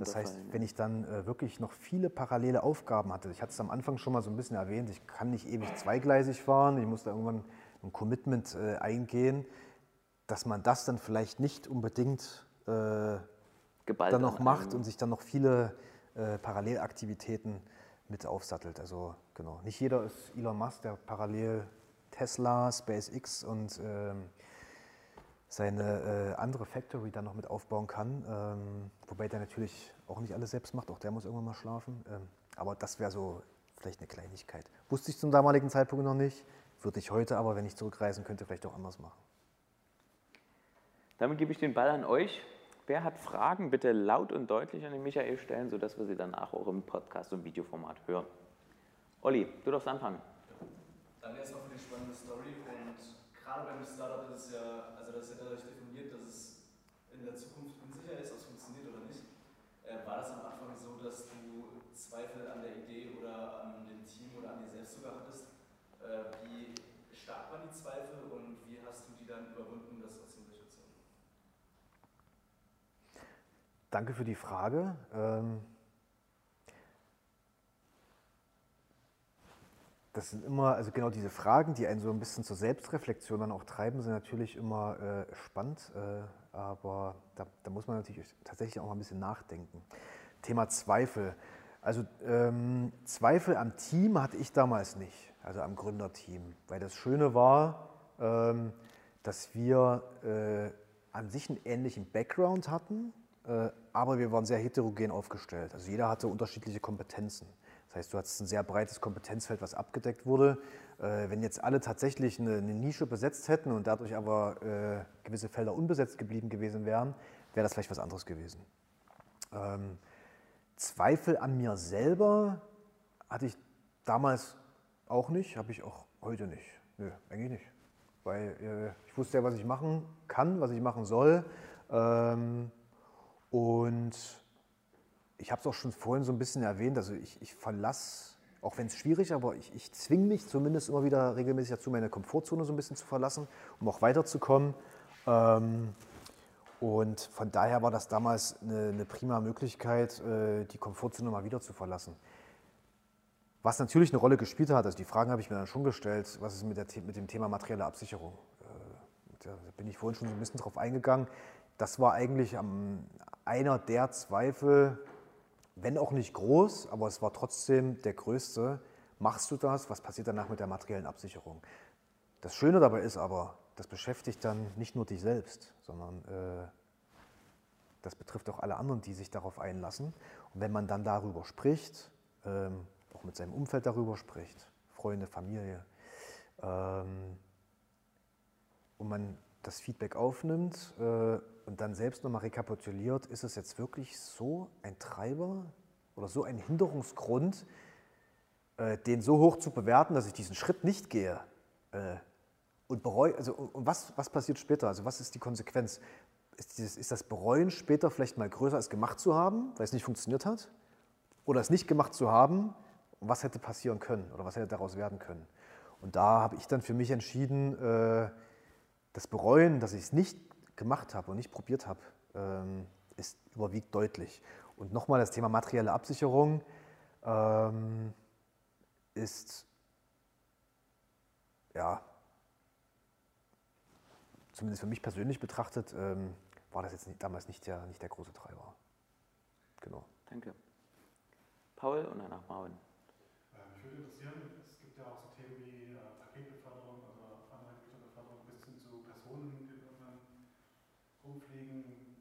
Das heißt, wenn ich dann äh, wirklich noch viele parallele Aufgaben hatte, ich hatte es am Anfang schon mal so ein bisschen erwähnt, ich kann nicht ewig zweigleisig fahren, ich muss da irgendwann ein Commitment äh, eingehen, dass man das dann vielleicht nicht unbedingt äh, dann noch macht und sich dann noch viele äh, Parallelaktivitäten mit aufsattelt. Also genau, nicht jeder ist Elon Musk, der parallel Tesla, SpaceX und ähm, seine äh, andere Factory dann noch mit aufbauen kann. Ähm, wobei der natürlich auch nicht alles selbst macht, auch der muss irgendwann mal schlafen. Ähm, aber das wäre so vielleicht eine Kleinigkeit. Wusste ich zum damaligen Zeitpunkt noch nicht, würde ich heute aber, wenn ich zurückreisen könnte, vielleicht auch anders machen. Damit gebe ich den Ball an euch. Wer hat Fragen, bitte laut und deutlich an den Michael stellen, sodass wir sie danach auch im Podcast- und Videoformat hören. Olli, du darfst anfangen. Danke erstmal für die spannende Story und gerade beim Startup ist es ja, also das ist ja dadurch definiert, dass es in der Zukunft unsicher ist, ob es funktioniert oder nicht. Äh, war das am Anfang so, dass du Zweifel an der Idee oder an dem Team oder an dir selbst sogar hattest? Äh, wie stark waren die Zweifel und wie hast du die dann überwunden, das trotzdem durchgezogen? Danke für die Frage. Ähm, das sind immer, also genau diese Fragen, die einen so ein bisschen zur Selbstreflexion dann auch treiben, sind natürlich immer äh, spannend, äh, aber da, da, muss man natürlich tatsächlich auch mal ein bisschen nachdenken. Thema Zweifel. Also ähm, Zweifel am Team hatte ich damals nicht, also am Gründerteam, weil das Schöne war, ähm, dass wir äh, an sich einen ähnlichen Background hatten, äh, aber wir waren sehr heterogen aufgestellt. Also jeder hatte unterschiedliche Kompetenzen. Das heißt, du hattest ein sehr breites Kompetenzfeld, was abgedeckt wurde. Äh, wenn jetzt alle tatsächlich eine, eine, Nische besetzt hätten und dadurch aber äh, gewisse Felder unbesetzt geblieben gewesen wären, wäre das vielleicht was anderes gewesen. Ähm, Zweifel an mir selber hatte ich damals auch nicht, habe ich auch heute nicht. Nö, eigentlich nicht. Weil äh, ich wusste ja, was ich machen kann, was ich machen soll. Ähm, und ich habe es auch schon vorhin so ein bisschen erwähnt, also ich, ich verlasse, auch wenn es schwierig ist, aber ich, ich zwinge mich zumindest immer wieder regelmäßig dazu, meine Komfortzone so ein bisschen zu verlassen, um auch weiterzukommen. Ähm, und von daher war das damals eine, eine prima Möglichkeit, äh, die Komfortzone mal wieder zu verlassen. Was natürlich eine Rolle gespielt hat, also die Fragen habe ich mir dann schon gestellt, was ist mit, der, mit dem Thema materielle Absicherung? Äh, da bin ich vorhin schon so ein bisschen drauf eingegangen. Das war eigentlich einer der Zweifel, wenn auch nicht groß, aber es war trotzdem der größte. Machst du das? Was passiert danach mit der materiellen Absicherung? Das Schöne dabei ist aber, das beschäftigt dann nicht nur dich selbst, sondern äh, das betrifft auch alle anderen, die sich darauf einlassen. Und wenn man dann darüber spricht, ähm, auch mit seinem Umfeld darüber spricht, Freunde, Familie, ähm, und man das Feedback aufnimmt äh, und dann selbst nochmal rekapituliert, ist es jetzt wirklich so ein Treiber oder so ein Hinderungsgrund, äh, den so hoch zu bewerten, dass ich diesen Schritt nicht gehe äh, und bereue, also und was, was passiert später, also was ist die Konsequenz? Ist, dieses, ist das Bereuen später vielleicht mal größer als gemacht zu haben, weil es nicht funktioniert hat? Oder es nicht gemacht zu haben, was hätte passieren können oder was hätte daraus werden können? Und da habe ich dann für mich entschieden, äh, das Bereuen, dass ich es nicht gemacht habe und nicht probiert habe, ähm, ist überwiegt deutlich. Und nochmal das Thema materielle Absicherung ähm, ist, ja, zumindest für mich persönlich betrachtet, ähm, war das jetzt damals nicht der, nicht der große Treiber. Genau. Danke. Paul und danach Marvin. Würde interessieren, es gibt ja auch so Themen wie äh, Paketbeförderung, also andere bis hin zu Personen, die irgendwann rumfliegen.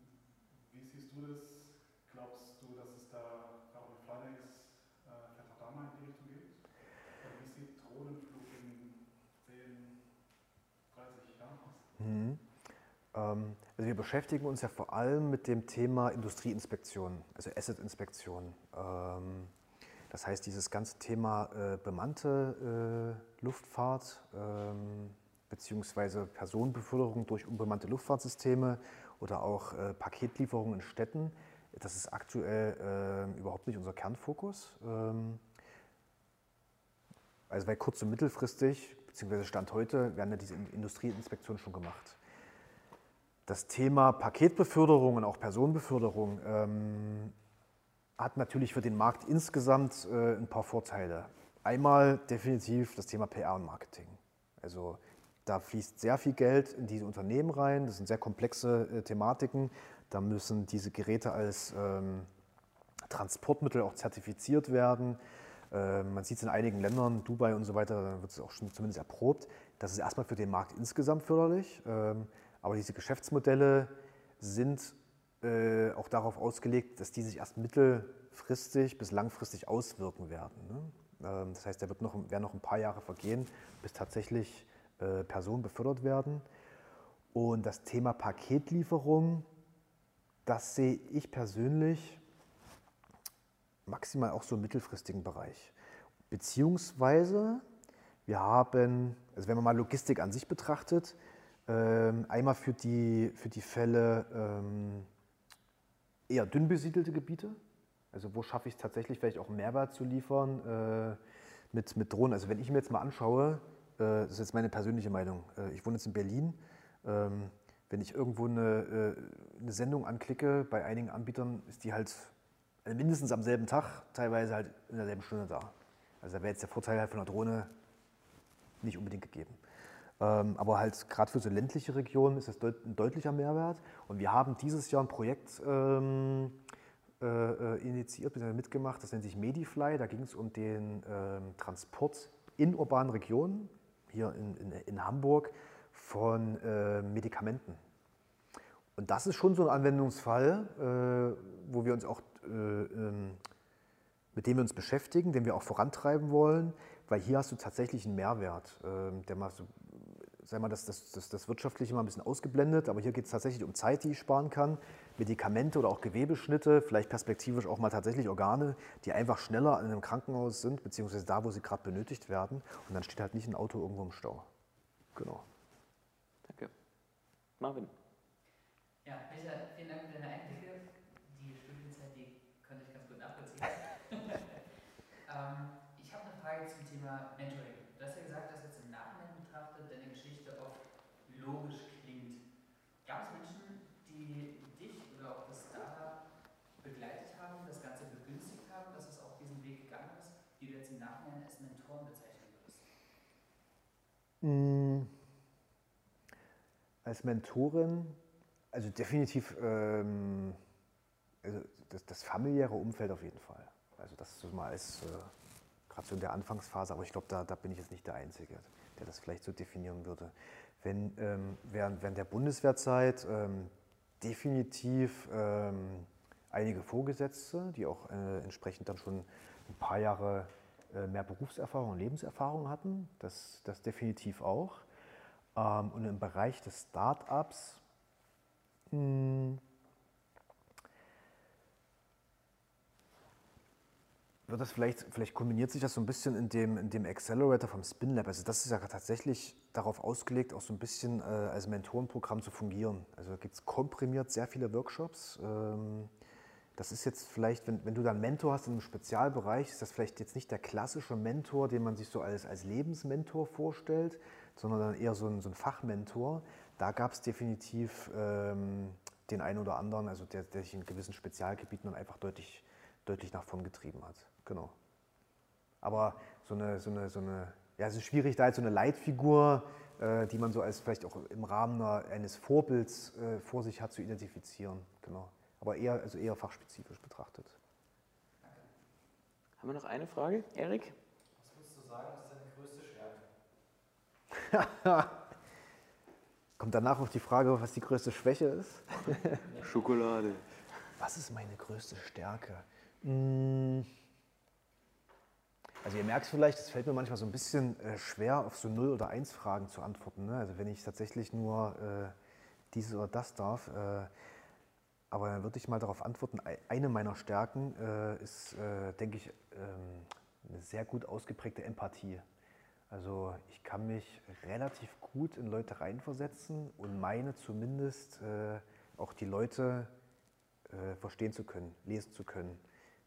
Wie siehst du das? Glaubst du, dass es da auch mit Flynex äh, auch da mal in die Richtung geht? Und wie sieht Drohnenflug in 10, 30 Jahren aus? Mhm. Ähm, Also wir beschäftigen uns ja vor allem mit dem Thema Industrieinspektion, also Asset-Inspektion. Ähm, das heißt, dieses ganze Thema äh, bemannte äh, Luftfahrt ähm, beziehungsweise Personenbeförderung durch unbemannte Luftfahrtsysteme oder auch äh, Paketlieferungen in Städten, das ist aktuell äh, überhaupt nicht unser Kernfokus. Ähm, also weil kurz- und mittelfristig, beziehungsweise Stand heute, werden ja diese Industrieinspektionen schon gemacht. Das Thema Paketbeförderung und auch Personenbeförderung ähm, hat natürlich für den Markt insgesamt äh, ein paar Vorteile. Einmal definitiv das Thema PR und Marketing. Also da fließt sehr viel Geld in diese Unternehmen rein. Das sind sehr komplexe äh, Thematiken. Da müssen diese Geräte als ähm, Transportmittel auch zertifiziert werden. Äh, man sieht es in einigen Ländern, Dubai und so weiter, da wird es auch schon zumindest erprobt. Das ist erstmal für den Markt insgesamt förderlich. Ähm, aber diese Geschäftsmodelle sind äh, auch darauf ausgelegt, dass die sich erst mittelfristig bis langfristig auswirken werden. Ne? Ähm, das heißt, da wird noch, werden noch ein paar Jahre vergehen, bis tatsächlich äh, Personen befördert werden. Und das Thema Paketlieferung, das sehe ich persönlich maximal auch so im mittelfristigen Bereich. Beziehungsweise wir haben, also wenn man mal Logistik an sich betrachtet, ähm, einmal für die, für die Fälle ähm, eher dünn besiedelte Gebiete, also wo schaffe ich es tatsächlich vielleicht auch Mehrwert zu liefern äh, mit, mit Drohnen. Also wenn ich mir jetzt mal anschaue, äh, das ist jetzt meine persönliche Meinung, äh, ich wohne jetzt in Berlin, ähm, wenn ich irgendwo eine, äh, eine Sendung anklicke, bei einigen Anbietern ist die halt also mindestens am selben Tag, teilweise halt in derselben Stunde da. Also da wäre jetzt der Vorteil halt von der Drohne nicht unbedingt gegeben. Ähm, aber halt gerade für so ländliche Regionen ist das ein deutlicher Mehrwert. Und wir haben dieses Jahr ein Projekt ähm, äh, äh initiiert, bzw. mitgemacht, das nennt sich Medifly. Da ging es um den ähm, Transport in urbanen Regionen, hier in, in, in Hamburg, von äh, Medikamenten. Und das ist schon so ein Anwendungsfall, äh, wo wir uns auch, äh, ähm, mit dem wir uns beschäftigen, den wir auch vorantreiben wollen, weil hier hast du tatsächlich einen Mehrwert, ähm, der mal so, sagen wir, das, das, das, das Wirtschaftliche mal ein bisschen ausgeblendet, aber hier geht es tatsächlich um Zeit, die ich sparen kann, Medikamente oder auch Gewebeschnitte, vielleicht perspektivisch auch mal tatsächlich Organe, die einfach schneller in einem Krankenhaus sind, beziehungsweise da, wo sie gerade benötigt werden. Und dann steht halt nicht ein Auto irgendwo im Stau. Genau. Danke. Marvin. Ja, Michael, vielen Dank für deine Einblicke. Die Studienzeit, die konnte ich ganz gut nachvollziehen. ähm, ich habe eine Frage zum Thema Mentoring. Du hast ja gesagt, dass jetzt im Nachhinein betrachtet deine Geschichte oft logisch klingt. Gab es Menschen, die dich oder auch das Startup begleitet haben, das Ganze begünstigt haben, dass es auch diesen Weg gegangen ist, die du jetzt im Nachhinein als Mentoren bezeichnen würdest? Mm. Als Mentorin also definitiv ähm, also das, das, familiäre Umfeld auf jeden Fall. Also das so mal als, äh, gerade so in der Anfangsphase, aber ich glaube, da, da bin ich jetzt nicht der Einzige, der das vielleicht so definieren würde. Wenn ähm, während, während der Bundeswehrzeit ähm, definitiv ähm, einige Vorgesetzte, die auch äh, entsprechend dann schon ein paar Jahre mehr Berufserfahrung und Lebenserfahrung hatten, das, das definitiv auch. Ähm, und im Bereich des Start-ups hm. wird das vielleicht, vielleicht kombiniert sich das so ein bisschen in dem, in dem Accelerator vom SpinLab. Also das ist ja tatsächlich darauf ausgelegt, auch so ein bisschen äh, als Mentorenprogramm zu fungieren. Also da gibt es komprimiert sehr viele Workshops. Ähm, das ist jetzt vielleicht, wenn, wenn du dann Mentor hast in einem Spezialbereich, ist das vielleicht jetzt nicht der klassische Mentor, den man sich so als, als Lebensmentor vorstellt, sondern dann eher so ein, so ein Fachmentor, da gab es definitiv ähm, den einen oder anderen, also der, der, sich in gewissen Spezialgebieten dann einfach deutlich, deutlich nach vorn getrieben hat. Genau. Aber so eine, so eine, so eine ja, es ist schwierig, da jetzt so eine Leitfigur, äh, die man so als vielleicht auch im Rahmen eines Vorbilds äh, vor sich hat, zu identifizieren. Genau. Aber eher, also eher fachspezifisch betrachtet. Haben wir noch eine Frage? Erik? Was würdest du sagen, ist deine größte Stärke? Kommt danach auf die Frage, was die größte Schwäche ist? Schokolade. Was ist meine größte Stärke? Hm. Also ihr merkt vielleicht, es fällt mir manchmal so ein bisschen äh, schwer, auf so 0 oder 1 Fragen zu antworten. Ne? Also wenn ich tatsächlich nur äh, dieses oder das darf. Äh, aber dann würde ich mal darauf antworten, ei- eine meiner Stärken äh, ist, äh, denke ich, ähm, eine sehr gut ausgeprägte Empathie. Also ich kann mich relativ gut in Leute reinversetzen und meine zumindest äh, auch die Leute äh, verstehen zu können, lesen zu können.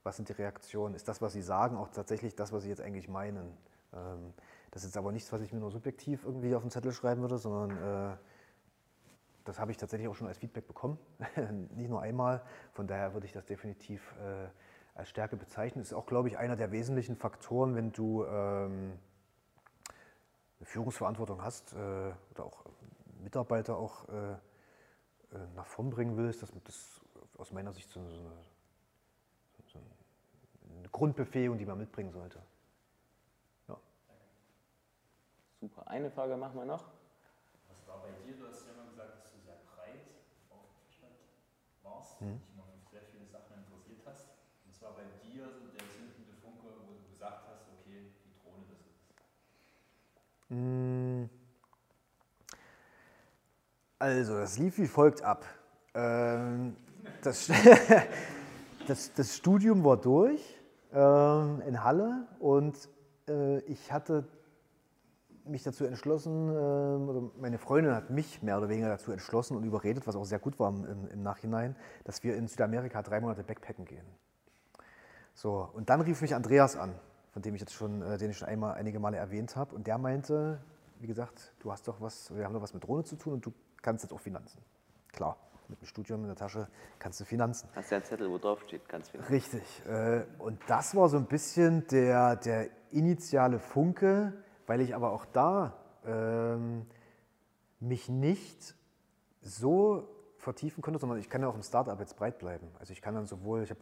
Was sind die Reaktionen? Ist das, was sie sagen, auch tatsächlich das, was sie jetzt eigentlich meinen? Ähm, das ist jetzt aber nichts, was ich mir nur subjektiv irgendwie auf den Zettel schreiben würde, sondern äh, das habe ich tatsächlich auch schon als Feedback bekommen, nicht nur einmal. Von daher würde ich das definitiv äh, als Stärke bezeichnen. Ist auch, glaube ich, einer der wesentlichen Faktoren, wenn du ähm, eine Führungsverantwortung hast äh, oder auch Mitarbeiter auch äh, äh, nach vorn bringen willst, dass das aus meiner Sicht so, so, eine, so eine Grundbefähigung, die man mitbringen sollte. Ja. Super. Eine Frage machen wir noch. Was war bei dir? Du hast ja immer gesagt, dass du sehr breit aufgestellt warst, Mhm. dich immer für sehr viele Sachen interessiert hast. Und es war bei dir so der zündende Funke, wo du gesagt hast, okay, die Drohne, das ist es. Mm. Also, das lief wie folgt ab. Ähm, das, das, das Studium war durch ähm, in Halle und äh, ich hatte mich dazu entschlossen, ähm, oder meine Freundin hat mich mehr oder weniger dazu entschlossen und überredet, was auch sehr gut war im, im, Nachhinein, dass wir in Südamerika drei Monate Backpacken gehen. So, und dann rief mich Andreas an, von dem ich jetzt schon, äh, den ich schon einmal einige Male erwähnt habe, und der meinte, wie gesagt, du hast doch was, wir haben doch was mit Drohne zu tun und du kannst jetzt auch Finanzen. Klar, mit dem Studium in der Tasche kannst du Finanzen. Hast du ja einen Zettel, wo drauf steht, ganz viel. Richtig. äh, Und das war so ein bisschen der, der initiale Funke, weil ich aber auch da ähm, mich nicht so vertiefen konnte, sondern ich kann ja auch im Startup jetzt breit bleiben. Also ich kann dann sowohl, ich habe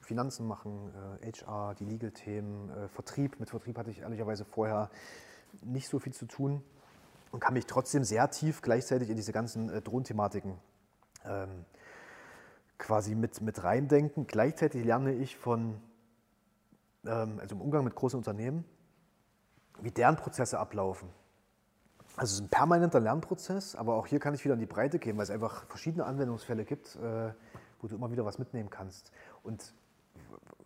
Finanzen machen, äh, HR, die Legal-Themen, äh, Vertrieb. Mit Vertrieb hatte ich ehrlicherweise vorher nicht so viel zu tun und kann mich trotzdem sehr tief gleichzeitig in diese ganzen äh, Drohnenthematiken ähm, quasi mit, mit reindenken. Gleichzeitig lerne ich von, ähm, also im Umgang mit großen Unternehmen, wie deren Prozesse ablaufen. Also es ist ein permanenter Lernprozess, aber auch hier kann ich wieder in die Breite gehen, weil es einfach verschiedene Anwendungsfälle gibt, äh, wo du immer wieder was mitnehmen kannst. Und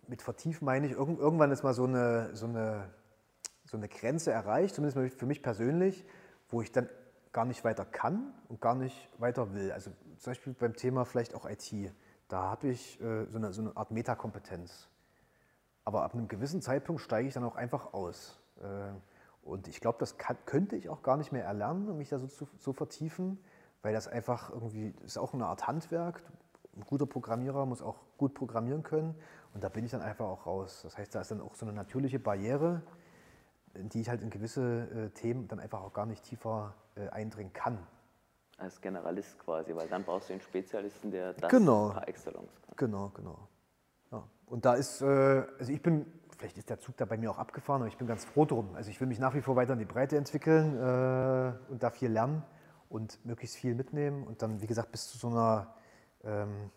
mit vertiefen meine ich, irgend, irgendwann ist mal so eine, so, eine, so eine Grenze erreicht, zumindest für mich persönlich, wo ich dann gar nicht weiter kann und gar nicht weiter will. Also zum Beispiel beim Thema vielleicht auch IT. Da habe ich äh, so, eine, so eine Art Metakompetenz. Aber ab einem gewissen Zeitpunkt steige ich dann auch einfach aus. Äh, Und ich glaube, das kann, könnte ich auch gar nicht mehr erlernen, um mich da so zu so vertiefen, weil das einfach irgendwie, ist auch eine Art Handwerk. Ein guter Programmierer muss auch gut programmieren können und da bin ich dann einfach auch raus. Das heißt, da ist dann auch so eine natürliche Barriere, in die ich halt in gewisse äh, Themen dann einfach auch gar nicht tiefer äh, eindringen kann. Als Generalist quasi, weil dann brauchst du einen Spezialisten, der das Genau. par excellence kann. Genau, genau. Ja. Und da ist, also ich bin, vielleicht ist der Zug da bei mir auch abgefahren, aber ich bin ganz froh drum. Also ich will mich nach wie vor weiter in die Breite entwickeln äh, und da viel lernen und möglichst viel mitnehmen und dann, wie gesagt, bis zu so einer, ähm,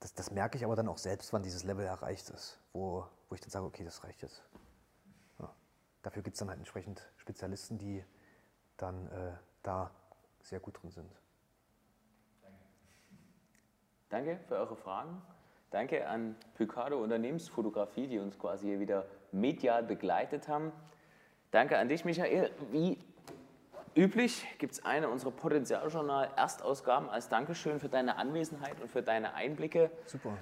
das, das merke ich aber dann auch selbst, wann dieses Level erreicht ist, wo, wo ich dann sage, okay, das reicht jetzt. Ja. Dafür gibt es dann halt entsprechend Spezialisten, die dann äh, da sehr gut drin sind. Danke für eure Fragen. Danke an Picado Unternehmensfotografie, die uns quasi hier wieder medial begleitet haben. Danke an dich, Michael. Wie üblich gibt es eine unserer Potenzialjournal-Erstausgaben als Dankeschön für deine Anwesenheit und für deine Einblicke. Super.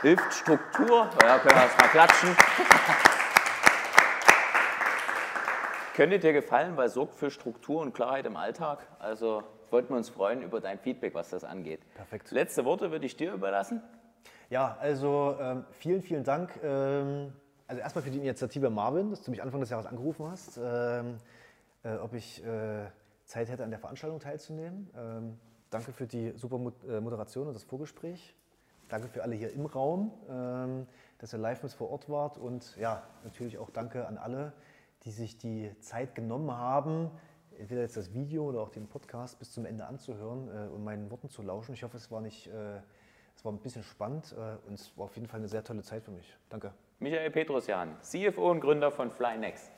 Hilft Struktur. Ja, können wir erst mal klatschen. Könnte dir gefallen, weil sorgt für Struktur und Klarheit im Alltag. Also wollten wir uns freuen über dein Feedback, was das angeht. Perfekt. Letzte Worte würde ich dir überlassen. Ja, also ähm, vielen, vielen Dank. Ähm, also erstmal für die Initiative Marvin, dass du mich Anfang des Jahres angerufen hast, ähm, äh, ob ich äh, Zeit hätte, an der Veranstaltung teilzunehmen. Ähm, danke für die super äh, Moderation und das Vorgespräch. Danke für alle hier im Raum, ähm, dass ihr live mit vor Ort wart. Und ja, natürlich auch danke an alle, die sich die Zeit genommen haben, entweder jetzt das Video oder auch den Podcast bis zum Ende anzuhören äh, und meinen Worten zu lauschen. Ich hoffe, es war nicht, äh, es war ein bisschen spannend äh, und es war auf jeden Fall eine sehr tolle Zeit für mich. Danke. Michael Petrosjan, CFO und Gründer von FlyNext.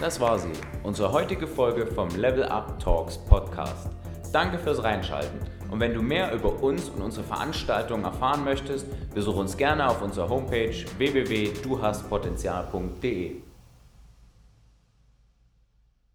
Das war sie, unsere heutige Folge vom Level Up Talks Podcast. Danke fürs Reinschalten. Und wenn du mehr über uns und unsere Veranstaltungen erfahren möchtest, besuch uns gerne auf unserer Homepage www.duhastpotenzial.de.